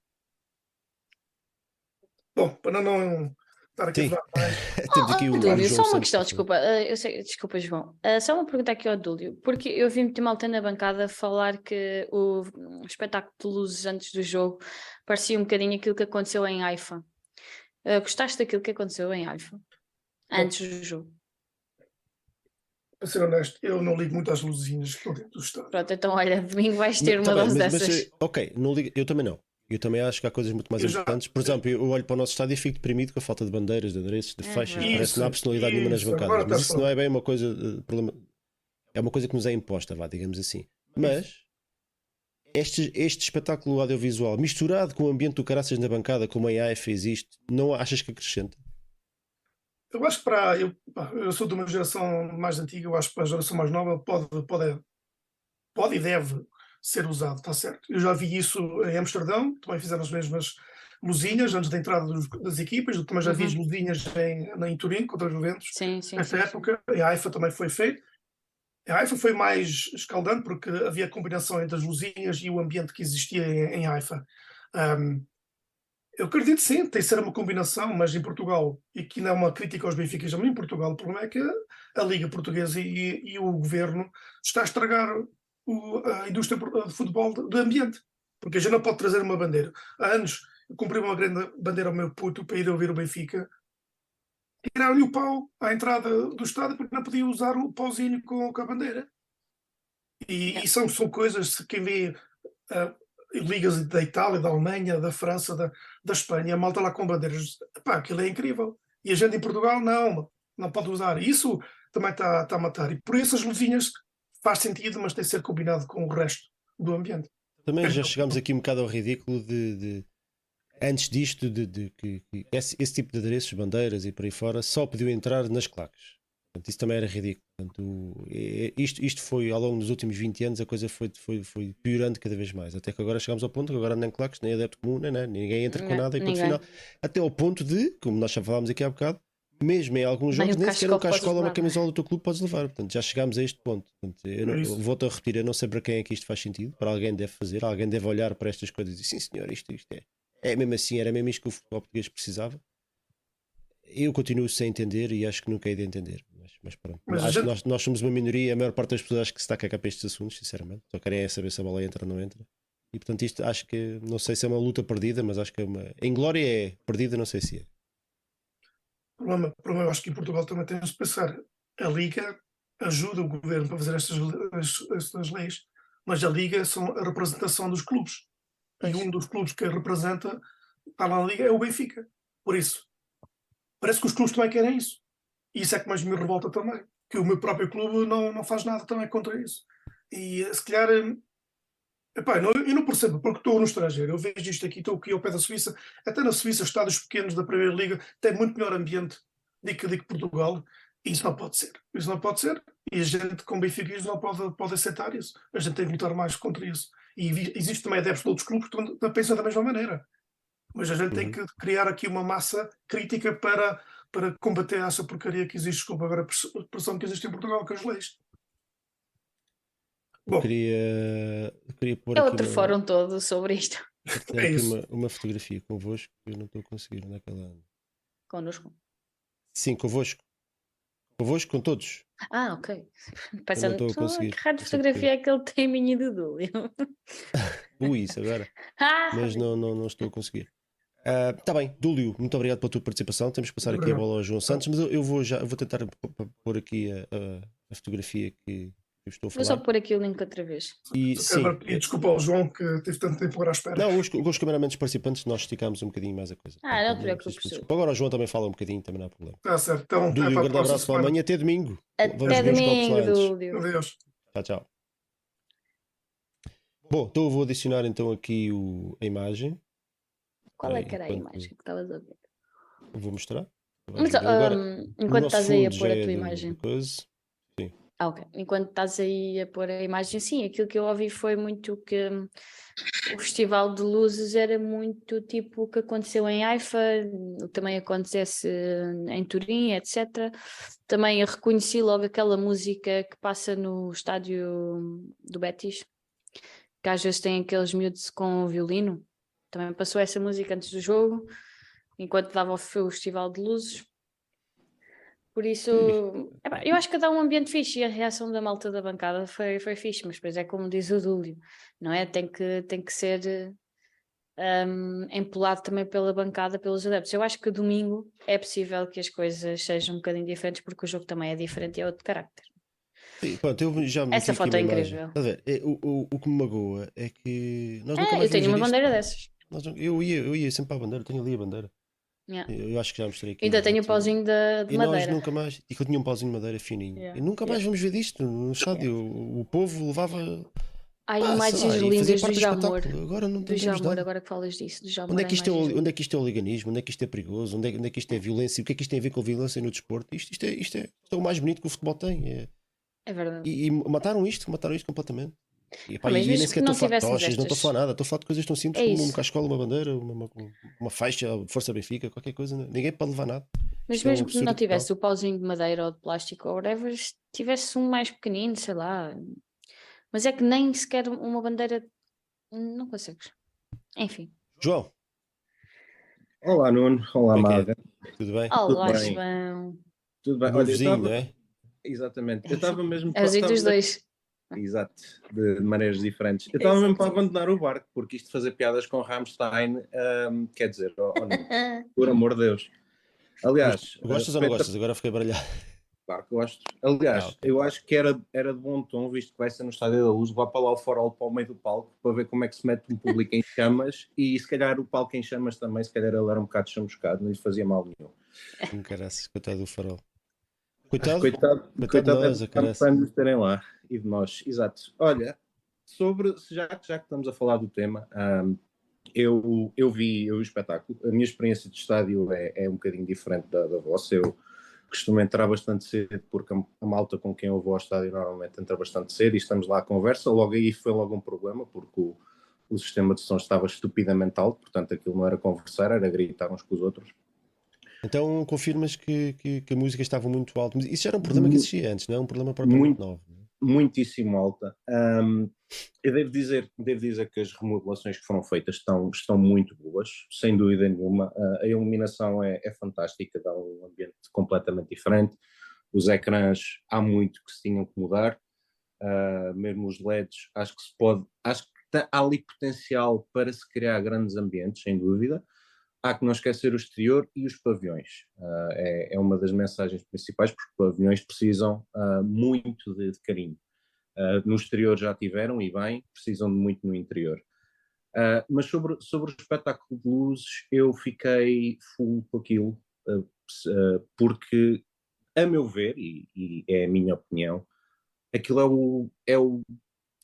Bom, para não estar aqui Sim. a. <laughs> Temos aqui Oh, o Dúlio, só uma questão, desculpa, ah, eu sei- desculpa, João. Ah, só uma pergunta aqui ao Dúlio, porque eu vi muita malta na bancada falar que o espetáculo de luzes antes do jogo parecia um bocadinho aquilo que aconteceu em Haifa. Ah, gostaste daquilo que aconteceu em Haifa? Antes do jogo. Para ser honesto, eu não ligo muito às luzinhas que estão dentro do estádio. Pronto, então olha, domingo vais ter Não, uma tá dose mas- mas, dessas. eh, ok, não liga, eu também não. Eu também acho que há coisas muito mais já- importantes. Por exemplo, eu olho para o nosso estádio e fico deprimido com a falta de bandeiras, de adereços, de É faixas. verdade. Parece que não há Isso, personalidade nenhuma nas isso, bancadas. Mas está isso não é bem uma coisa. eh, problema... É uma coisa que nos é imposta, vá, digamos assim. Mas este, este espetáculo audiovisual misturado com o ambiente do caraças na bancada, como a AI fez isto, não achas que acrescenta? Eu acho que para. Eu, eu sou de uma geração mais antiga, eu acho que para a geração mais nova pode, pode, pode e deve ser usado, está certo. Eu já vi isso em Amsterdão, também fizeram as mesmas luzinhas antes da entrada dos- das equipas, eu também já vi Uhum. as luzinhas em, na- em Turim contra os Juventus. Sim, sim, Nesta sim. época, em Haifa também foi feito. Em Haifa foi mais escaldante porque havia combinação entre as luzinhas e o ambiente que existia em, em Haifa. Ahm, eu acredito sim, tem de ser uma combinação, mas em Portugal, e que não é uma crítica aos Benficas, mas em Portugal o problema é que a Liga Portuguesa e, e o Governo está a estragar o- a indústria de futebol do ambiente. Porque a gente não pode trazer uma bandeira. Há anos eu comprei uma grande bandeira ao meu puto para ir ouvir o Benfica tiraram-lhe o pau à entrada do estádio porque não podia usar o pauzinho com, com a bandeira. E, e são, são coisas, se quem vê ah, ligas da Itália, da Alemanha, da França, da, da Espanha, a malta lá com bandeiras, pá, aquilo é incrível. E a gente em Portugal não, não pode usar. Isso também está está a matar. E por isso as luzinhas faz sentido, mas tem de ser combinado com o resto do ambiente. Também já chegámos aqui um bocado ao ridículo de. de- antes disto, de, de que, que esse, esse tipo de adereços, bandeiras e por aí fora, só podiam entrar nas claques. Portanto, isso também era ridículo. Portanto, o- é- isto, isto foi ao longo dos últimos 20 anos, a coisa foi, foi, foi piorando cada vez mais. Até que agora chegamos ao ponto que agora nem claques, nem adepto comum, nem, nem ninguém entra com Não, nada e ponto final. Até ao ponto de, como nós já falámos aqui há bocado, mesmo em alguns jogos, nem sequer um cascola ou uma camisola do teu clube podes levar. Portanto, já chegámos a este ponto. Portanto, eu, não- É eu volto a repetir, eu não sei para quem é que isto faz sentido, para alguém deve fazer, alguém deve olhar para estas coisas e dizer, sim senhor, isto, isto é, é mesmo assim, era mesmo isto que o futebol português precisava. Eu continuo sem entender e acho que nunca hei de entender. Mas, mas pronto. Mas acho que gente- nós, nós somos uma minoria, a maior parte das pessoas acho que se está a cagar para estes assuntos, sinceramente. Só querem é saber se a bola entra ou não entra. E portanto, isto acho que não sei se é uma luta perdida, mas acho que é uma. Em glória é perdida, não sei se é. O problema, problema, eu acho que em Portugal também temos de pensar. A Liga ajuda o governo para fazer estas, as- estas leis, mas a Liga são a representação dos clubes. E um dos clubes que a representa, está lá na Liga, é o Benfica. Por isso, parece que os clubes também querem isso. E isso é que mais me revolta também, que o meu próprio clube não, não faz nada também contra isso. E se calhar, epá, não, eu não percebo, porque estou no estrangeiro, eu vejo isto aqui, estou aqui ao pé da Suíça, até na Suíça, estádios pequenos da Primeira Liga têm muito melhor ambiente do que, do que Portugal, e isso não pode ser. Isso não pode ser, e a gente com benfiquismo não pode, pode aceitar isso. A gente tem que lutar mais contra isso. E existe também adeptos de outros clubes que pensam da mesma maneira. Mas a gente uhum. tem que criar aqui uma massa crítica para, para combater essa porcaria que existe, desculpa agora a pressão que existe em Portugal com as leis. Bom, queria, queria pôr é aqui outro uma, fórum todo sobre isto. <laughs> É aqui uma, uma, fotografia convosco que eu não estou a conseguir naquela. É Connosco? Sim, convosco. Convosco, com todos. Ah, ok. Pensando, que raio de fotografia é que ele tem minha do Dúlio? <laughs> Ui, isso agora. <laughs> Ah! Mas não, não, não estou a conseguir. Está uh, bem, Dúlio, muito obrigado pela tua participação. Temos que passar aqui a bola ao João Santos, mas eu, eu vou já eu vou tentar pôr aqui a, a, a fotografia que, eu estou a falar. Vou só pôr aqui o link outra vez. E, sim, e desculpa ao João que teve tanto tempo agora à espera. Não, os, os cameramentos participantes nós esticámos um bocadinho mais a coisa. Ah, não te preocupes. Agora o João também fala um bocadinho, também não há problema. Está certo. Então, Dúlio, um grande abraço para amanhã, até domingo. Até Vamos domingo, Dúlio. Adeus. Tchau, tchau. Bom, então eu vou adicionar então aqui o, a imagem. Qual é que era a imagem que estavas a ver? Vou mostrar. Mas, Agora, um, enquanto estás aí a pôr a tua é imagem. Coisa. Ah, ok. Enquanto estás aí a pôr a imagem, sim, aquilo que eu ouvi foi muito que o Festival de Luzes era muito tipo o que aconteceu em Haifa, também acontece em Turim, etc. Também reconheci logo aquela música que passa no estádio do Betis, que às vezes tem aqueles miúdos com violino. Também passou essa música antes do jogo, enquanto dava o Festival de Luzes. Por isso, eu acho que dá um ambiente fixe e a reação da malta da bancada foi, foi fixe, mas depois é como diz o Dúlio, não é? Tem que, tem que ser um, empolado também pela bancada, pelos adeptos. Eu acho que domingo é possível que as coisas sejam um bocadinho diferentes, porque o jogo também é diferente e é outro carácter. Sim, pronto, eu já Essa foto é incrível. Ver, é, o, o, o que me magoa é que nós nunca mais Eu tenho uma bandeira dessas. Nós, eu, ia, eu ia sempre para a bandeira, tenho ali a bandeira. Yeah. Eu acho que já mostrei aqui. Ainda tenho o pauzinho de, de e madeira. nós nunca mais. E que eu tinha um pauzinho de madeira fininho. Yeah. E nunca mais Yeah. vamos ver disto no estádio. O, o povo levava. Há ah, lá, imagens lindas do Jamor. Agora não Do Jamor, agora que falas disso. Do Jamor Onde é, que isto é, onde é que isto é o liganismo? Onde é que isto é perigoso? Onde é, onde é que isto é violência? O que é que isto tem a ver com a violência no desporto? Isto, isto, é, isto, é, isto é o mais bonito que o futebol tem. É- É verdade. E, e mataram isto, mataram isto completamente. E, pá, mas e mesmo nem sequer que não estou a falar tochas, não estou a falar nada, estou a falar de coisas tão simples É como isso. uma cascola, uma bandeira, uma, uma, uma faixa, Força Benfica, qualquer coisa. Ninguém pode levar nada. Mas Isto é um mesmo que não tivesse o pauzinho de madeira ou de plástico ou whatever, se tivesse um mais pequenino, sei lá. Mas é que nem sequer uma bandeira. Não consegues. Enfim. João, Olá, Nuno. Olá, Como é é? Marga. tudo bem? Olá, bem. João. Tudo bem? Olha, vizinho, estava... não é? Exatamente. Eu <laughs> estava mesmo... É os estava dos mesmo- dois. Exato. De, de maneiras diferentes. Eu estava mesmo para abandonar o barco, porque isto de fazer piadas com Rammstein, hum, quer dizer, oh, oh, Nuno, <laughs> por amor de Deus. Aliás... Gostas ou não gostas? Agora fiquei baralhado. Claro que gosto. Aliás, ok. eu acho que era, era de bom tom, visto que vai ser no Estádio da Luz, vá para lá o farol para o meio do palco para ver como é que se mete um público em chamas e se calhar o palco em chamas também, se calhar ele era um bocado chamuscado, não lhe fazia mal nenhum. Um caraças, coitado do farol. Coitado? Coitado, Coitado coitado de nós, é para nos terem lá e de nós, exato. Olha, sobre, já, já que estamos a falar do tema, hum, eu, eu vi eu vi o espetáculo, a minha experiência de estádio é, é um bocadinho diferente da, da vossa. Eu costumo entrar bastante cedo, porque a, a malta com quem eu vou ao estádio normalmente entra bastante cedo e estamos lá à conversa. Logo aí foi logo um problema, porque o, o sistema de som estava estupidamente alto, portanto aquilo não era conversar, era gritar uns com os outros. Então confirmas que, que, que a música estava muito alta. Mas isso já era um problema que existia antes, não é um problema propriamente Muito. novo. muitíssimo alta. Ahm, eu devo dizer, devo dizer que as remodelações que foram feitas estão, estão muito boas, sem dúvida nenhuma. Ah, a iluminação é, é fantástica, dá um ambiente completamente diferente. Os ecrãs há muito que se tinham que mudar, Ah, mesmo os LEDs, acho que se pode, acho que há ali potencial para se criar grandes ambientes, sem dúvida. Há que não esquecer o exterior e os pavilhões. Ah, é, é uma das mensagens principais, porque pavilhões precisam ah, muito de, de carinho. Ah, no exterior já tiveram, e bem, precisam de muito no interior. Mas sobre, sobre o espetáculo de luzes, eu fiquei full com aquilo, porque a meu ver, e, e é a minha opinião, aquilo é o, é o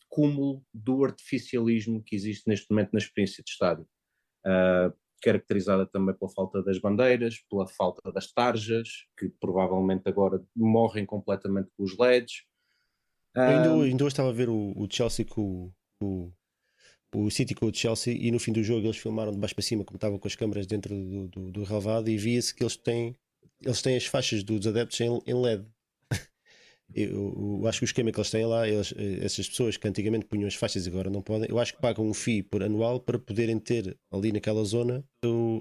cúmulo do artificialismo que existe neste momento na experiência de estádio. Uh, caracterizada também pela falta das bandeiras, pela falta das tarjas, que provavelmente agora morrem completamente com os LEDs. Ainda, hoje, ainda hoje estava a ver o, o Chelsea com o, o City com o Chelsea e no fim do jogo eles filmaram de baixo para cima como estavam com as câmaras dentro do, do, do relevado e via-se que eles têm eles têm as faixas dos adeptos em, em LED eu, eu, acho que o esquema que eles têm lá eles, essas pessoas que antigamente punham as faixas e agora não podem eu acho que pagam um FII por anual para poderem ter ali naquela zona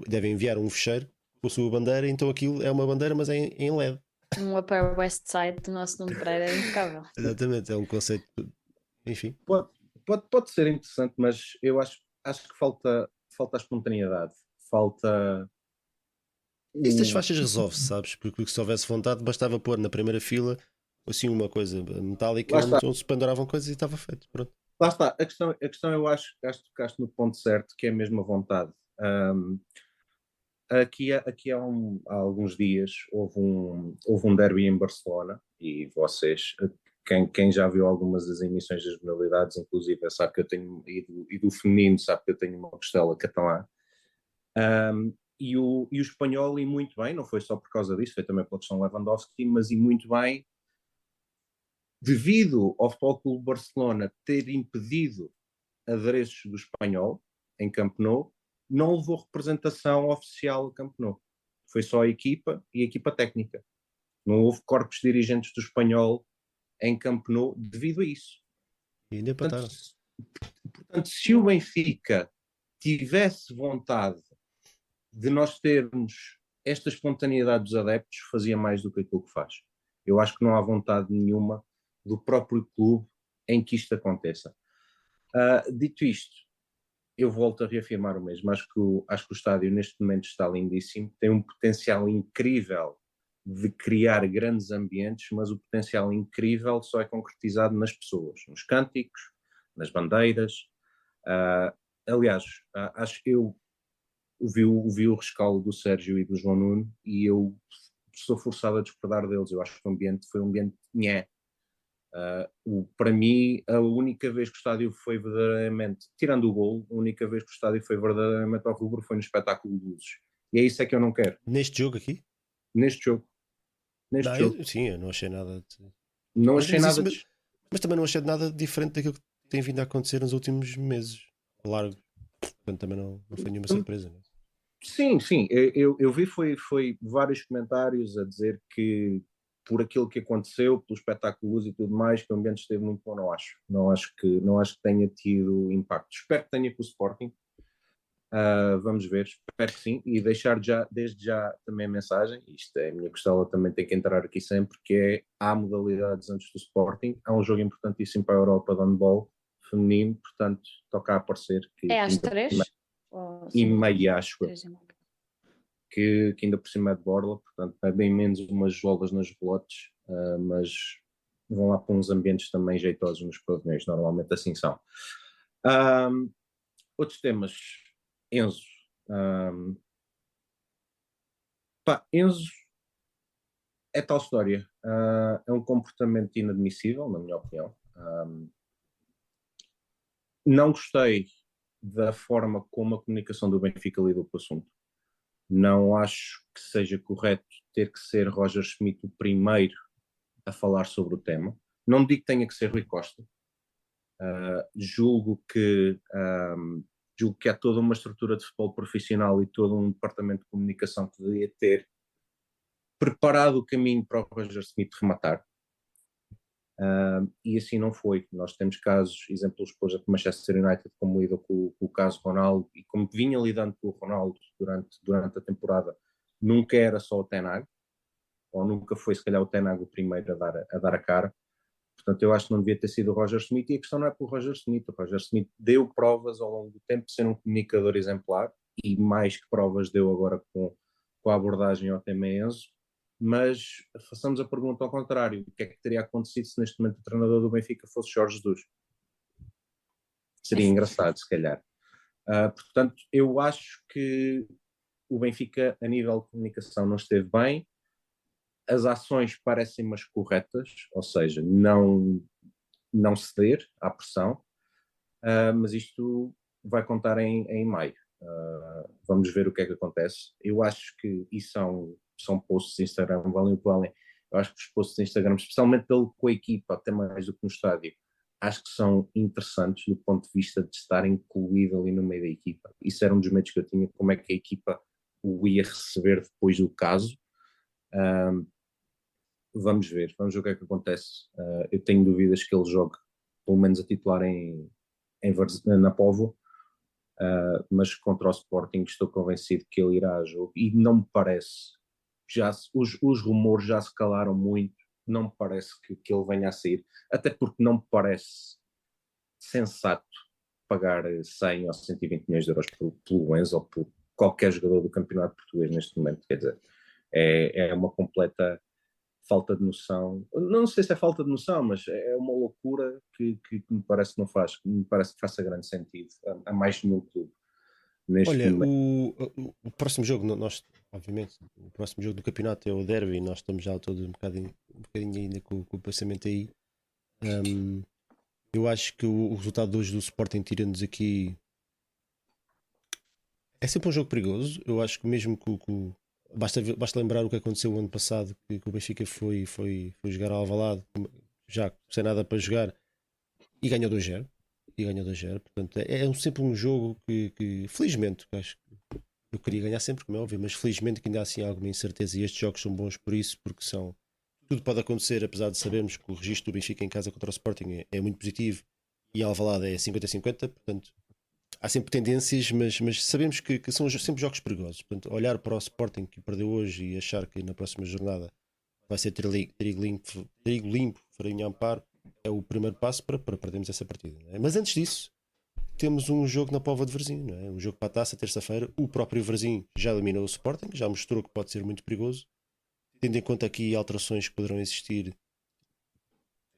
devem enviar um fecheiro com a sua bandeira então aquilo é uma bandeira mas é em, em LED um Upper West Side do nosso Nuno Pereira é impecável <laughs> exatamente é um conceito enfim pode, pode, pode ser interessante, mas eu acho, acho que falta, falta a espontaneidade, falta. Isso das faixas resolve-se, sabes? Porque se houvesse vontade, bastava pôr na primeira fila assim uma coisa metálica onde se penduravam coisas e estava feito. Pronto. Lá está, a questão, a questão eu acho que tocaste no ponto certo, que é mesmo a vontade. Um, aqui, aqui há, um, há, alguns dias houve um, houve um derby em Barcelona e vocês quem, quem, já viu algumas das emissões das modalidades, inclusive, sabe que eu tenho, e do, e do feminino, sabe que eu tenho uma costela catalã. Um, e, o, e o espanhol, e muito bem, não foi só por causa disso, foi também pela questão Lewandowski, mas e muito bem, devido ao Futebol Clube Barcelona ter impedido adereços do espanhol em Camp Nou, não levou representação oficial a Camp Nou. Foi só a equipa e a equipa técnica. Não houve corpos dirigentes do espanhol em Camp Nou devido a isso. E ainda portanto, portanto, se o Benfica tivesse vontade de nós termos esta espontaneidade dos adeptos, fazia mais do que aquilo que faz. Eu acho que não há vontade nenhuma do próprio clube em que isto aconteça. Uh, dito isto, eu volto a reafirmar o mesmo. Acho que o, acho que o estádio neste momento está lindíssimo, tem um potencial incrível de criar grandes ambientes, mas o potencial incrível só é concretizado nas pessoas, nos cânticos, nas bandeiras. Uh, aliás, uh, acho que eu vi, vi o rescaldo do Sérgio e do João Nuno e eu estou forçado a discordar deles. Eu acho que o ambiente foi um ambiente nhé. Uh, para mim, a única vez que o estádio foi verdadeiramente, tirando o gol, a única vez que o estádio foi verdadeiramente ao rubro foi no espetáculo de luzes. E é isso é que eu não quero. Neste jogo aqui? Neste jogo neste não, jogo. Eu, sim, eu não achei nada. De... Não mas achei nada. Mas, de... mas, também não achei nada diferente daquilo que tem vindo a acontecer nos últimos meses. Largo. Portanto, também não, não foi nenhuma surpresa. Né? Sim, sim. Eu, eu vi foi, foi vários comentários a dizer que por aquilo que aconteceu, pelos espetáculos e tudo mais, que o ambiente esteve muito bom, não acho. Não acho que, não acho que tenha tido impacto. Espero que tenha com o Sporting, Uh, vamos ver, espero que sim, e deixar já, desde já também a mensagem, isto é a minha costela também tem que entrar aqui sempre, que é, há modalidades antes do Sporting, há um jogo importantíssimo para a Europa de handball feminino, portanto, toca a aparecer. Que, é às três? E meia, acho que, que ainda por cima é de borla, portanto, é bem menos umas bolas nas bolotes, uh, mas vão lá para uns ambientes também jeitosos nos pavilhões, normalmente assim são. Um, outros temas Enzo. Um, pá, Enzo é tal história. Uh, é um comportamento inadmissível, na minha opinião. Um, não gostei da forma como a comunicação do Benfica lidou com o assunto. Não acho que seja correto ter que ser Roger Schmidt o primeiro a falar sobre o tema. Não digo que tenha que ser Rui Costa. Uh, julgo que um, julgo que há toda uma estrutura de futebol profissional e todo um departamento de comunicação que deveria ter preparado o caminho para o Roger Smith rematar. Uh, e assim não foi. Nós temos casos, exemplos, por exemplo, Manchester United, como lidou com, com, o caso Ronaldo e como vinha lidando com o Ronaldo durante, durante a temporada, nunca era só o Tenag, ou nunca foi, se calhar, o Tenag o primeiro a dar, a dar a cara. Portanto, eu acho que não devia ter sido o Roger Smith, e a questão não é pelo Roger Smith. O Roger Smith deu provas ao longo do tempo de ser um comunicador exemplar, e mais que provas deu agora com, com a abordagem ao tema Enzo. Mas façamos a pergunta ao contrário: o que é que teria acontecido se neste momento o treinador do Benfica fosse Jorge Jesus? Seria <laughs> engraçado, se calhar. Uh, portanto, eu acho que o Benfica, a nível de comunicação, não esteve bem as ações parecem-me as corretas, ou seja, não, não ceder à pressão, uh, mas isto vai contar em, em maio. Uh, vamos ver o que é que acontece. Eu acho que, e são, são posts de Instagram, valem o que valem, eu acho que os posts de Instagram, especialmente dele com a equipa, até mais do que no estádio, acho que são interessantes do ponto de vista de estar incluído ali no meio da equipa. Isso era um dos medos que eu tinha, como é que a equipa o ia receber depois do caso. Um, vamos ver, vamos ver o que é que acontece. Uh, eu tenho dúvidas que ele jogue, pelo menos a titular em, em na Povo, uh, mas contra o Sporting estou convencido que ele irá a jogo e não me parece, já os, os rumores já se calaram muito, não me parece que, que ele venha a sair, até porque não me parece sensato pagar 100 ou 120 milhões de euros pelo, pelo Enzo ou por qualquer jogador do campeonato português neste momento, quer dizer, é, é uma completa falta de noção. Não sei se é falta de noção, mas é uma loucura que, que, me parece que não faz, me parece que faça grande sentido a, a mais nenhum clube. Olha, o, o, o, próximo jogo, nós, obviamente, o próximo jogo do campeonato é o Derby, nós estamos já todos um bocadinho, um bocadinho ainda com, com o pensamento aí. Um, eu acho que o, o resultado de hoje do Sporting tira-nos aqui. É sempre um jogo perigoso. Eu acho que mesmo que, que Basta, basta lembrar o que aconteceu o ano passado, que, que o Benfica foi, foi, foi jogar ao Alvalade, já sem nada para jogar, e ganhou 2-0. E ganhou 2-0. Portanto, é, é um, sempre um jogo que, que felizmente, que acho que eu queria ganhar sempre, como é óbvio, mas felizmente que ainda há assim alguma incerteza. E estes jogos são bons por isso, porque são. Tudo pode acontecer, apesar de sabermos que o registro do Benfica em casa contra o Sporting é, é muito positivo e a Alvalade é 50-50, portanto há sempre tendências, mas, mas sabemos que, que, são sempre jogos perigosos. Portanto, olhar para o Sporting que perdeu hoje e achar que na próxima jornada vai ser trigo, limpo, trigo limpo, farinha amparo, é o primeiro passo para, para perdermos essa partida. É? Mas antes disso, temos um jogo na Pova de Varzim, não é? um jogo para a taça, terça-feira. O próprio Varzim já eliminou o Sporting, já mostrou que pode ser muito perigoso. Tendo em conta aqui alterações que poderão existir,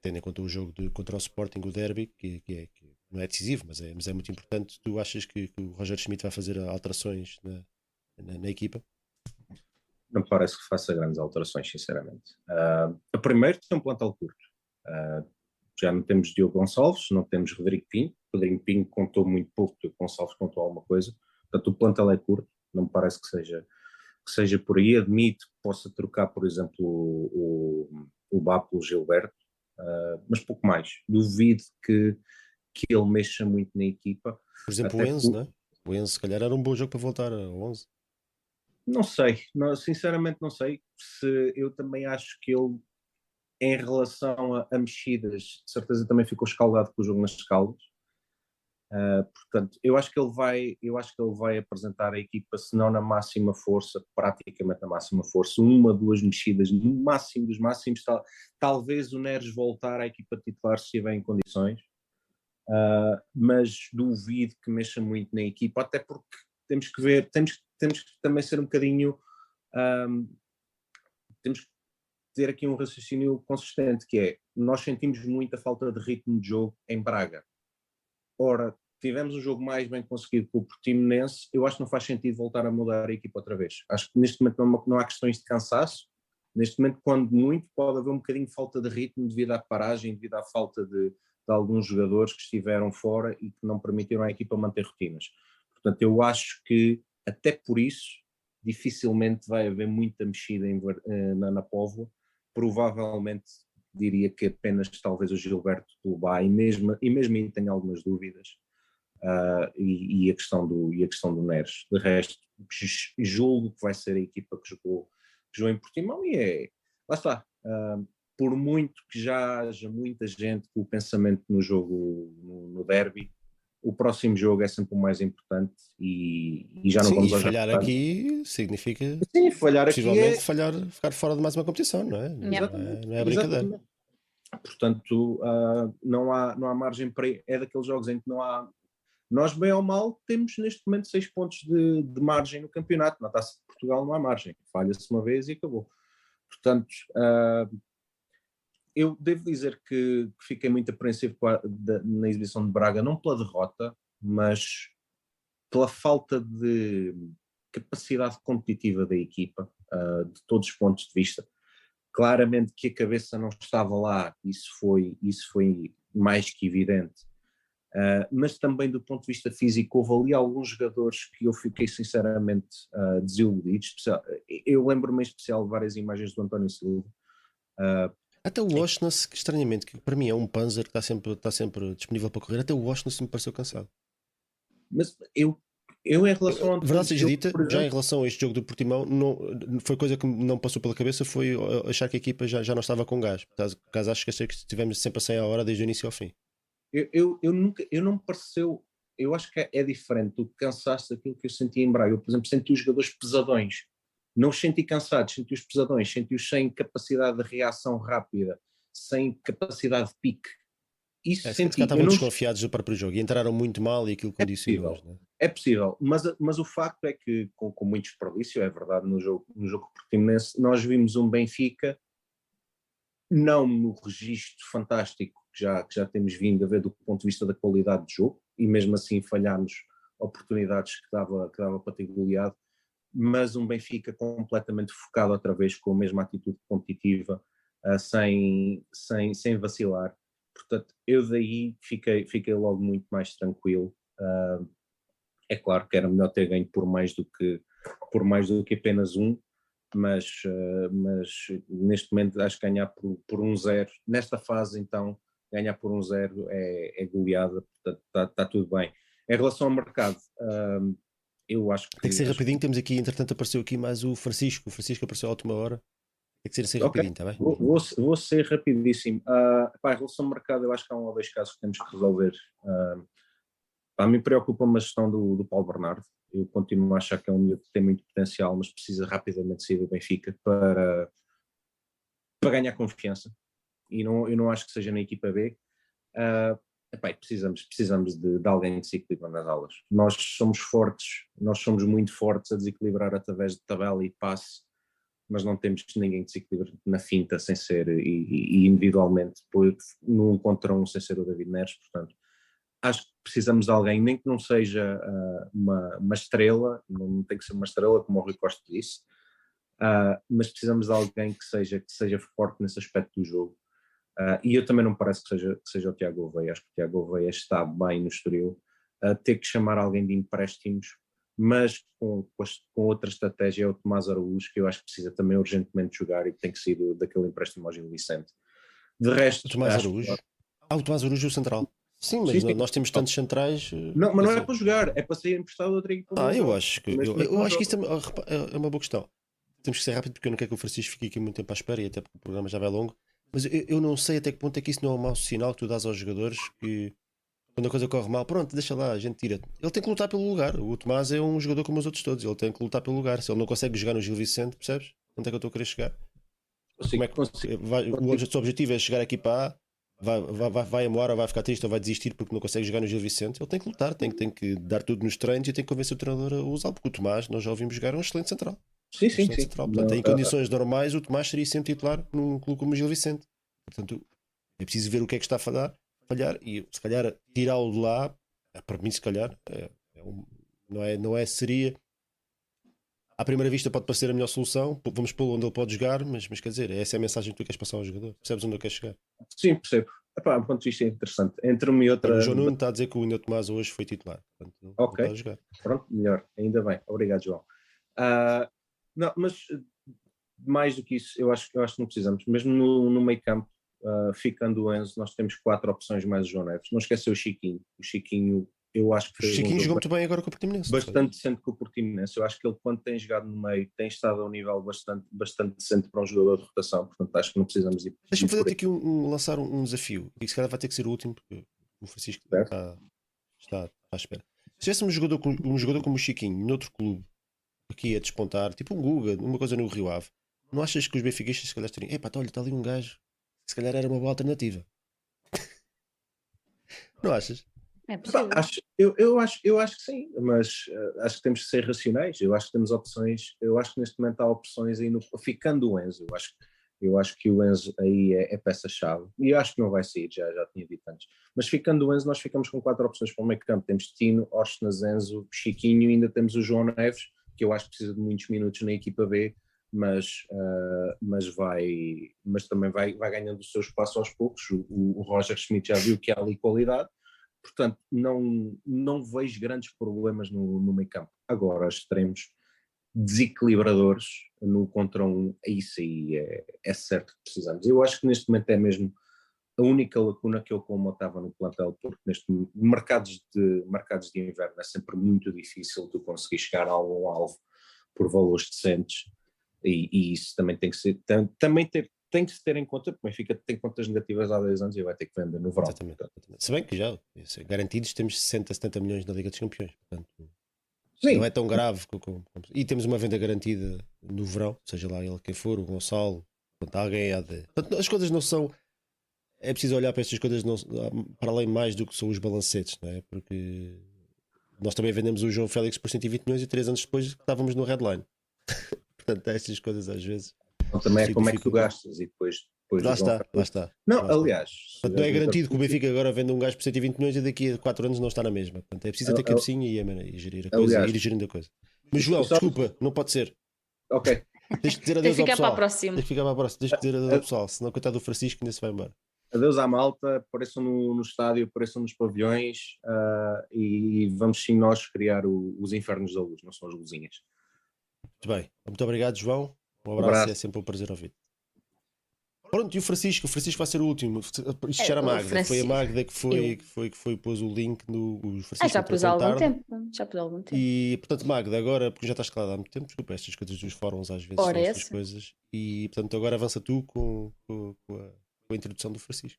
tendo em conta o jogo de, contra o Sporting, o Derby, que, que, é, que não é decisivo, mas é, mas é muito importante. Tu achas que, que o Roger Schmidt vai fazer alterações na, na, na equipa? Não parece que faça grandes alterações, sinceramente. Uh, primeiro tem um plantel curto. Uh, já não temos Diogo Gonçalves, não temos Rodrigo Pinho. Rodrigo Pinho contou muito pouco, Diogo Gonçalves contou alguma coisa. Portanto, o plantel é curto, não me parece que seja, que seja por aí. Admito que possa trocar, por exemplo, o, o, o Bá pelo Gilberto, uh, mas pouco mais. Duvido que que ele mexa muito na equipa. Por exemplo, o Enzo, por... né? O Enzo, se calhar, era um bom jogo para voltar ao 11. Não sei, não, sinceramente não sei. Se eu também acho que ele, em relação a, a mexidas, de certeza também ficou escaldado com o jogo nas escaldas. Uh, portanto, eu acho que ele vai, eu acho que ele vai apresentar a equipa, se não na máxima força, praticamente na máxima força, uma, duas mexidas, no máximo dos máximos, tal, talvez o Neres voltar à equipa titular se estiver em condições, Uh, mas duvido que mexa muito na equipa, até porque temos que ver, temos, temos que também ser um bocadinho, um, temos que ter aqui um raciocínio consistente, que é, nós sentimos muita falta de ritmo de jogo em Braga. Ora, tivemos um jogo mais bem conseguido pelo Portimonense, eu acho que não faz sentido voltar a mudar a equipa outra vez. Acho que neste momento não, não há questões de cansaço, neste momento, quando muito, pode haver um bocadinho de falta de ritmo devido à paragem, devido à falta de, de alguns jogadores que estiveram fora e que não permitiram à equipa manter rotinas. Portanto, eu acho que até por isso dificilmente vai haver muita mexida em, eh, na, na Póvoa. Provavelmente diria que apenas talvez o Gilberto Lubá e mesmo, e mesmo aí tenho algumas dúvidas. Uh, e, e, a questão do, e a questão do Neres. De resto, julgo que vai ser a equipa que jogou, que jogou em Portimão e é, lá está, uh, por muito que já haja muita gente com o pensamento no jogo, no, no derby, o próximo jogo é sempre o mais importante e, e já não Sim, vamos e falhar aqui significa Sim, falhar aqui é... falhar, ficar fora de mais uma competição, não é? Não, é, não é brincadeira. Exatamente. Portanto, uh, não, há, não há margem para. É daqueles jogos em que não há. Nós, bem ou mal, temos neste momento seis pontos de, de margem no campeonato. Na taça de Portugal não há margem. Falha-se uma vez e acabou. Portanto, uh, eu devo dizer que, que fiquei muito apreensivo a, de, na exibição de Braga, não pela derrota, mas pela falta de capacidade competitiva da equipa, uh, de todos os pontos de vista. claramente que a cabeça não estava lá, isso foi, isso foi mais que evidente. Uh, mas também do ponto de vista físico, houve ali alguns jogadores que eu fiquei sinceramente uh, desiludido. Eu lembro-me em especial de várias imagens do António Silva. Uh, até o Washington, estranhamente, que para mim é um Panzer que está sempre, está sempre disponível para correr, até o Washington me pareceu cansado. Mas eu, eu em relação ao. Verdade seja dita, exemplo, já em relação a este jogo do Portimão, não, foi coisa que não passou pela cabeça, foi achar que a equipa já, já não estava com gás. Caso, caso acho que estivemos sempre a 100 a hora desde o início ao fim. Eu, eu, eu, nunca, eu não me pareceu. Eu acho que é, diferente do cansaço daquilo que eu senti em Braga. Eu, por exemplo, senti os jogadores pesadões. Não os senti cansados, senti os pesadões, senti-os sem capacidade de reação rápida, sem capacidade de pique isso é, senti, estavam não... desconfiados do próprio jogo e entraram muito mal e aquilo é possível, é? é possível, mas, mas o facto é que com, com muito desperdício, é verdade, no jogo, no jogo portimonense, nós vimos um Benfica não no registro fantástico que já, que já temos vindo a ver do ponto de vista da qualidade de jogo, e mesmo assim falhámos oportunidades que dava, que dava para ter goleado, mas um Benfica completamente focado outra vez com a mesma atitude competitiva, uh, sem, sem, sem vacilar, Portanto, eu daí fiquei, fiquei logo muito mais tranquilo. Uh, é claro que era melhor ter ganho por mais do que, por mais do que apenas um, mas, uh, mas neste momento acho que ganhar por, por um zero, nesta fase então, ganhar por um zero é, é goleada, portanto está, tá tudo bem. Em relação ao mercado, eu acho que. Tem que ser rapidinho, temos aqui, entretanto apareceu aqui mais o Francisco, o Francisco apareceu à última hora. Tem que ser assim okay. rapidinho, está bem? Vou, vou, vou, ser rapidíssimo. Uh, pá, em relação ao mercado, eu acho que há um ou dois casos que temos que resolver. Uh, a mim preocupa-me a gestão do, do Paulo Bernardo. Eu continuo a achar que é um miúdo que tem muito potencial, mas precisa rapidamente sair do Benfica para, para ganhar confiança. E não, eu não acho que seja na equipa B. Uh, precisamos, precisamos de, de alguém que se equilibra nas aulas. Nós somos fortes, nós somos muito fortes a desequilibrar através de tabela e passe mas não temos ninguém que se equilibre na finta sem ser, e, e individualmente, por, num contra um sem ser o David Neres, portanto, acho que precisamos de alguém, nem que não seja uh, uma, uma, estrela, não tem que ser uma estrela, como o Rui Costa disse, uh, mas precisamos de alguém que seja, que seja forte nesse aspecto do jogo. Uh, e eu também não parece que seja, que seja o Tiago Gouveia, acho que o Tiago Gouveia está bem no Estoril. ter que chamar alguém de empréstimos mas com, com outra estratégia é o Tomás Araújo, que eu acho que precisa também urgentemente jogar e tem que sair daquele empréstimo ao Gil Vicente. De resto. O Tomás Araújo? Que... Ah, o Tomás Araújo, o central. Sim, mas sim, sim. nós temos tantos centrais. Eh, não, mas não é para jogar, é para sair emprestado a outra equipa. Ah, eu acho que, eu, eu acho que isso é, é uma boa questão. Temos que ser rápido porque eu não quero que o Francisco fique aqui muito tempo à espera e até porque o programa já vai longo. Mas eu, eu não sei até que ponto é que isso não é um mau sinal que tu dás aos jogadores que quando a coisa corre mal, pronto, deixa lá, a gente tira. Ele tem que lutar pelo lugar. O Tomás é um jogador como os outros todos, ele tem que lutar pelo lugar. Se ele não consegue jogar no Gil Vicente, percebes? Onde é que eu estou a querer chegar? Como é que, vai, o seu objetivo é chegar aqui para A, vai, vai, vai, vai embora, vai ficar triste ou vai desistir porque não consegue jogar no Gil Vicente. Ele tem que lutar, tem, tem que dar tudo nos treinos e tem que convencer o treinador a usá-lo, porque o Tomás, nós já ouvimos jogar, é um excelente central. Sim, sim, sim. Portanto, em condições normais, o Tomás seria sempre titular num clube como o Gil Vicente. Portanto, é preciso ver o que é que está a falhar, falhar e se calhar tirá-lo de lá é, para mim, se calhar, é, é um, não, é, não é, seria. À primeira vista pode parecer a melhor solução, vamos pô-lo onde ele pode jogar, mas, mas quer dizer, essa é a mensagem que tu queres passar ao jogador. Percebes onde eu quero chegar? Sim, percebo. Epá, um ponto de vista interessante. Entre uma e outra. O João Nuno está a dizer que o Inês Tomás hoje foi titular. Portanto, ok. Pronto, melhor. Ainda bem. Obrigado, João. Uh, não, mas mais do que isso, eu acho, eu acho que não precisamos. Mesmo no, no meio campo, uh, ficando o Enzo, nós temos quatro opções mais o João Neves. Não esquecer o Chiquinho. O Chiquinho, eu acho que O Chiquinho jogou muito bem agora com o Portimonense. Bastante decente com o Portimonense. Eu acho que ele, quando tem jogado no meio, tem estado a um nível bastante, bastante decente para um jogador de rotação. Portanto, acho que não precisamos ir. Deixa-me fazer aqui um, um, lançar um, um, desafio. E se calhar vai ter que ser o último, porque o Francisco está, está, está à espera. Se tivéssemos um jogador, um jogador como o Chiquinho, noutro clube, aqui a despontar, tipo um Guga, uma coisa no Rio Ave, não achas que os benfiquistas se calhar teriam, epá, tá, olha, está ali um gajo se calhar era uma boa alternativa. <laughs> Não achas? É possível. Acho, eu, eu, acho, eu acho que sim, mas uh, acho que temos que ser racionais. Eu acho que temos opções. Eu acho que neste momento há opções aí no. Ficando o Enzo, eu acho, eu acho que o Enzo aí é, é peça-chave. E eu acho que não vai sair, já, já tinha dito antes. Mas ficando o Enzo, nós ficamos com quatro opções para o meio campo. Temos Tino, Orsnas, Enzo, Chiquinho e ainda temos o João Neves, que eu acho que precisa de muitos minutos na equipa B mas, uh, mas, vai, mas também vai, vai ganhando o seu espaço aos poucos. O, o Roger Schmidt já viu que há ali qualidade, portanto, não, não vejo grandes problemas no, no meio campo. Agora, extremos desequilibradores no contra um, isso aí é, é certo que precisamos. Eu acho que neste momento é mesmo a única lacuna que eu colmatava no plantel, porque neste mercados de mercados de inverno é sempre muito difícil tu conseguir chegar a algum alvo por valores decentes e, e isso também tem que ser tam, também ter, tem que se ter em conta, porque o Benfica tem contas negativas há 10 anos e vai ter que vender no verão. Exatamente, exatamente. Se bem que já, é garantidos, temos 60, 70 milhões na Liga dos Campeões, portanto Sim. não é tão grave. Como, e temos uma venda garantida no verão, seja lá ele quem for, o Gonçalo, portanto, alguém há de. Portanto, as coisas não são. É preciso olhar para estas coisas não, para além mais do que são os balancetes, não é? Porque nós também vendemos o João Félix por 120 milhões e três anos depois estávamos no headline. <laughs> Portanto, estas coisas às vezes. Então, também é como é que tu gastas e depois. depois lá está, lá está. Não, lá aliás. Portanto, não é garantido que o Benfica agora venda um gajo por 120 milhões e daqui a 4 anos não está na mesma. Portanto, é preciso ter cabecinha e, e gerir a coisa aliás, e ir gerindo a coisa. Mas João, só... desculpa, não pode ser. Ok. Tens que dizer adeus ao pessoal. Para a próxima. Tens que ficar para a próxima. Tens que dizer adeus ao pessoal, senão coitado do Francisco ainda se vai embora. Adeus à malta, apareçam no, no estádio, apareçam nos pavilhões uh, e vamos sim nós criar o, os infernos da luz, não são as luzinhas. Muito bem, muito obrigado, João. Um abraço, um abraço. e é sempre um prazer ouvir. Pronto, e o Francisco? O Francisco vai ser o último. Isto já era a Magda. Foi a Magda que foi, que foi, que foi pôs o link no. O Francisco ah, já pôs há algum tempo. Já pôs há algum tempo. E portanto, Magda, agora, porque já está escalada há muito tempo, desculpa, estas coisas dos fóruns às vezes Ora, estas coisas. E portanto, agora avança tu com, com, com, a, com a introdução do Francisco.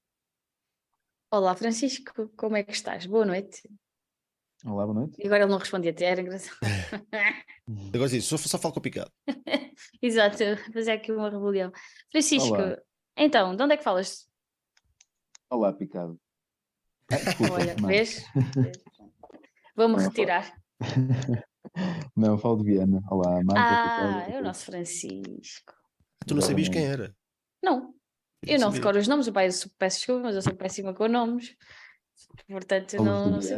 Olá, Francisco, como é que estás? Boa noite. Olá, boa noite. E agora ele não respondia, até era engraçado. <laughs> agora sim, só, só falo com o picado. <laughs> Exato, fazer aqui uma rebelião. Francisco, Olá. então, de onde é que falas? Olá, picado. Ah, desculpa, Olha, vês? <laughs> Vou-me retirar. Não, falo de Viana. Olá, Marta. Ah, é o nosso Francisco. Tu não sabias quem era? Não. Eu, não recordo os nomes, o pai, eu peço desculpa, mas eu sou péssima com nomes. Portanto, não, não sei.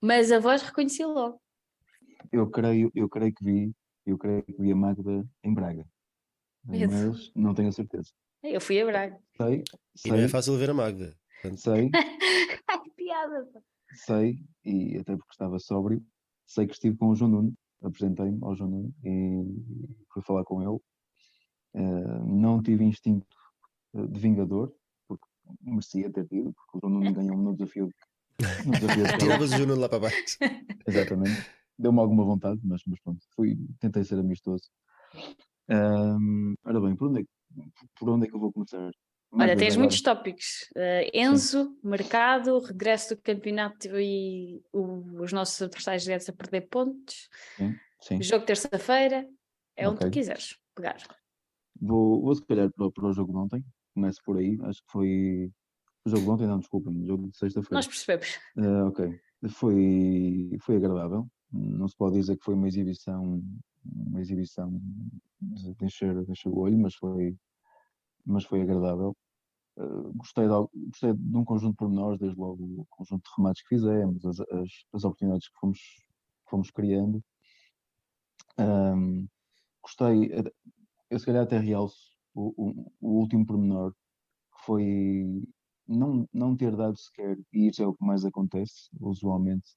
Mas a voz reconheci logo. Eu creio, eu creio que vi, eu creio que vi a Magda em Braga. Medo. Mas não tenho a certeza. Eu fui a Braga. Sei, sei. E não é fácil ver a Magda. Portanto... Sei. <laughs> Ai, piada. Sei, e até porque estava sóbrio, sei que estive com o João Nuno, apresentei-me ao João Nuno e fui falar com ele. Uh, não tive instinto de vingador, merecia ter tido, porque o João Nuno ganhou no desafio. No desafio Tiravas o João Nuno lá para baixo. <laughs> Exatamente. Deu-me alguma vontade, mas, mas pronto, fui, tentei ser amistoso. Um, ora bem, por onde, é, por onde é que eu vou começar? Mais Olha, tens agora. muitos tópicos. Uh, Enzo, Sim. mercado, regresso do campeonato e o, os nossos adversários diretos a perder pontos. Sim. Sim. Jogo terça-feira. É okay. onde tu quiseres pegar. Vou, vou se calhar para, para o jogo de ontem, começo por aí, acho que foi. O jogo de ontem, não, desculpa, o jogo de sexta-feira. Nós percebemos. Uh, ok. Foi, foi agradável. Não se pode dizer que foi uma exibição, uma exibição de encher, de encher o olho, mas foi, mas foi agradável. Uh, gostei, de, gostei de um conjunto de pormenores, desde logo o conjunto de remates que fizemos, as, as, as oportunidades que fomos, que fomos criando. Um, gostei, eu se calhar até realço o, o, o último pormenor, foi não, não ter dado sequer, e isso é o que mais acontece usualmente,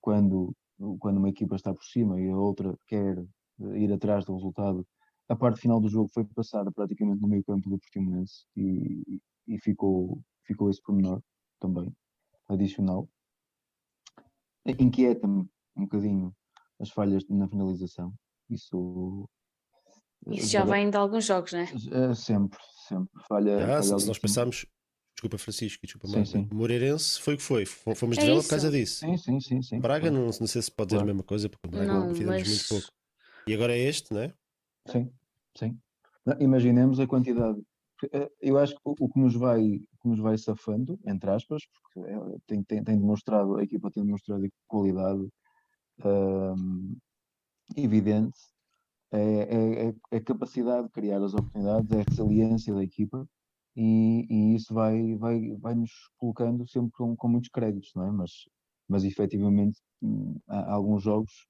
quando, quando uma equipa está por cima e a outra quer eh, ir atrás do resultado, a parte final do jogo foi passada praticamente no meio campo do Portimonense e, e ficou, ficou esse pormenor também, adicional. Inquieta-me um bocadinho as falhas na finalização. Isso isso já vem de alguns jogos, não é? é sempre, sempre. Falha. Ah, se nós pensarmos, desculpa Francisco, desculpa sim, sim. Moreirense foi o que foi. Fomos de é vela por causa disso. Sim, sim, sim. sim. Braga, não, não sei se pode dizer claro. a mesma coisa, porque Braga não, fizemos mas... muito pouco. E agora é este, não é? Sim, sim. Imaginemos a quantidade. Eh, eu acho que o que nos vai, que nos vai safando, entre aspas, porque é, tem, tem, tem demonstrado, a equipa tem demonstrado qualidade hum, evidente, é, é, é, é, a capacidade de criar as oportunidades, é a resiliência da equipa e, e isso vai, vai, vai nos colocando sempre com, com, muitos créditos, não é? Mas, mas efetivamente hum, há alguns jogos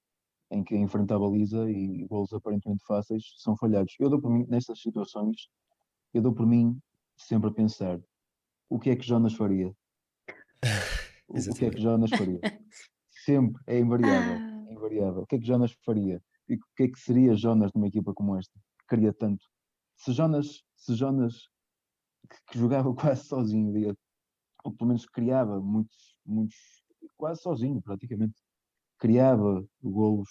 em que enfrenta a baliza e golos aparentemente fáceis são falhados. Eu dou por mim, nestas situações, eu dou por mim sempre a pensar o que é que Jonas faria? <laughs> O, o que é que Jonas faria? <laughs> Sempre, é invariável, Ah. é invariável. O que é que Jonas faria? O que é que seria Jonas numa equipa como esta? Que queria tanto. Se Jonas, se Jonas que, que jogava <laughs> quase sozinho, ou pelo menos criava muitos, muitos, quase sozinho praticamente, criava golos,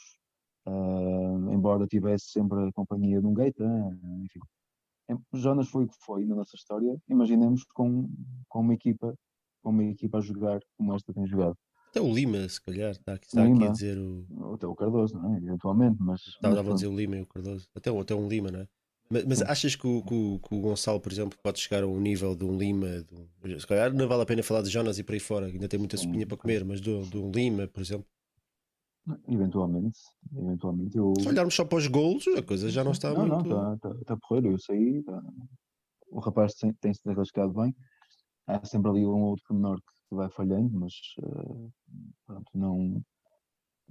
ah, embora tivesse sempre a companhia de um Gaetan, enfim. Jonas foi o que foi na nossa história, imaginemos com, com uma equipa com uma equipa a jogar como esta tem jogado. Até o Lima, se calhar, está aqui, está aqui a dizer o. Até o Cardoso, não é? Eventualmente, mas. Estava mas a dizer o Lima e o Cardoso. Até, um- até um Lima, não é? Mas, mas achas que o, que, o, que o Gonçalo, por exemplo, pode chegar a um nível de um Lima? De um, se calhar não vale a pena falar de Jonas e por aí fora, ainda tem muita Sim, sopinha para comer, mas de, um Lima, por exemplo. Eventualmente, eventualmente eu. Se olharmos só para os golos, a coisa já não está não, muito. Não, está tá, tá porreiro, eu sei. Tá. O rapaz tem- tem-se arriscado bem. Há sempre ali um outro pormenor que que vai falhando, mas eh, pronto, não.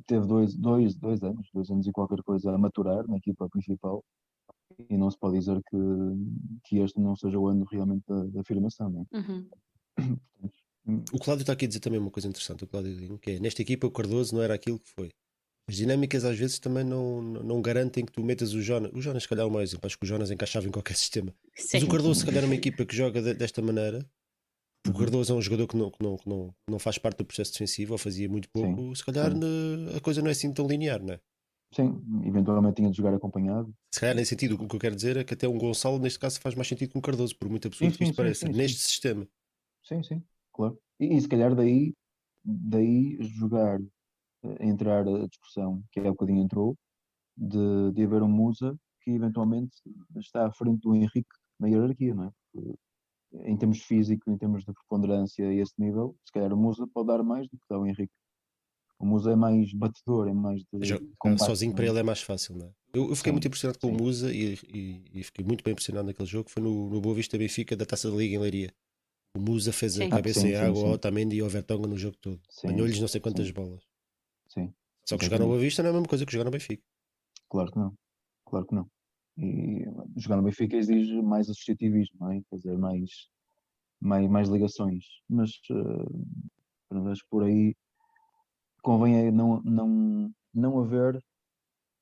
Teve dois, dois, dois anos, dois anos e qualquer coisa a maturar na equipa principal e não se pode dizer que, que este não seja o ano realmente da, da afirmação, não é? Uhum. O Cláudio está aqui a dizer também uma coisa interessante, o Cláudio que é nesta equipa o Cardoso não era aquilo que foi. As dinâmicas às vezes também não, não garantem que tu metas o Jonas. O Jonas, se calhar, é o mais exemplo. Acho que o Jonas encaixava em qualquer <laughs> sistema. Mas Sim. o Cardoso, se calhar, é uma equipa que joga de- desta maneira. O Cardoso é um jogador que não, que não, que não, não faz parte do processo defensivo ou fazia muito pouco. Se calhar sim. ne- a coisa não é assim tão linear, não é? sim, eventualmente tinha de jogar acompanhado. Se calhar, nesse sentido, o que eu quero dizer é que até um Gonçalo, neste caso, faz mais sentido que um Cardoso, por muito absurdo Sim, que isto sim, pareça, sim, sim, neste sistema. Sim, sim, claro. E, e se calhar daí, daí jogar, eh, entrar a discussão, que é o bocadinho entrou, de, de haver um Musa que eventualmente está à frente do Henrique na hierarquia, não é? Porque, em termos físicos, em termos de preponderância a esse nível, se calhar o Musa pode dar mais do que dá o Henrique. O Musa é mais batedor, é mais de combate, sozinho para é? ele é mais fácil, não é? Eu, eu fiquei Sim, muito impressionado com o sim. Musa e, e- e fiquei muito bem impressionado naquele jogo. Foi no, no Boa Vista Benfica da Taça da Liga em Leiria. O Musa fez a Sim. cabeça Ah, sim, em água sim. ao Otamendi e ao Vertonghen no jogo todo. Ganhou-lhes não sei quantas sim. bolas. Sim, Só que jogar no. Boa Vista não é a mesma coisa que jogar no Benfica. Claro que não. Claro que não. E jogar no Benfica exige mais associativismo, não é? Quer dizer, mais, mais, mais ligações. Mas pronto, acho que por aí convém não, não, não haver.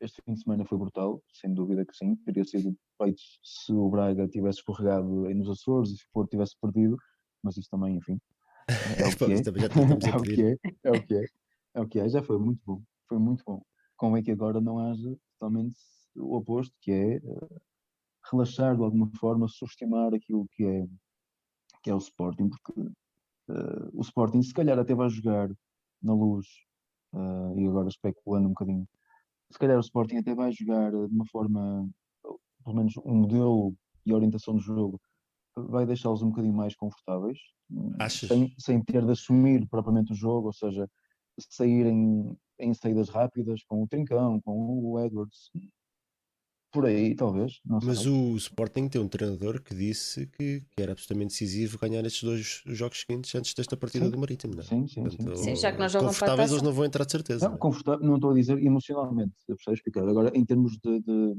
Este fim de semana foi brutal, sem dúvida que sim. Teria sido feito se o Braga tivesse escorregado aí nos Açores e se o Porto tivesse perdido, mas isso também, enfim, é o <laughs> que é. <laughs> É o que é, é o que é, é o que é. Já foi muito bom, foi muito bom. Convém que agora não haja totalmente o oposto, que é eh, relaxar de alguma forma, subestimar aquilo que é, que é o Sporting, porque eh, o Sporting se calhar até vai jogar na luz, eh, e agora especulando um bocadinho, se calhar o Sporting até vai jogar de uma forma, pelo menos um modelo e orientação do jogo, vai deixá-los um bocadinho mais confortáveis, Achas? sem, sem ter de assumir propriamente o jogo, ou seja, saírem em saídas rápidas com o Trincão, com o Edwards, por aí talvez, não Mas sei. o Sporting tem um treinador que disse que, que era absolutamente decisivo ganhar estes dois jogos seguintes antes desta partida Sim. do Marítimo, não é? Sim, sim, sim. Portanto, Sim, já que não jogam para eles não vão entrar de certeza. Não, confortável, não estou a dizer emocionalmente, percebes explicar. Agora, em termos de, de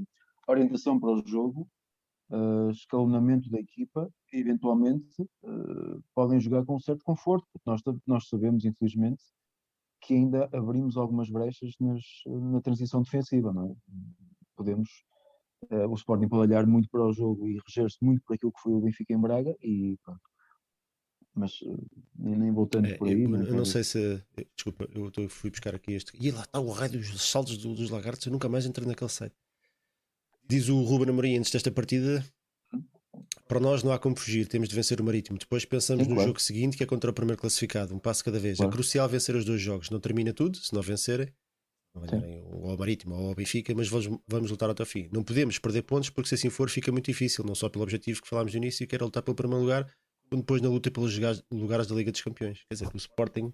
orientação para o jogo, eh, escalonamento da equipa, eventualmente eh, podem jogar com um certo conforto, porque nós, nós sabemos, infelizmente, que ainda abrimos algumas brechas nas, na transição defensiva, não é? Podemos, o Sporting pode olhar muito para o jogo e reger-se muito por aquilo que foi o Benfica em Braga e pronto. Mas eh, nem, tanto É, por aí. eu, mas eu não sei se. Desculpa, eu fui buscar aqui este. E lá está o raio dos saltos do- dos lagartos. Eu nunca mais entrei naquele site. Diz o Ruben Amorim antes desta partida. Para nós não há como fugir, temos de vencer o Marítimo. Depois pensamos Sim, no claro. jogo seguinte, que é contra o primeiro classificado, um passo cada vez. Claro. É crucial vencer os dois jogos. Não termina tudo, se não vencerem, não ganharem ou ao Marítimo ou ao Benfica, mas vamos, vamos lutar até o fim. Não podemos perder pontos, porque se assim for, fica muito difícil. Não só pelo objetivo que falámos no início, que era lutar pelo primeiro lugar, como depois na luta pelos lugares, da Liga dos Campeões. Quer dizer, o Sporting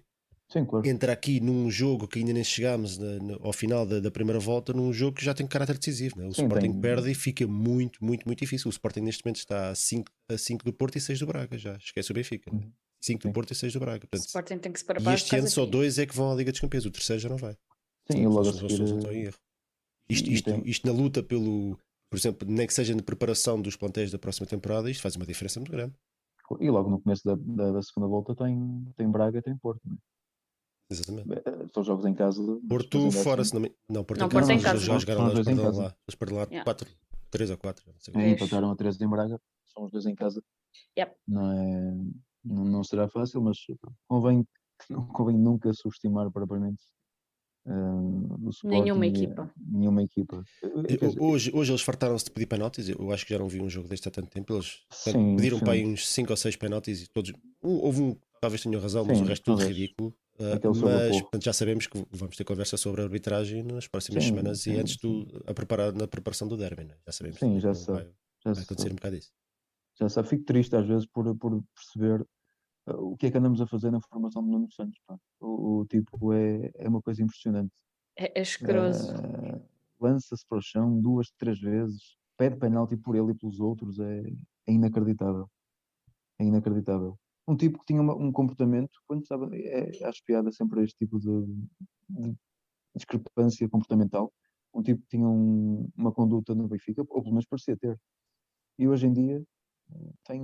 Sim, claro. entra aqui num jogo que ainda nem chegámos na- na- ao final da, da primeira volta, num jogo que já tem caráter decisivo. Né? O Sim, Sporting tem- perde e fica muito, muito, muito difícil. O Sporting neste momento está a 5 a cinco do Porto e 6 do Braga, já esquece o Benfica. Uhum. 5 do Sim. Porto e 6 do Braga. O Portanto, Sporting tem que se e preparar este por ano só dois é que vão à Liga dos Campeões, o terceiro já não vai. Sim, e logo a seguir. em erro. Isto, isto, isto na luta pelo, por exemplo, nem que seja na preparação dos plantéis da próxima temporada, isto faz uma diferença muito grande. E logo no começo da, da, da segunda volta tem, tem Braga e tem Porto. Não Exatamente. é? Eh, São jogos em casa. Porto fora, assim- se não, me... não, Porto Não, em Porto casa, em eles casa. já jogaram lá, os dois eles em perderam casa. lá. Eles perderam lá Yeah. 4, 3 ou 4. Não sei. É, Pois. empataram a 13 em Braga, são os dois em casa. Yep. Não, é, não, não será fácil, mas convém, não convém nunca subestimar propriamente eh, Nenhuma e- equipa. Nenhuma equipa. Eh, quer dizer, Hoje, hoje eles fartaram-se de pedir penaltis. Eu acho que já não vi um jogo deste há tanto tempo. Eles portanto, Sim, pediram para aí sim. uns 5 ou 6 penaltis e todos. Houve um, talvez tenham razão, mas Sim, o resto tudo ridículo. Uh, mas portanto, já sabemos que vamos ter conversa sobre a arbitragem nas próximas Sim, semanas e sim, antes do, a preparar, na preparação do derby. Né? Já sabemos Sim, que já sabe. vai, já, vai acontecer um bocado isso. já sabe, fico triste às vezes por, por perceber eh, o que é que andamos a fazer na formação de Nuno Santos. O, o tipo é, é uma coisa impressionante. É, é escroso. Eh, Lança-se para o chão duas, três vezes, pede penalti por ele e pelos outros, é, é inacreditável. É inacreditável. Um tipo que tinha uma- um comportamento, quando estava, é, acho piada sempre a este tipo de, de discrepância comportamental. Um tipo que tinha um- uma conduta no Benfica, ou pelo menos parecia ter. E hoje em dia tem,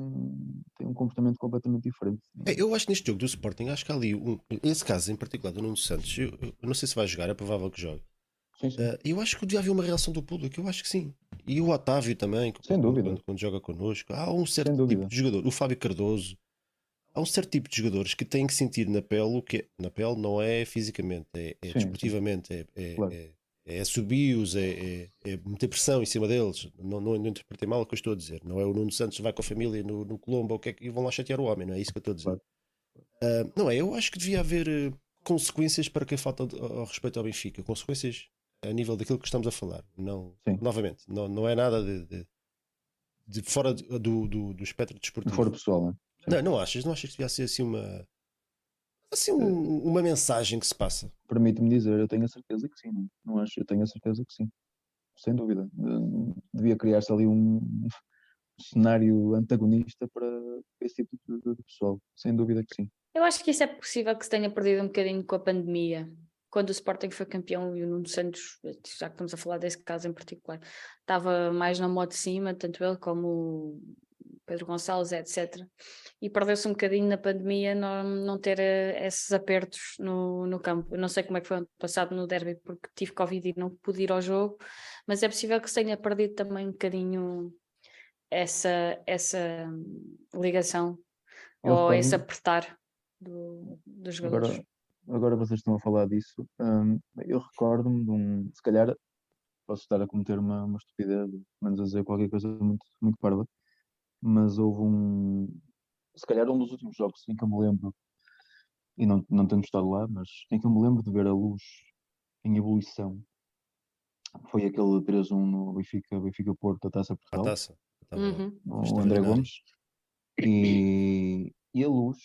tem um comportamento completamente diferente. É, eu acho que neste jogo do Sporting, acho que há ali um, esse caso em particular do Nuno Santos. Eu, eu não sei se vai jogar, é provável que jogue. Sim, sim. Uh, eu acho que devia haver uma reação do público, eu acho que sim. E o Otávio também, Sem quando, dúvida. Quando, quando joga connosco. Há um certo Sem tipo dúvida. de jogador, o Fábio Cardoso. Há um certo tipo de jogadores que têm que sentir na pele o que é. Na pele não é fisicamente, é, é Sim, desportivamente, é, é, Claro. é, é subi-os, é, é, é meter pressão em cima deles. Não, não, não interpretem mal o que eu estou a dizer. Não é o Nuno Santos vai com a família no, no Colombo o que é que- e vão lá chatear o homem, não é isso que eu estou a dizer. Claro. Uh, não é, eu acho que devia haver uh, consequências para quem falta ao ao respeito ao Benfica. Consequências a nível daquilo que estamos a falar. Não, Sim. novamente, não, não é nada de, de, de fora do, do, do espectro De desportivo. fora pessoal, não é? Não, não achas? Não achas que devia ser assim uma assim um- uma mensagem que se passa? Permite-me dizer, eu tenho a certeza que sim, não, acho, eu tenho a certeza que sim, sem dúvida. Eh, Devia criar-se ali um, cenário antagonista para esse tipo de, pessoal, sem dúvida que sim. Eu acho que isso é possível que se tenha perdido um bocadinho com a pandemia. Quando o Sporting foi campeão e o Nuno Santos, já que estamos a falar desse caso em particular, estava mais na moto de cima, tanto ele como Pedro Gonçalves, etc. E perdeu-se um bocadinho na pandemia não, não ter eh, esses apertos no, no campo. Eu não sei como é que foi ano passado no derby, porque tive Covid e não pude ir ao jogo, mas é possível que se tenha perdido também um bocadinho essa, essa ligação Eu ou esse recordo-me- apertar do, dos jogadores. Agora, agora vocês estão a falar disso. hum, eu recordo-me de um. Se calhar posso estar a cometer uma, uma estupidez, pelo menos a dizer qualquer coisa muito, muito parva, mas houve um. Se calhar um dos últimos jogos em que eu me lembro, e não, não tendo estado lá, mas em que eu me lembro de ver a luz em ebulição, foi aquele 3-1 no Benfica, Benfica Porto, a Taça A Portugal taça. Estava- Uhum. o André. Gomes e, e a luz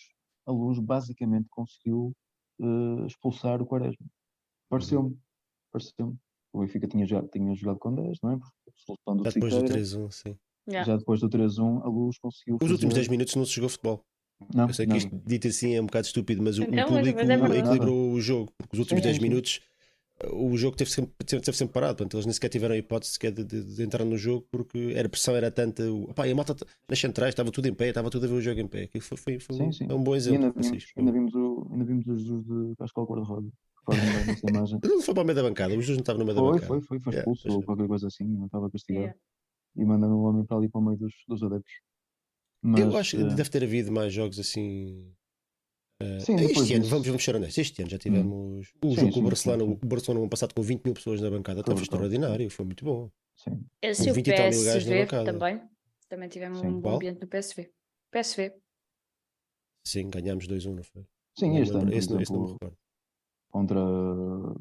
a luz basicamente conseguiu eh, expulsar o Quaresma pareceu-me pareceu-me o Benfica tinha, já, tinha jogado com 10 não é? Por solução do Já depois do Siqueira, 3-1, sim. Yeah. já depois do 3-1 a luz conseguiu Os últimos fazer- 10 minutos não se jogou futebol. não, Eu sei que não, isto dito assim é um bocado estúpido, mas o, o Não, mas- público mas é equilibrou o jogo. Porque os últimos Sim, 10 sim. minutos o jogo teve sempre, teve, teve sempre parado. Portanto, eles nem sequer tiveram a hipótese sequer de, de- de entrar no jogo porque era a pressão era tanta. O, opá, e a malta nas centrais estava tudo em pé, estava tudo a ver o jogo em pé. Aquilo foi, foi, foi Sim, um, sim. é um bom E exemplo. ainda vimos, Francisco. ainda vimos o ainda vimos o Jesus de Pascal Cor-de-Rosa <laughs> Ele foi para o meio da bancada, os dois não estavam no meio da foi, bancada. foi, foi, foi Yeah, expulso pois ou é. qualquer coisa assim não estava castigado Yeah. E mandando o homem para ali para o meio dos, dos adeptos Eu Mas, acho que eh, deve ter havido mais jogos assim. uh, Sim, este ano, disso. vamos, vamos ser honestos, este ano já tivemos o Sim, jogo com o Barcelona, sim, sim. o Barcelona no ano passado com 20 mil pessoas na bancada, estava extraordinário, foi muito bom. sim. Esse Com o 20 e tal mil gajos na PSV bancada. também. Também tivemos Sim. um bom ambiente no PSV. PSV. Sim, ganhámos 2-1, não foi? Sim, Não este ano, esse, não, esse não me recordo. Contra os,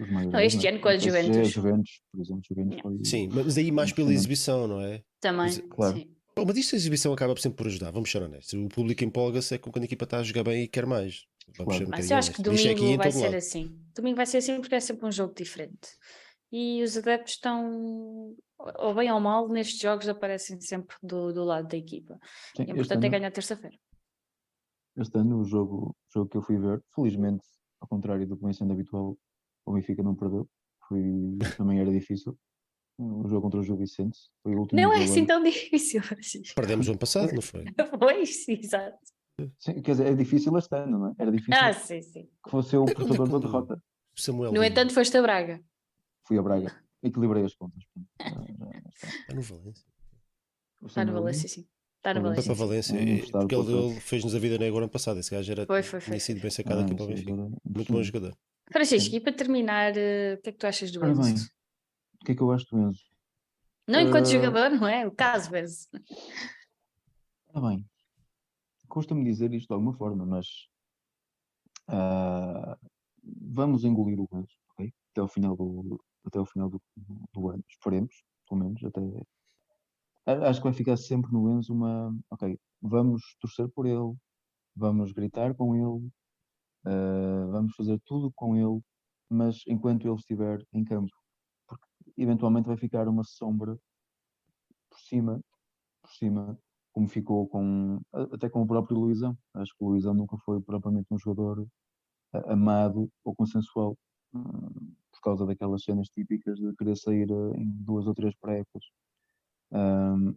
os maiores. Não, este né? ano com a Juventus. Juventus, por exemplo, Juventus foi. Sim, mas aí mais pela exibição, não é? Também. Mas, claro. sim. Bom, mas isto a exibição acaba sempre por ajudar, vamos ser honestos. O público empolga-se é quando a equipa está a jogar bem e quer mais. Vamos Claro. ser um Mas eu acho que é aqui domingo em vai ser lado. assim. Domingo vai ser assim porque é sempre um jogo diferente. E os adeptos estão, ou bem ou mal, nestes jogos aparecem sempre do, do lado da equipa. Sim, E o este, importante é ano, ganhar terça-feira. este ano, o jogo, o jogo que eu fui ver, felizmente, ao contrário do que vem sendo habitual o Benfica não perdeu, foi, também era difícil. O jogo contra o Gil Vicente foi o último Não é assim tão <laughs> difícil, Francisco. Perdemos o ano passado, não foi? <laughs> Pois, exato. Sim, quer dizer, é difícil este ano, não é? Era difícil Ah, sim, sim. que fosse eu o Onde é portador da derrota. Samuel No entanto, foste a Braga. Fui a Braga, equilibrei as contas. <laughs> está. no Valência. Está no Valência, sim. Está no Foi Foi Valência. para Valência, É, porque ele, ele fez-nos a vida negra ano passado. Esse gajo era, Foi, foi, foi, tinha sido bem Ah, sacado aqui para o Benfica. Muito bom jogador. Francisco, e para terminar, eh, o que é que tu achas do Enzo? o que é que eu acho do Enzo? Não enquanto Eh, jogador, não é? O caso Enzo. Ora bem, custa-me dizer isto de alguma forma, mas ah, vamos engolir o Enzo, ok? Até ao final do, até ao final do, do ano, esperemos, pelo menos, até. Acho que vai ficar sempre no Enzo uma. Ok, vamos torcer por ele, vamos gritar com ele, ah, vamos fazer tudo com ele, mas enquanto ele estiver em campo, porque eventualmente vai ficar uma sombra por cima, por cima, como ficou com até com o próprio Luizão. Acho que o Luizão nunca foi propriamente um jogador a- amado ou consensual hum, por causa daquelas cenas típicas de querer sair eh, em duas ou três pré-épocas. Hum,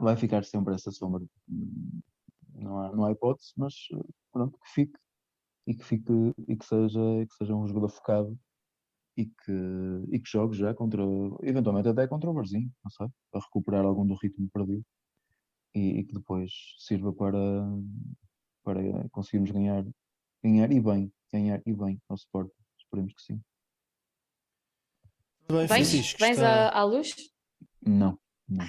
vai ficar sempre essa sombra. Não há, não há hipótese, mas pronto, que fique e que fique e que seja, que seja um jogador focado e que, e que jogue já contra, eventualmente até contra o Barzinho, não sei, para recuperar algum do ritmo perdido e, e que depois sirva para, para conseguirmos ganhar, ganhar e bem, ganhar e bem ao Sport. Esperemos que sim. Bem, Vens, vens está- à, à luz? Não, não,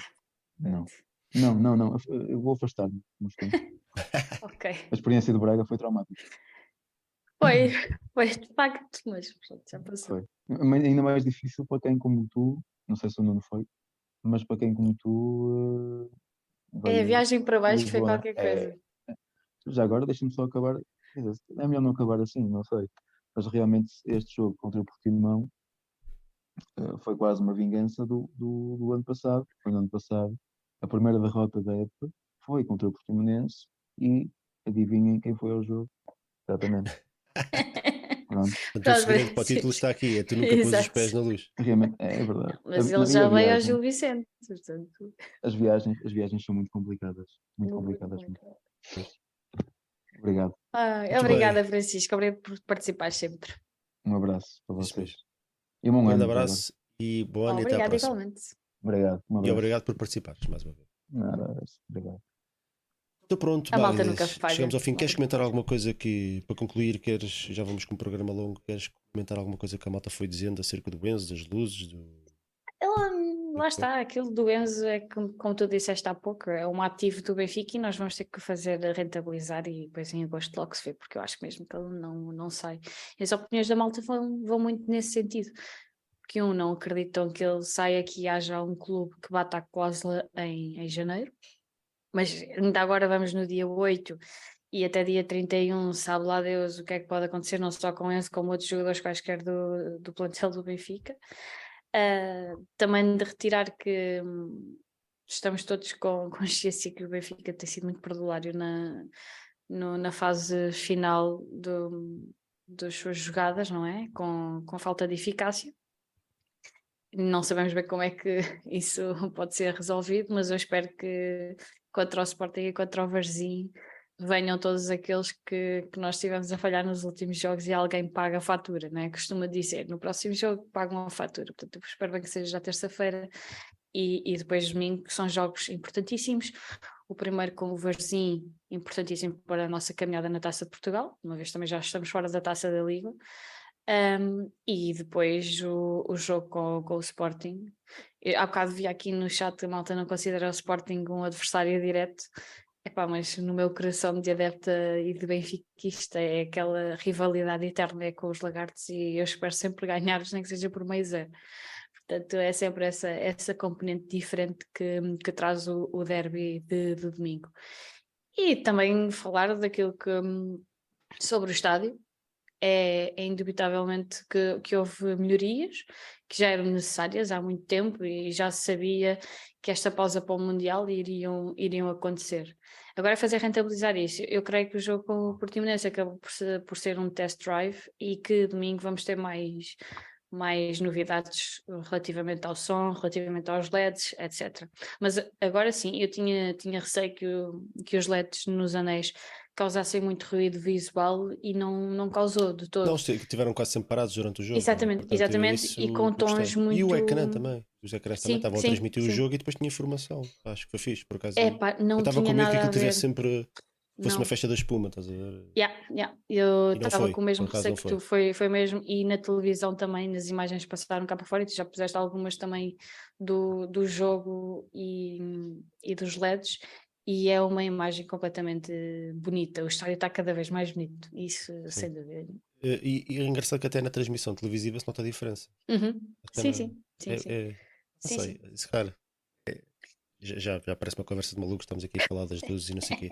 não. Não, não, não. Eu vou afastar-me. <laughs> Ok. A experiência de Braga foi traumática. Foi, foi de facto, mas pronto, já passou. Foi. Mas Ainda mais difícil para quem como tu, não sei se o Nuno foi, mas para quem como tu. eh, É, a viagem para baixo foi Lisboa, qualquer é, coisa. Já agora deixa-me só acabar. É melhor não acabar assim, não sei. Mas realmente este jogo contra o Portimão eh, foi quase uma vingança do, do, do ano passado. Foi no ano passado. A primeira derrota da época foi contra o Portimonense e adivinhem quem foi ao jogo. Exatamente. <laughs> Pronto. Portanto, o segredo bem, para o título está aqui, é tu nunca pôs os pés na luz. Realmente, é, é verdade. Mas A- ele já veio ao Gil Vicente, portanto. As viagens, as viagens são muito complicadas. Muito muito complicadas. mesmo. complicado. Obrigado. Muito obrigada, Francisco. Obrigada por participar sempre. Um abraço para vocês. E um Um grande para abraço e e à Obrigada próxima. igualmente. Obrigado. E obrigado por participares mais uma vez. Nada. Obrigado. Estou pronto, A malta nunca falha. Chegamos ao fim. Queres comentar alguma coisa que, para concluir, queres, já vamos com um programa longo, queres comentar alguma coisa que a malta foi dizendo acerca do Enzo, das luzes, do... Lá está, aquilo do Enzo é como, como tu disseste há pouco, é um ativo do Benfica e nós vamos ter que fazer rentabilizar e depois em agosto logo se vê, porque eu acho mesmo que ele não, não sai. E as opiniões da malta vão, vão muito nesse sentido. Porque um, não acreditam que ele saia que haja um clube que bata a cláusula em, em janeiro, mas ainda agora vamos no dia 8 e até dia 31, sabe lá Deus o que é que pode acontecer, não só com esse, como outros jogadores quaisquer do, do plantel do Benfica. Ah, também de retirar que hum, estamos todos com <laughs> consciência que o Benfica tem sido muito perdulário na, no- na fase final do, das suas jogadas, não é? Com, com falta de eficácia. Não sabemos bem como é que <laughs> isso pode ser resolvido, mas eu espero que contra o Sporting e contra o Varzim venham todos aqueles que, que nós tivemos a falhar nos últimos jogos e alguém paga a fatura, né? Costuma dizer, no próximo jogo pagam a fatura. Portanto, espero bem que seja já terça-feira e, e depois domingo, que são jogos importantíssimos. O primeiro com o Varzim, importantíssimo para a nossa caminhada na Taça de Portugal, uma vez também já estamos fora da Taça da Liga. Um, e depois o, o jogo com, com o Sporting. Eu, há bocado vi aqui no chat que a malta não considera o Sporting um adversário direto. Epá, mas no meu coração de adepta e de benfiquista é aquela rivalidade eterna com os lagartos e eu espero sempre ganhar-os, nem que seja por meio zero. Portanto, é sempre essa, essa componente diferente que, que traz o, o derby de, de domingo. E também falar daquilo que sobre o estádio, é, é indubitavelmente que, que houve melhorias que já eram necessárias há muito tempo e já se sabia que esta pausa para o Mundial iriam, iriam acontecer. Agora é fazer rentabilizar isso. Eu creio que o jogo com o Portimonense acabou por ser, por ser um test drive e que domingo vamos ter mais, mais novidades relativamente ao som, relativamente aos LEDs, etc. Mas agora sim, eu tinha, tinha receio que, que os LEDs nos anéis causassem muito ruído visual e não, não causou de todo. Não, tiveram quase sempre parados durante o jogo. Exatamente, Portanto, exatamente, e com tons muito... E o ecrã também. Os ecrãs também estavam a transmitir sim. o jogo e depois tinha informação. Acho que foi fixe, por acaso. É pá, não eu estava com medo que aquilo tivesse sempre. Fosse não. uma festa da espuma, estás a ver? Yeah, yeah. Eu estava com o mesmo receio que tu, foi, foi mesmo, e na televisão também, nas imagens passaram cá para fora, e tu já puseste algumas também do, do jogo e, e dos LEDs, e é uma imagem completamente bonita. O estádio está cada vez mais bonito, isso sim. sem dúvida. E, e é engraçado que até na transmissão televisiva se nota a diferença. Uhum. Sim, na... sim, sim, é, sim. É, não sim, sei, sim. cara, é, já, já parece uma conversa de malucos, estamos aqui a falar das <laughs> luzes e não sei o quê.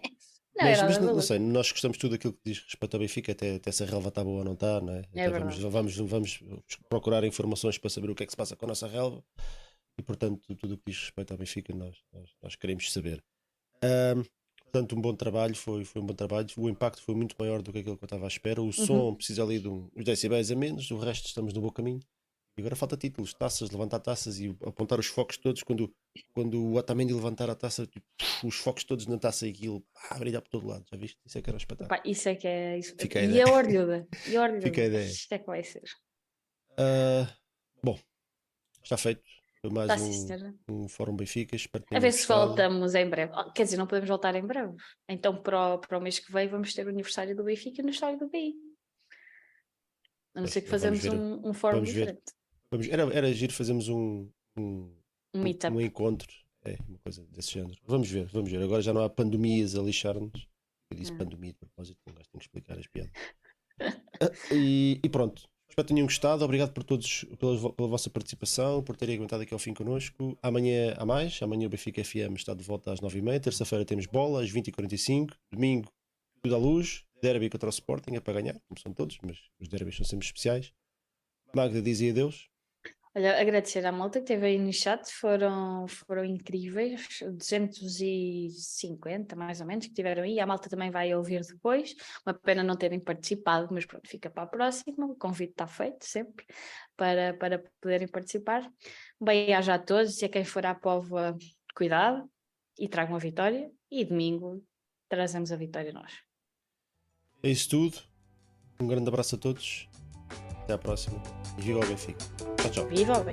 Não, mas, mas não, não, sei, nós gostamos de tudo aquilo que diz respeito ao Benfica, até, até se a relva está boa ou não está, não é? é vamos, vamos, vamos procurar informações para saber o que é que se passa com a nossa relva e, portanto, tudo o que diz respeito ao Benfica nós, nós, nós queremos saber. Um, portanto, um bom trabalho, foi, foi um bom trabalho. O impacto foi muito maior do que aquilo que eu estava à espera. O uhum. som precisa ali de uns decibéis a menos, o resto estamos no bom caminho. E agora falta títulos, taças, levantar taças e apontar os focos todos. Quando, quando o Otamendi levantar a taça, tipo, os focos todos na taça e aquilo ah, brilhar por todo lado. Já viste? Isso é que era um espetáculo. Isso é que é. Isso... Fica a e ideia. a orlhuda. E a orlhuda. Fica a ideia. Isto é que vai ser. Uh, bom, está feito. Foi mais Tá, um, um Fórum Benfica. A ver se voltamos em breve. Oh, Quer dizer, não podemos voltar em breve. Então, para o, para o mês que vem, vamos ter o aniversário do Benfica no estádio do BI. A não ser que fazemos um, um fórum diferente. Vamos, era, era giro fazermos um, um, Um um encontro. É, uma coisa desse género. Vamos ver, vamos ver. Agora já não há pandemias a lixar-nos. Eu disse Não. pandemia de propósito, gajo tem que explicar as piadas. Ah, e, e pronto. Que tenham gostado. Obrigado por todos pela, pela vossa participação, por terem aguentado aqui ao fim connosco. Amanhã há mais. Amanhã o Benfica FM está de volta às 9h30. Terça-feira temos bola às 20h45. Domingo, tudo à luz. Derby contra o Sporting é para ganhar, como são todos, mas os derbys são sempre especiais. Magda dizia adeus. Olha, agradecer à malta que esteve aí no chat, foram, foram incríveis, 250 mais ou menos que tiveram aí, a malta também vai ouvir depois, uma pena não terem participado, mas pronto, fica para a próxima, o convite está feito sempre para, para poderem participar. Bem-aja a todos e a quem for à Póvoa, cuidado e tragam a vitória e domingo trazemos a vitória nós. É isso tudo. Um grande abraço a todos. Até à próxima. Viva o Benfica. Tchau, tchau. Viva o bem!